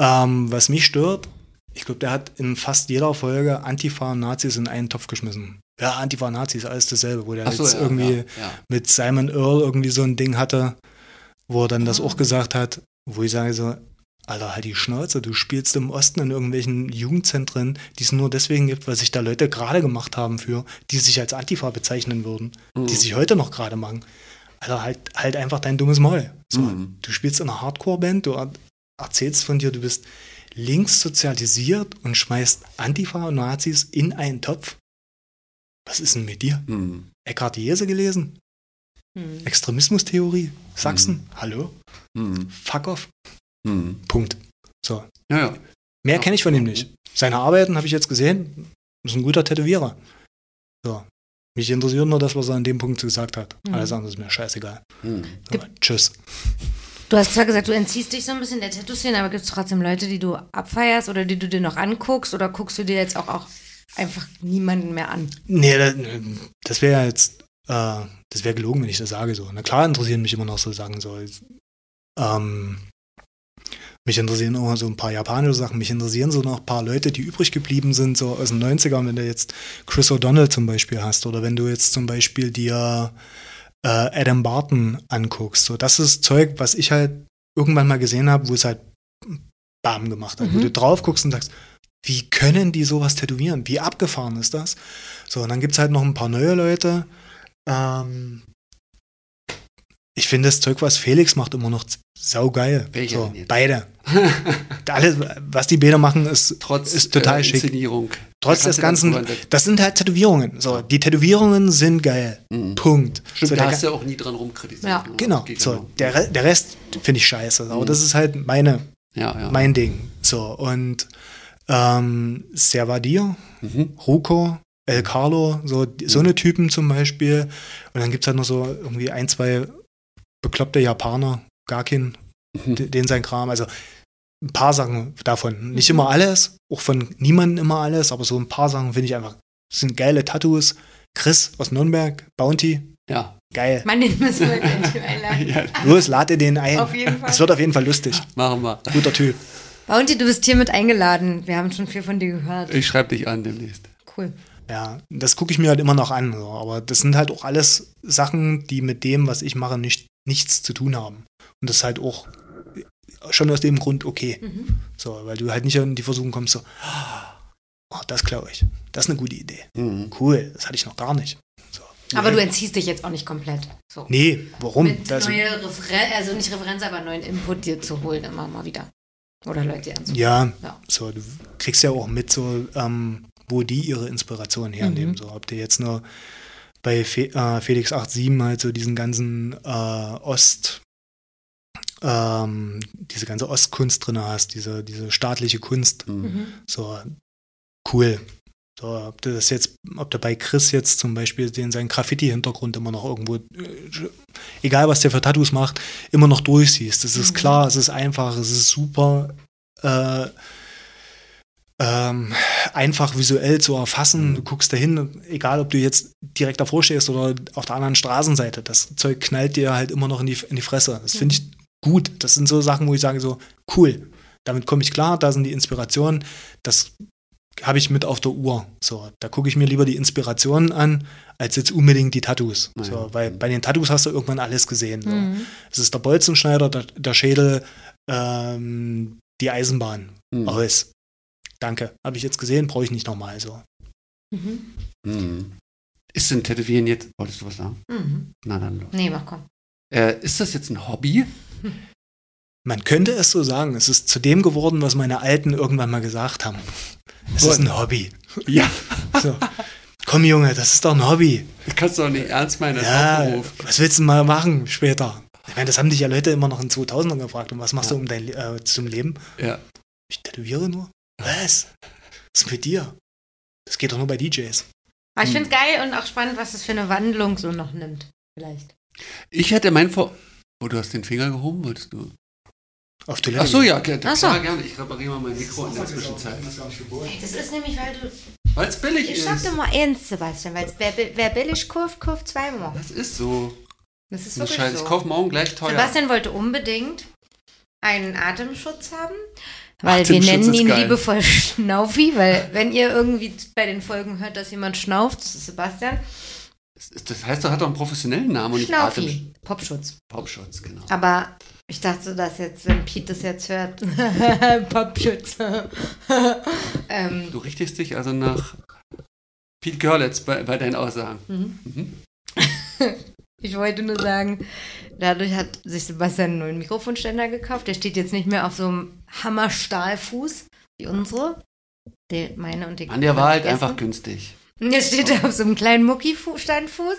Ähm, was mich stört, ich glaube, der hat in fast jeder Folge Antifa und Nazis in einen Topf geschmissen. Ja, Antifa, Nazis, alles dasselbe, wo der so, jetzt ja, irgendwie ja, ja. mit Simon Earl irgendwie so ein Ding hatte, wo er dann das auch gesagt hat, wo ich sage so, Alter, halt die Schnauze, du spielst im Osten in irgendwelchen Jugendzentren, die es nur deswegen gibt, weil sich da Leute gerade gemacht haben für, die sich als Antifa bezeichnen würden, Mhm. die sich heute noch gerade machen. Alter, halt, halt einfach dein dummes Maul. So, Mhm. Du spielst in einer Hardcore-Band, du er erzählst von dir, du bist links sozialisiert und schmeißt Antifa und Nazis in einen Topf. Was ist denn mit dir? Hm. Eckhard Jese gelesen? Hm. Extremismustheorie? Sachsen? Mhm. Hallo? Hm. Fuck off. Hm. Punkt. So. Ja, ja. Mehr Ja. kenne ich von ihm nicht. Seine Arbeiten habe ich jetzt gesehen. Ist ein guter Tätowierer. So. Mich interessiert nur das, was er an dem Punkt gesagt hat. Mhm. Alles andere ist mir scheißegal. Hm. So, tschüss. Du hast zwar gesagt, du entziehst dich so ein bisschen der Tattoo-Szene, aber gibt es trotzdem Leute, die du abfeierst oder die du dir noch anguckst oder guckst du dir jetzt auch, auch einfach niemanden mehr an? Nee, das, das wäre jetzt, äh, das wäre gelogen, wenn ich das sage so. Na klar interessieren mich immer noch so Sachen so. Ähm, mich interessieren auch so ein paar japanische Sachen. Mich interessieren so noch ein paar Leute, die übrig geblieben sind, so aus den 90ern, wenn du jetzt Chris O'Donnell zum Beispiel hast oder wenn du jetzt zum Beispiel dir äh, Adam Barton anguckst. So, das ist Zeug, was ich halt irgendwann mal gesehen habe, wo es halt Bam gemacht hat. Wo Mhm. du drauf guckst und sagst, wie können die sowas tätowieren? Wie abgefahren ist das? So, und dann gibt es halt noch ein paar neue Leute. Ähm, ich finde das Zeug, was Felix macht, immer noch saugeil. Welcher So, denn jetzt? beide. Alles, was die Bäder machen, ist, Trotz ist total äh, schick. Inszenierung. Trotz des Ganzen, das sind halt Tätowierungen. So, die Tätowierungen sind geil. Mhm. Punkt. Stimmt, so, da hast du ja auch nie dran rumkritisiert. Ja. ne? genau. So, genau. der, Re- der Rest finde ich scheiße. Aber Mhm. das ist halt meine, ja, ja. mein Ding. So, und ähm, Servadir, Mhm. Ruko, El Carlo, so, so eine Typen zum Beispiel. Und dann gibt es halt noch so irgendwie ein, zwei bekloppte Japaner, Garkin, Mhm. den sein Kram. Also ein paar Sachen davon. Nicht immer alles, auch von niemandem immer alles, aber so ein paar Sachen finde ich einfach, das sind geile Tattoos. Chris aus Nürnberg, Bounty, Ja. geil. Mann, den müssen wir gleich einladen. ja. Los, lade den ein. Auf jeden Fall. Es wird auf jeden Fall lustig. Machen wir. Guter Typ. Bounty, du bist hiermit eingeladen. Wir haben schon viel von dir gehört. Ich schreibe dich an demnächst. Cool. Ja, das gucke ich mir halt immer noch an. So. Aber das sind halt auch alles Sachen, die mit dem, was ich mache, nicht, nichts zu tun haben. Und das ist halt auch schon aus dem Grund okay. Mhm. So, weil du halt nicht in die Versuchung kommst, so, oh, das glaube ich. Das ist eine gute Idee. Mhm. Cool, das hatte ich noch gar nicht. So. Aber Nee. du entziehst dich jetzt auch nicht komplett. So. Nee, warum? Mit Das, neue Referen also nicht Referenz, aber neuen Input dir zu holen, immer mal wieder. Oder Leute anzuholen. ja, Ja. so, du kriegst ja auch mit, so, ähm, wo die ihre Inspiration hernehmen. Mhm. So, ob die jetzt nur bei Fe äh, Felix 87 halt so diesen ganzen äh, Ost, ähm, diese ganze Ostkunst drin hast, diese, diese staatliche Kunst. Mhm. Mhm. So, cool. So, ob du das jetzt, ob du bei Chris jetzt zum Beispiel den seinen Graffiti-Hintergrund immer noch irgendwo, äh, egal was der für Tattoos macht, immer noch durchsiehst. Es ist Mhm. klar, es ist einfach, es ist super äh, ähm, einfach visuell zu erfassen. Du guckst dahin, egal ob du jetzt direkt davor stehst oder auf der anderen Straßenseite, das Zeug knallt dir halt immer noch in die, in die Fresse. Das finde ich gut. Das sind so Sachen, wo ich sage so, cool, damit komme ich klar, da sind die Inspirationen, das habe ich mit auf der Uhr. So, da gucke ich mir lieber die Inspirationen an, als jetzt unbedingt die Tattoos. Naja. So, weil bei den Tattoos hast du irgendwann alles gesehen. So. Mhm. Es ist der Bolzenschneider, der, der Schädel, ähm, die Eisenbahn. Mhm. Aus. Danke. Habe ich jetzt gesehen, brauche ich nicht nochmal so. Mhm. Mhm. Ist denn Tätowieren jetzt, wolltest du was sagen? Mhm. Na dann los. Nee, mach komm. Äh, ist das jetzt ein Hobby? Man könnte es so sagen. Es ist zu dem geworden, was meine Alten irgendwann mal gesagt haben. Es ist ein Hobby. Ja. So. Komm, Junge, das ist doch ein Hobby. Das kannst du doch nicht ernst meinen Ja, was willst du mal machen später? Ich meine, das haben dich ja Leute immer noch in 2000ern gefragt. Und was machst Ja. du um dein, äh, zum Leben? Ja. Ich tätowiere nur. Was? Was ist mit dir? Das geht doch nur bei DJs. Aber ich Hm. finde es geil und auch spannend, was das für eine Wandlung so noch nimmt. Vielleicht. Ich hätte mein Vor... Oh, du hast den Finger gehoben, wolltest du? Auf Toilette. Ach so, ja, okay, Ach so. klar, gerne. Ich repariere mal mein Mikro in der Zwischenzeit. Hey, das ist nämlich, weil du. Weil es billig Ich ist. sag dir mal eins, Sebastian, weil wer, wer billig kauft, kauft zweimal. Das ist so. Das ist Das wirklich Scheiß, ich so. kaufe morgen gleich teuer. Sebastian wollte unbedingt einen Atemschutz haben, weil Atemschutz wir nennen ihn geil. liebevoll Schnaufi, weil wenn ihr irgendwie bei den Folgen hört, dass jemand schnauft, das ist Sebastian. Das, heißt, er hat doch einen professionellen Namen und nicht Atem. Schnaufi, Popschutz. Popschutz, genau. Aber ich dachte, dass jetzt, wenn Pete das jetzt hört, Popschutz. ähm, Du richtest dich also nach Pete Görlitz bei, bei deinen Aussagen. mhm. Mhm. Ich wollte nur sagen, dadurch hat sich Sebastian einen neuen Mikrofonständer gekauft. Der steht jetzt nicht mehr auf so einem Hammerstahlfuß wie unsere. Die, meine und die An der war halt einfach günstig. Und Jetzt steht er auf so einem kleinen Mucki-Standfuß.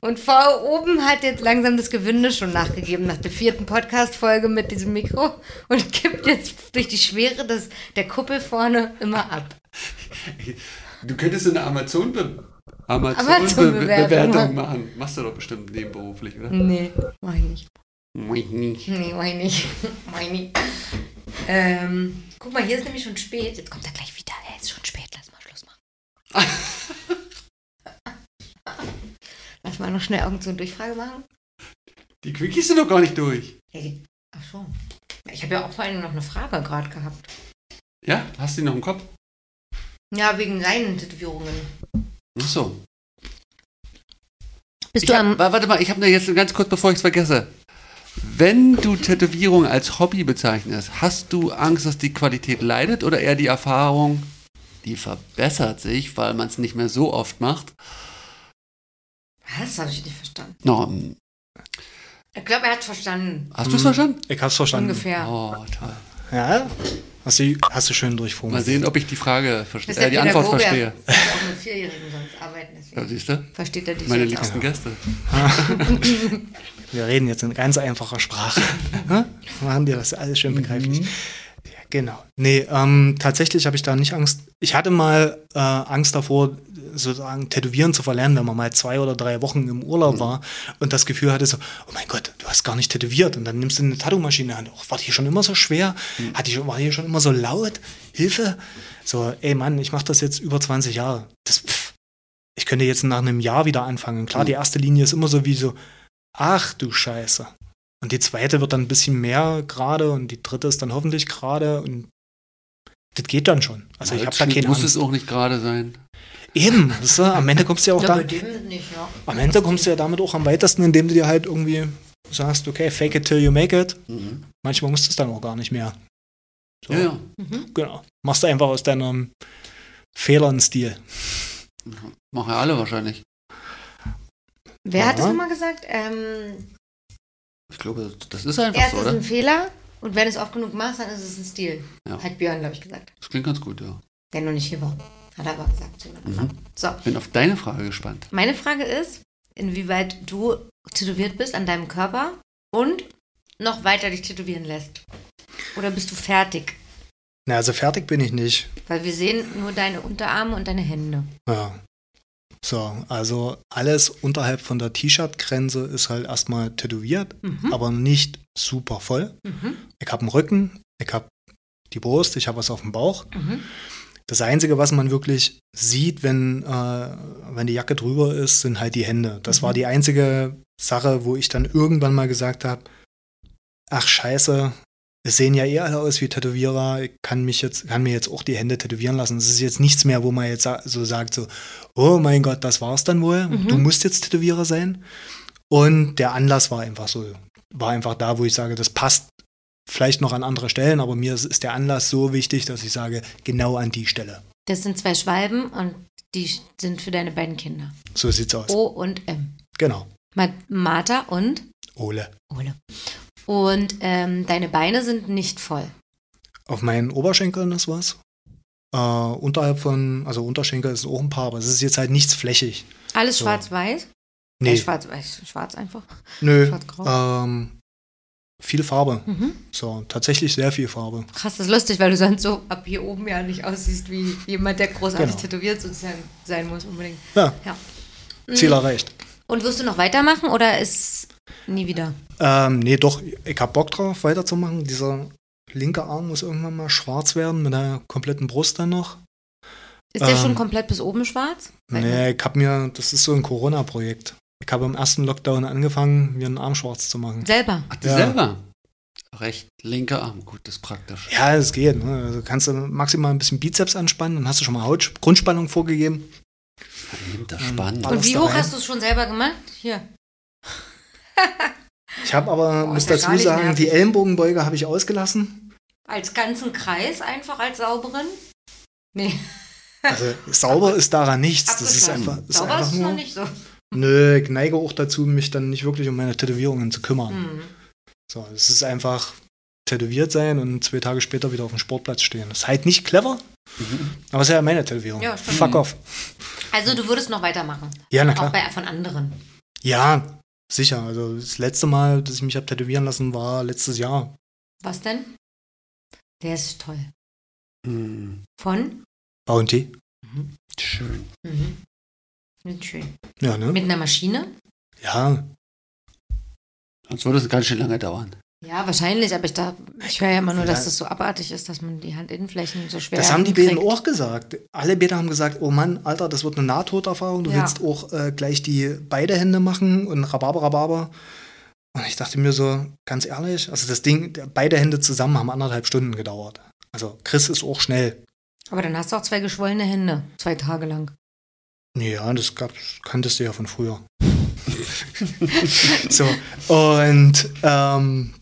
Und vor oben hat jetzt langsam das Gewinde schon nachgegeben nach der vierten Podcast-Folge mit diesem Mikro und kippt jetzt durch die Schwere des, der Kuppel vorne immer ab. Du könntest eine Amazon-Be Amazon-Bewertung Amazon-Bewertung machen. Machst du doch bestimmt nebenberuflich, oder? Nee, mach ich nicht. Mach ich nicht. Nee, mach ich nicht. mach ich nicht. Ähm, guck mal, hier ist nämlich schon spät. Jetzt kommt er gleich wieder. Er ist schon spät. Lass mal Schluss machen. Lass mal noch schnell irgend so eine Durchfrage machen. Die Quickies sind doch gar nicht durch. Ja, die- Ach so. Ich habe ja auch vor allem noch eine Frage gerade gehabt. Ja? Hast du die noch im Kopf? Ja, wegen seinen Tätowierungen. Ach so. Bist Ich hab, wa- warte mal, ich habe da jetzt ganz kurz, bevor ich es vergesse. Wenn du Tätowierung als Hobby bezeichnest, hast du Angst, dass die Qualität leidet oder eher die Erfahrung, die verbessert sich, weil man es nicht mehr so oft macht? Was? Habe ich nicht verstanden. No, hm, Ich glaube, er hat verstanden. hast du es verstanden? Ich hab's verstanden. Ungefähr. Oh, toll. Ja? Hast du, hast du schön Mal durchformuliert. sehen, ob ich die Frage verstehe, äh, die Antwort verstehe. Er muss auch mit Vierjährigen sonst arbeiten. Ja, siehst du? versteht er dich Meine jetzt liebsten auch. Gäste. Wir reden jetzt in ganz einfacher Sprache. Machen dir das alles schön begreiflich. Mhm. Ja, genau. Nee, ähm, tatsächlich habe ich da nicht Angst. Ich hatte mal äh, Angst davor, sozusagen Tätowieren zu verlernen, wenn man mal zwei oder drei Wochen im Urlaub war und das Gefühl hatte so, oh mein Gott, du hast gar nicht tätowiert und dann nimmst du eine Tattoo-Maschine an. Oh, war die schon immer so schwer? Hat die war die schon immer so laut? Hilfe? So, ey Mann, ich mache das jetzt über 20 Jahre. Das, pff, ich könnte jetzt nach einem Jahr wieder anfangen. Klar, Mhm. die erste Linie ist immer so wie so, ach du Scheiße. Und die zweite wird dann ein bisschen mehr gerade und die dritte ist dann hoffentlich gerade und das geht dann schon. Also ich habe da keine muss Angst. es auch nicht gerade sein. Eben, weißt du, am Ende kommst du ja auch Ja, da, nicht, ja. am Ende kommst du ja damit auch am weitesten, indem du dir halt irgendwie sagst, okay, fake it till you make it. Mhm. Manchmal musst du es dann auch gar nicht mehr. So, Ja, ja. Mhm. Genau. Machst du einfach aus deinem Fehler einen Stil. Machen ja alle wahrscheinlich. Wer hat Ja. das nochmal gesagt? Ähm, Ich glaube, das ist einfach erst so, ist oder? ein Fehler und wenn du es oft genug machst, dann ist es ein Stil. Ja. Hat Björn, glaube ich, gesagt. Das klingt ganz gut, ja. Der noch nicht hier war. Hat er aber gesagt. So. Mhm. so, Bin auf deine Frage gespannt. meine Frage ist, inwieweit du tätowiert bist an deinem Körper und noch weiter dich tätowieren lässt. Oder bist du fertig? Na, also fertig bin ich nicht. Weil wir sehen nur deine Unterarme und deine Hände. Ja. So, also alles unterhalb von der T-Shirt-Grenze ist halt erstmal tätowiert, Mhm. aber nicht super voll. Mhm. Ich habe einen Rücken, ich habe die Brust, ich habe was auf dem Bauch. Mhm. Das Einzige, was man wirklich sieht, wenn, äh, wenn die Jacke drüber ist, sind halt die Hände. Das Mhm. war die einzige Sache, wo ich dann irgendwann mal gesagt habe, ach scheiße, es sehen ja eh alle aus wie Tätowierer, ich kann, mich jetzt, kann mir jetzt auch die Hände tätowieren lassen. Es ist jetzt nichts mehr, wo man jetzt so sagt, so, oh mein Gott, das war's dann wohl, Mhm. du musst jetzt Tätowierer sein. Und der Anlass war einfach so, war einfach da, wo ich sage, das passt vielleicht noch an andere Stellen, aber mir ist, der Anlass so wichtig, dass ich sage, genau an die Stelle. Das sind zwei Schwalben und die sind für deine beiden Kinder. So sieht's aus. O und M. Genau. Ma- Martha und Ole. Ole. Und ähm, deine Beine sind nicht voll. Auf meinen Oberschenkeln ist was. Äh, unterhalb von, also Unterschenkel ist auch ein paar, aber es ist jetzt halt nichts flächig. Alles So. schwarz-weiß? Nee, Äh, schwarz-weiß, schwarz einfach. nö. schwarz-grau. Ähm, viel Farbe. Mhm. So, tatsächlich sehr viel Farbe. Krass, das ist lustig, weil du sonst so ab hier oben ja nicht aussiehst wie jemand, der großartig Genau. tätowiert sozusagen sein muss unbedingt. Ja, Ja. Ziel Mhm. erreicht. Und wirst du noch weitermachen oder ist nie wieder? Ähm, nee, doch, ich hab Bock drauf, weiterzumachen. Dieser linke Arm muss irgendwann mal schwarz werden, mit der kompletten Brust dann noch. Ist der Ähm, schon komplett bis oben schwarz? Nee, ich hab mir, das ist so ein Corona-Projekt. Ich habe im ersten Lockdown angefangen, mir einen Arm schwarz zu machen. Selber. Ach, Ja. selber. Recht, linker Arm. Gut, das ist praktisch. Ja, es geht. Ne? Also kannst du maximal ein bisschen Bizeps anspannen, dann hast du schon mal Haut Grundspannung vorgegeben. Hinter Ähm, spannend. Und wie hoch hast du es schon selber gemacht? Hier. Ich habe aber, Boah, muss dazu sagen, die Ellenbogenbeuge habe ich ausgelassen. Als ganzen Kreis einfach als sauberen? Nee. Also sauber ist daran nichts. Das ist einfach, ist Sauber einfach ist es noch nur. nicht so. Nö, ich neige auch dazu, mich dann nicht wirklich um meine Tätowierungen zu kümmern. Mhm. So, es ist einfach tätowiert sein und zwei Tage später wieder auf dem Sportplatz stehen. Das ist halt nicht clever, Mhm. aber es ist ja meine Tätowierung. Ja, stimmt. Fuck off. Also du würdest noch weitermachen. Ja, na Auch klar. bei, von anderen. Ja, sicher. Also das letzte Mal, dass ich mich habe tätowieren lassen, war letztes Jahr. Was denn? Der ist toll. Mhm. Von? Bounty. Schön. Mhm. Nicht schön. Ja, ne? Mit einer Maschine? Ja. Sonst würde es ganz schön lange dauern. Ja, wahrscheinlich, aber ich, da, ich höre ja immer nur, dass das so abartig ist, dass man die Handinnenflächen so schwer Das haben die beiden auch gesagt. Alle beide haben gesagt, oh Mann, Alter, das wird eine Nahtoderfahrung. Du Ja. willst auch äh, gleich die beide Hände machen und Rhabarber, Rhabarber. Und ich dachte mir so, ganz ehrlich, also das Ding, der- beide Hände zusammen haben anderthalb Stunden gedauert. Also Chris ist auch schnell. Aber dann hast du auch zwei geschwollene Hände, zwei Tage lang. Ja, das gab, kanntest du ja von früher. so, und ähm,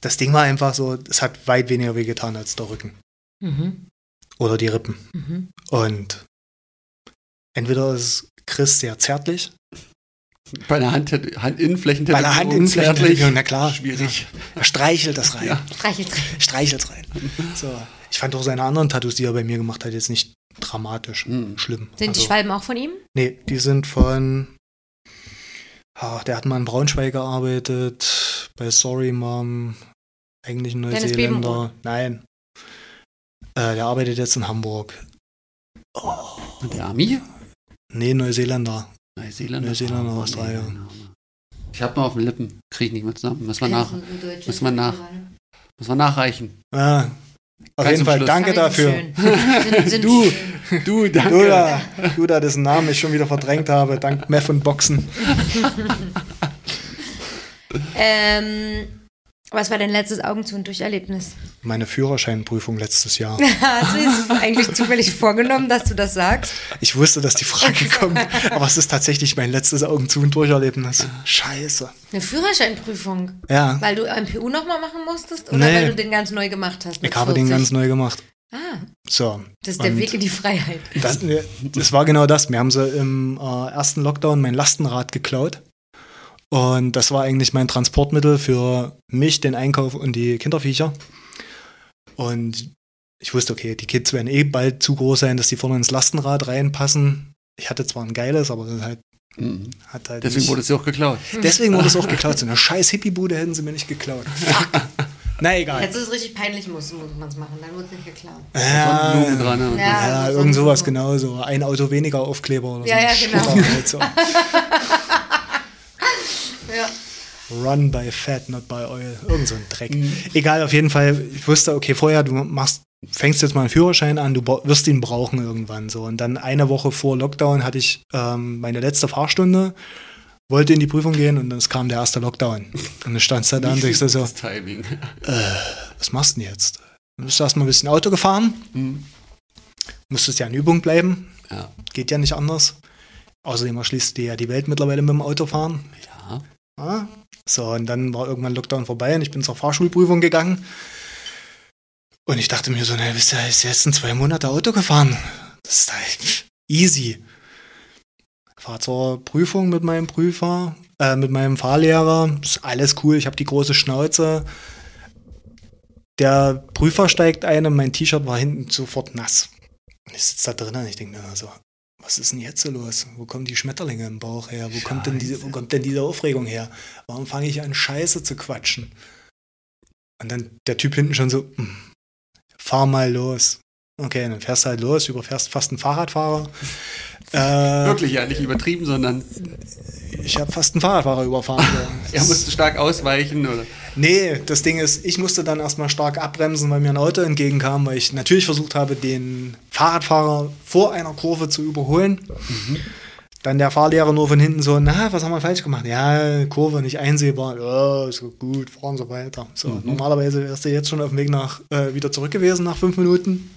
das Ding war einfach so, es hat weit weniger wehgetan als der Rücken Mhm. oder die Rippen. Mhm. Und entweder ist Chris sehr zärtlich, Bei einer Hand, Handinnenflächen bei der Handinnenflächen, na klar, Schwierig. er streichelt das rein. Ja. Streichelt Streichelt rein. So. Ich fand auch seine anderen Tattoos, die er bei mir gemacht hat, jetzt nicht dramatisch Mhm. schlimm. Sind die Also- Schwalben auch von ihm? Nee, die sind von. Ah, der hat mal in Braunschweig gearbeitet, bei Sorry Mom, eigentlich ein Neuseeländer. Nein. Äh, der arbeitet jetzt in Hamburg. Und der Ami? Nee, Neuseeländer. Neuseeland. Neuseeland, Australien. Ich habe noch auf den Lippen. Kriege ich nicht mehr zusammen. Müssen wir, nach, Muss Muss man nach- müssen wir nachreichen. Ah, auf jeden Fall, Schluss. danke dafür. Sind, sind Du. Du, danke. Du da, du da, dessen Namen ich schon wieder verdrängt habe, dank Meth und Boxen. Ähm, Was war dein letztes Augen zu und durch Erlebnis? Meine Führerscheinprüfung letztes Jahr. Hast du es eigentlich zufällig vorgenommen, dass du das sagst? Ich wusste, dass die Frage kommt, aber es ist tatsächlich mein letztes Augen zu und durch Erlebnis. Scheiße. Eine Führerscheinprüfung? Ja. Weil du ein PU nochmal machen musstest oder Nee. weil du den ganz neu gemacht hast? Ich habe den 40? ganz neu gemacht. Ah, So. das ist der Weg in die Freiheit. Das, das war genau das. Mir haben sie im äh, ersten Lockdown mein Lastenrad geklaut. Und das war eigentlich mein Transportmittel für mich, den Einkauf und die Kinderviecher. Und ich wusste, okay, die Kids werden eh bald zu groß sein, dass die vorne ins Lastenrad reinpassen. Ich hatte zwar ein geiles, aber das halt, Mhm. hat halt Deswegen nicht- wurde es ja auch geklaut. Deswegen wurde es auch geklaut. So eine scheiß Hippie-Bude hätten sie mir nicht geklaut. Fuck. Na egal. Jetzt ist es richtig peinlich, muss, muss man es machen. Dann wird es nicht geklaut. Ja, Blumen dran. ne? Und Ja. ja, irgend so- sowas genauso. Ein Auto weniger Aufkleber oder Ja, so. ja, ein genau. Halt so. Ja. Run by fat, not by oil. Irgend so ein Dreck. Egal, auf jeden Fall. Ich wusste, okay, vorher, du machst, fängst jetzt mal einen Führerschein an, du wirst ihn brauchen irgendwann so. Und dann eine Woche vor Lockdown hatte ich ähm, meine letzte Fahrstunde, wollte in die Prüfung gehen und dann kam der erste Lockdown. Und dann standst du da und denkst so, gutes Timing. was machst du denn jetzt? Dann bist du erstmal ein bisschen Auto gefahren, Mhm. musstest ja in Übung bleiben, Ja. geht ja nicht anders. Außerdem erschließt dir ja die Welt mittlerweile mit dem Autofahren. ja. Ah, So, und dann war irgendwann Lockdown vorbei und ich bin zur Fahrschulprüfung gegangen. Und ich dachte mir so, na, bist du jetzt in zwei Monate Auto gefahren? Das ist halt easy. Fahr zur Prüfung mit meinem Prüfer, äh, mit meinem Fahrlehrer. Ist alles cool, ich habe die große Schnauze. Der Prüfer steigt ein und mein T-Shirt war hinten sofort nass. Und ich sitze da drin und ich denke mir so, was ist denn jetzt so los? Wo kommen die Schmetterlinge im Bauch her? Wo kommt, denn diese, wo kommt denn diese Aufregung her? Warum fange ich an, Scheiße zu quatschen? Und dann der Typ hinten schon so, "Hm, fahr mal los. Okay, dann fährst du halt los, überfährst fast einen Fahrradfahrer. Äh, Wirklich ja nicht übertrieben, sondern ich habe fast einen Fahrradfahrer überfahren. So. er musste stark ausweichen oder. Nee, das Ding ist, ich musste dann erstmal stark abbremsen, weil mir ein Auto entgegenkam, weil ich natürlich versucht habe, den Fahrradfahrer vor einer Kurve zu überholen. Dann der Fahrlehrer nur von hinten so, na, was haben wir falsch gemacht? Ja, Kurve nicht einsehbar. Ja, ist gut, fahren Sie weiter. So, normalerweise wärst du jetzt schon auf dem Weg nach, äh, wieder zurück gewesen nach fünf Minuten.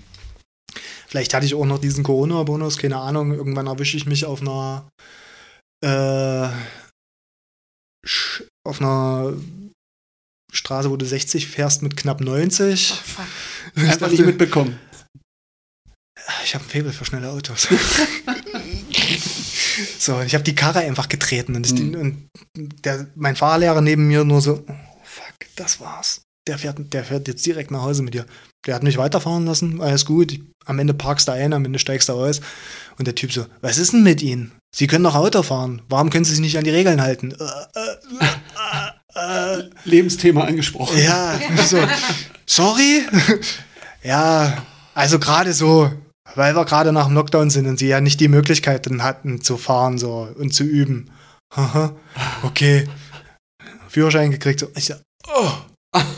Vielleicht hatte ich auch noch diesen Corona-Bonus, keine Ahnung. Irgendwann erwische ich mich auf einer äh, auf einer Straße, wo du 60 fährst mit knapp 90. Oh, fuck. Ich Einfach dachte, nicht mitbekommen. ich habe ein Faible für schnelle Autos. so, und ich habe die Karre einfach getreten und, ich, Mhm. und der, mein Fahrlehrer neben mir nur so, oh, fuck, das war's. Der fährt, der fährt jetzt direkt nach Hause mit dir. Der hat mich weiterfahren lassen, alles gut. Am Ende parkst du ein, am Ende steigst du aus. Und der Typ so, was ist denn mit Ihnen? Sie können doch Auto fahren. Warum können Sie sich nicht an die Regeln halten? Äh, äh, äh, Lebensthema angesprochen. ja, so, sorry? ja, also gerade so, weil wir gerade nach dem Lockdown sind und sie ja nicht die Möglichkeiten hatten zu fahren so und zu üben. Okay. Führerschein gekriegt. So. Ich so, oh,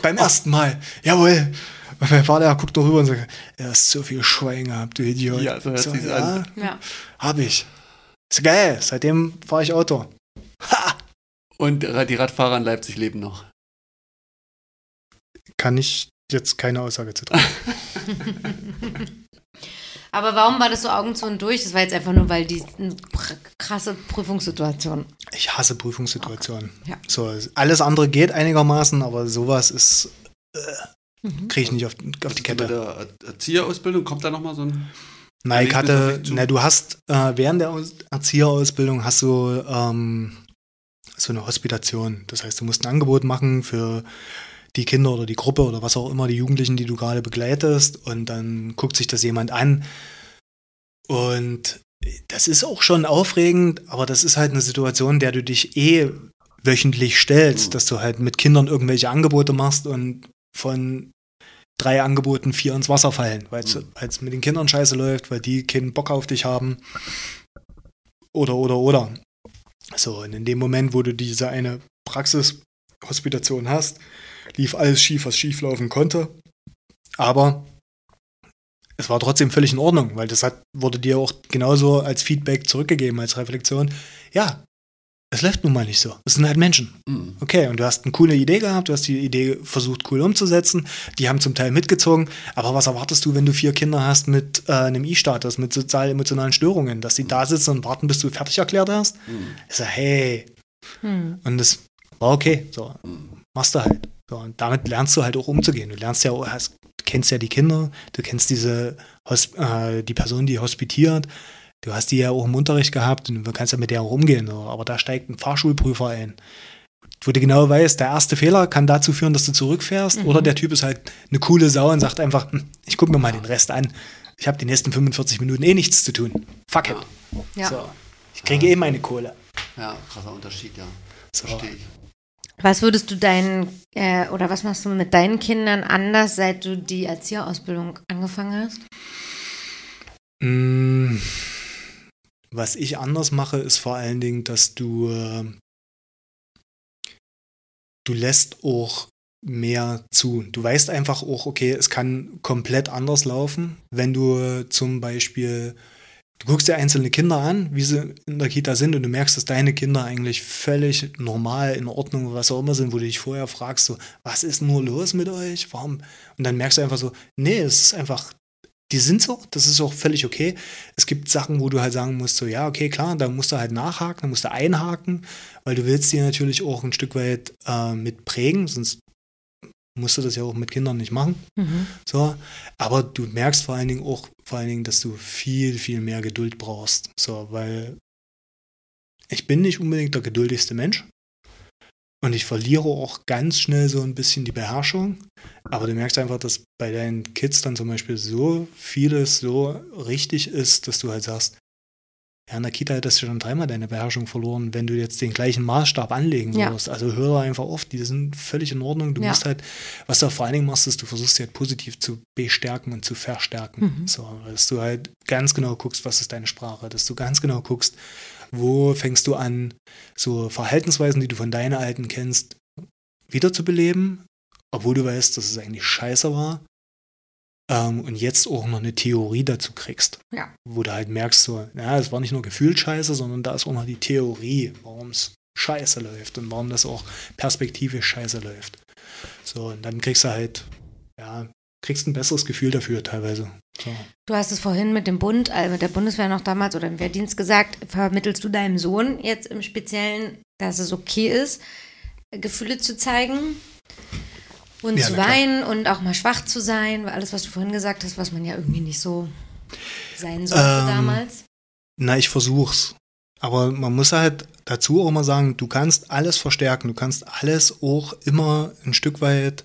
beim ersten Mal. Jawohl. Und mein Vater guckt noch rüber und sagt, er hast so viel Schwein gehabt, du Idiot. Ja, so hört sich's ja, an. Ja. Hab ich. Ist geil. Seitdem fahre ich Auto. Ha! Und äh, die Radfahrer in Leipzig leben noch. Kann ich jetzt keine Aussage zu treffen. Aber warum war das so Augen zu und durch? Das war jetzt einfach nur, weil die krasse Prüfungssituation. Ich hasse Prüfungssituationen. Ja. So, alles andere geht einigermaßen, aber sowas ist, Mhm. kriege ich nicht auf, auf die Bei Kette. der Erzieherausbildung kommt da nochmal so ein. Nein, ich hatte, na, du hast äh, während der Aus Erzieherausbildung hast du ähm, so eine Hospitation. Das heißt, du musst ein Angebot machen für die Kinder oder die Gruppe oder was auch immer, die Jugendlichen, die du gerade begleitest. Und dann guckt sich das jemand an. Und das ist auch schon aufregend, aber das ist halt eine Situation, der du dich eh wöchentlich stellst, Mhm. dass du halt mit Kindern irgendwelche Angebote machst und von drei Angeboten vier ins Wasser fallen, weil Mhm. es mit den Kindern scheiße läuft, weil die keinen Bock auf dich haben. Oder, oder, oder. So, und in dem Moment, wo du diese eine Praxishospitation hast, lief alles schief, was schief laufen konnte. Aber es war trotzdem völlig in Ordnung, weil das hat, wurde dir auch genauso als Feedback zurückgegeben, als Reflexion. Ja, Es läuft nun mal nicht so. Es sind halt Menschen. Mhm. Okay, und du hast eine coole Idee gehabt, du hast die Idee versucht cool umzusetzen, die haben zum Teil mitgezogen, aber was erwartest du, wenn du vier Kinder hast mit äh, einem I-Status, mit sozial-emotionalen Störungen, dass die da sitzen und warten, bis du fertig erklärt hast? Mhm. Ich sag, hey, Hm. und das war okay, so, Mhm. machst du halt. So, und damit lernst du halt auch umzugehen. Du lernst ja, hast, du kennst ja die Kinder, du kennst diese, äh, die Person, die hospitiert, du hast die ja auch im Unterricht gehabt und du kannst ja mit der auch umgehen. So. Aber da steigt ein Fahrschulprüfer ein, wo du genau weißt, der erste Fehler kann dazu führen, dass du zurückfährst Mhm. oder der Typ ist halt eine coole Sau und sagt einfach, hm, ich gucke mir mal den Rest an. Ich habe die nächsten 45 Minuten eh nichts zu tun. Fuck it. Ja. So. Ich kriege eh meine Kohle. Ja, krasser Unterschied, ja. So. Verstehe ich. Was würdest du deinen, äh, oder was machst du mit deinen Kindern anders, seit du die Erzieherausbildung angefangen hast? Mm, Was ich anders mache, ist vor allen Dingen, dass du, äh, du lässt auch mehr zu. Du weißt einfach auch, okay, es kann komplett anders laufen, wenn du zum Beispiel, du guckst dir einzelne Kinder an, wie sie in der Kita sind und du merkst, dass deine Kinder eigentlich völlig normal, in Ordnung, was auch immer sind, wo du dich vorher fragst, so, was ist nur los mit euch? Warum? Und dann merkst du einfach so, nee, es ist einfach die sind so, das ist auch völlig okay. Es gibt Sachen, wo du halt sagen musst, so ja, okay, klar, da musst du halt nachhaken, da musst du einhaken, weil du willst die natürlich auch ein Stück weit äh, mit prägen, sonst musst du das ja auch mit Kindern nicht machen. Mhm. So, aber du merkst vor allen Dingen auch, vor allen Dingen, dass du viel, viel mehr Geduld brauchst. So, weil ich bin nicht unbedingt der geduldigste Mensch. Und ich verliere auch ganz schnell so ein bisschen die Beherrschung. Aber du merkst einfach, dass bei deinen Kids dann zum Beispiel so vieles so richtig ist, dass du halt sagst, ja, in der Kita hättest du schon dreimal deine Beherrschung verloren, wenn du jetzt den gleichen Maßstab anlegen Ja. würdest. Also hör einfach auf, die sind völlig in Ordnung. Du Ja. musst halt, was du vor allen Dingen machst, ist, du versuchst sie halt positiv zu bestärken und zu verstärken. Mhm. So, dass du halt ganz genau guckst, was ist deine Sprache, dass du ganz genau guckst, wo fängst du an, so Verhaltensweisen, die du von deinen Alten kennst, wiederzubeleben, obwohl du weißt, dass es eigentlich scheiße war. Ähm, und jetzt auch noch eine Theorie dazu kriegst. Ja. Wo du halt merkst, so, ja, es war nicht nur gefühlt scheiße, sondern da ist auch noch die Theorie, warum es scheiße läuft und warum das auch perspektivisch scheiße läuft. So, und dann kriegst du halt, ja, kriegst ein besseres Gefühl dafür teilweise. So. Du hast es vorhin mit dem Bund, äh, mit der Bundeswehr noch damals oder im Wehrdienst gesagt, vermittelst du deinem Sohn jetzt im Speziellen, dass es okay ist, Gefühle zu zeigen und Ja, zu na klar. weinen und auch mal schwach zu sein, weil alles, was du vorhin gesagt hast, was man ja irgendwie nicht so sein sollte Ähm, damals. Na, ich versuch's. Aber man muss halt dazu auch immer sagen, du kannst alles verstärken, du kannst alles auch immer ein Stück weit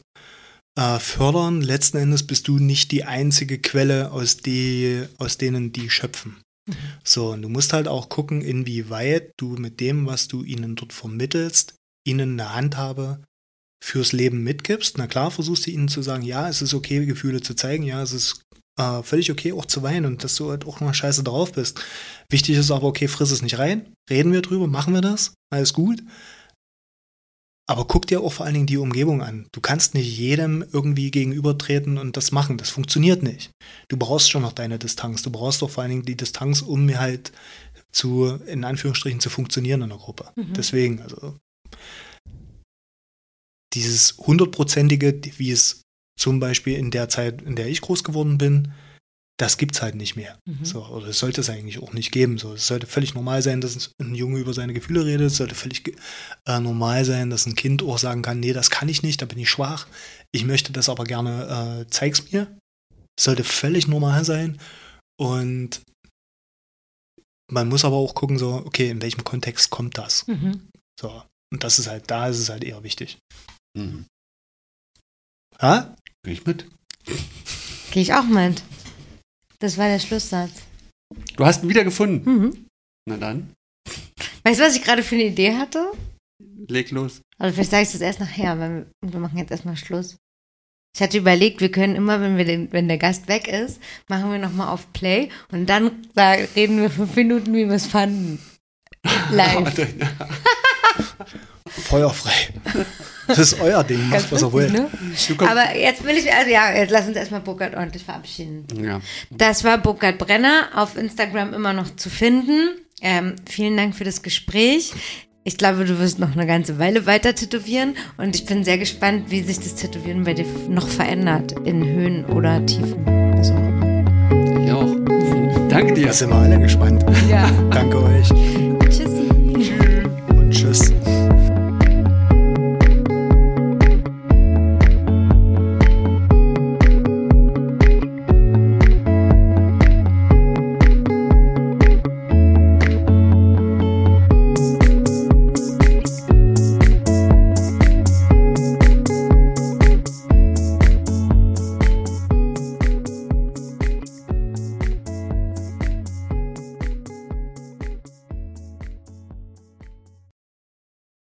äh, fördern. Letzten Endes bist du nicht die einzige Quelle, aus, die, aus denen die schöpfen. Mhm. So, und du musst halt auch gucken, inwieweit du mit dem, was du ihnen dort vermittelst, ihnen eine Handhabe fürs Leben mitgibst. Na klar, versuchst du ihnen zu sagen, ja, es ist okay, Gefühle zu zeigen, ja, es ist äh, völlig okay, auch zu weinen und dass du halt auch mal scheiße drauf bist. Wichtig ist aber, okay, friss es nicht rein, reden wir drüber, machen wir das, alles gut. Aber guck dir auch vor allen Dingen die Umgebung an. Du kannst nicht jedem irgendwie gegenübertreten und das machen. Das funktioniert nicht. Du brauchst schon noch deine Distanz. Du brauchst doch vor allen Dingen die Distanz, um mir halt zu, in Anführungsstrichen, zu funktionieren in der Gruppe. Mhm. Deswegen, also dieses hundertprozentige, wie es zum Beispiel in der Zeit, in der ich groß geworden bin, das gibt's halt nicht mehr. Mhm. So, oder es sollte es eigentlich auch nicht geben. So, es sollte völlig normal sein, dass ein Junge über seine Gefühle redet. Es sollte völlig äh, normal sein, dass ein Kind auch sagen kann, nee, das kann ich nicht, da bin ich schwach. Ich möchte das aber gerne, äh, zeig's mir. Es sollte völlig normal sein. Und man muss aber auch gucken, so, okay, in welchem Kontext kommt das? Mhm. So. Und das ist halt, da ist es halt eher wichtig. Mhm. Ha? Geh ich mit? Gehe ich auch mit. Das war der Schlusssatz. Du hast ihn wieder gefunden. Mhm. Na dann, Weißt du, was ich gerade für eine Idee hatte? leg los. Also vielleicht sage ich das erst nachher, weil wir, machen jetzt erstmal Schluss. Ich hatte überlegt, wir können immer, wenn wir den, wenn der Gast weg ist, machen wir nochmal auf Play und dann da reden wir fünf Minuten, wie wir es fanden. Live. Feuerfrei. Das ist euer Ding, macht was ihr wollt. ne? Aber jetzt will ich, also ja, jetzt lass uns erstmal Burkhard ordentlich verabschieden. ja. Das war Burkhard Brenner, auf Instagram immer noch zu finden. Ähm, vielen Dank für das Gespräch. Ich glaube, du wirst noch eine ganze Weile weiter tätowieren und ich bin sehr gespannt, wie sich das Tätowieren bei dir noch verändert, in Höhen oder Tiefen. Was auch immer. Ich auch. Danke dir. Da sind wir alle gespannt. Ja. Danke euch.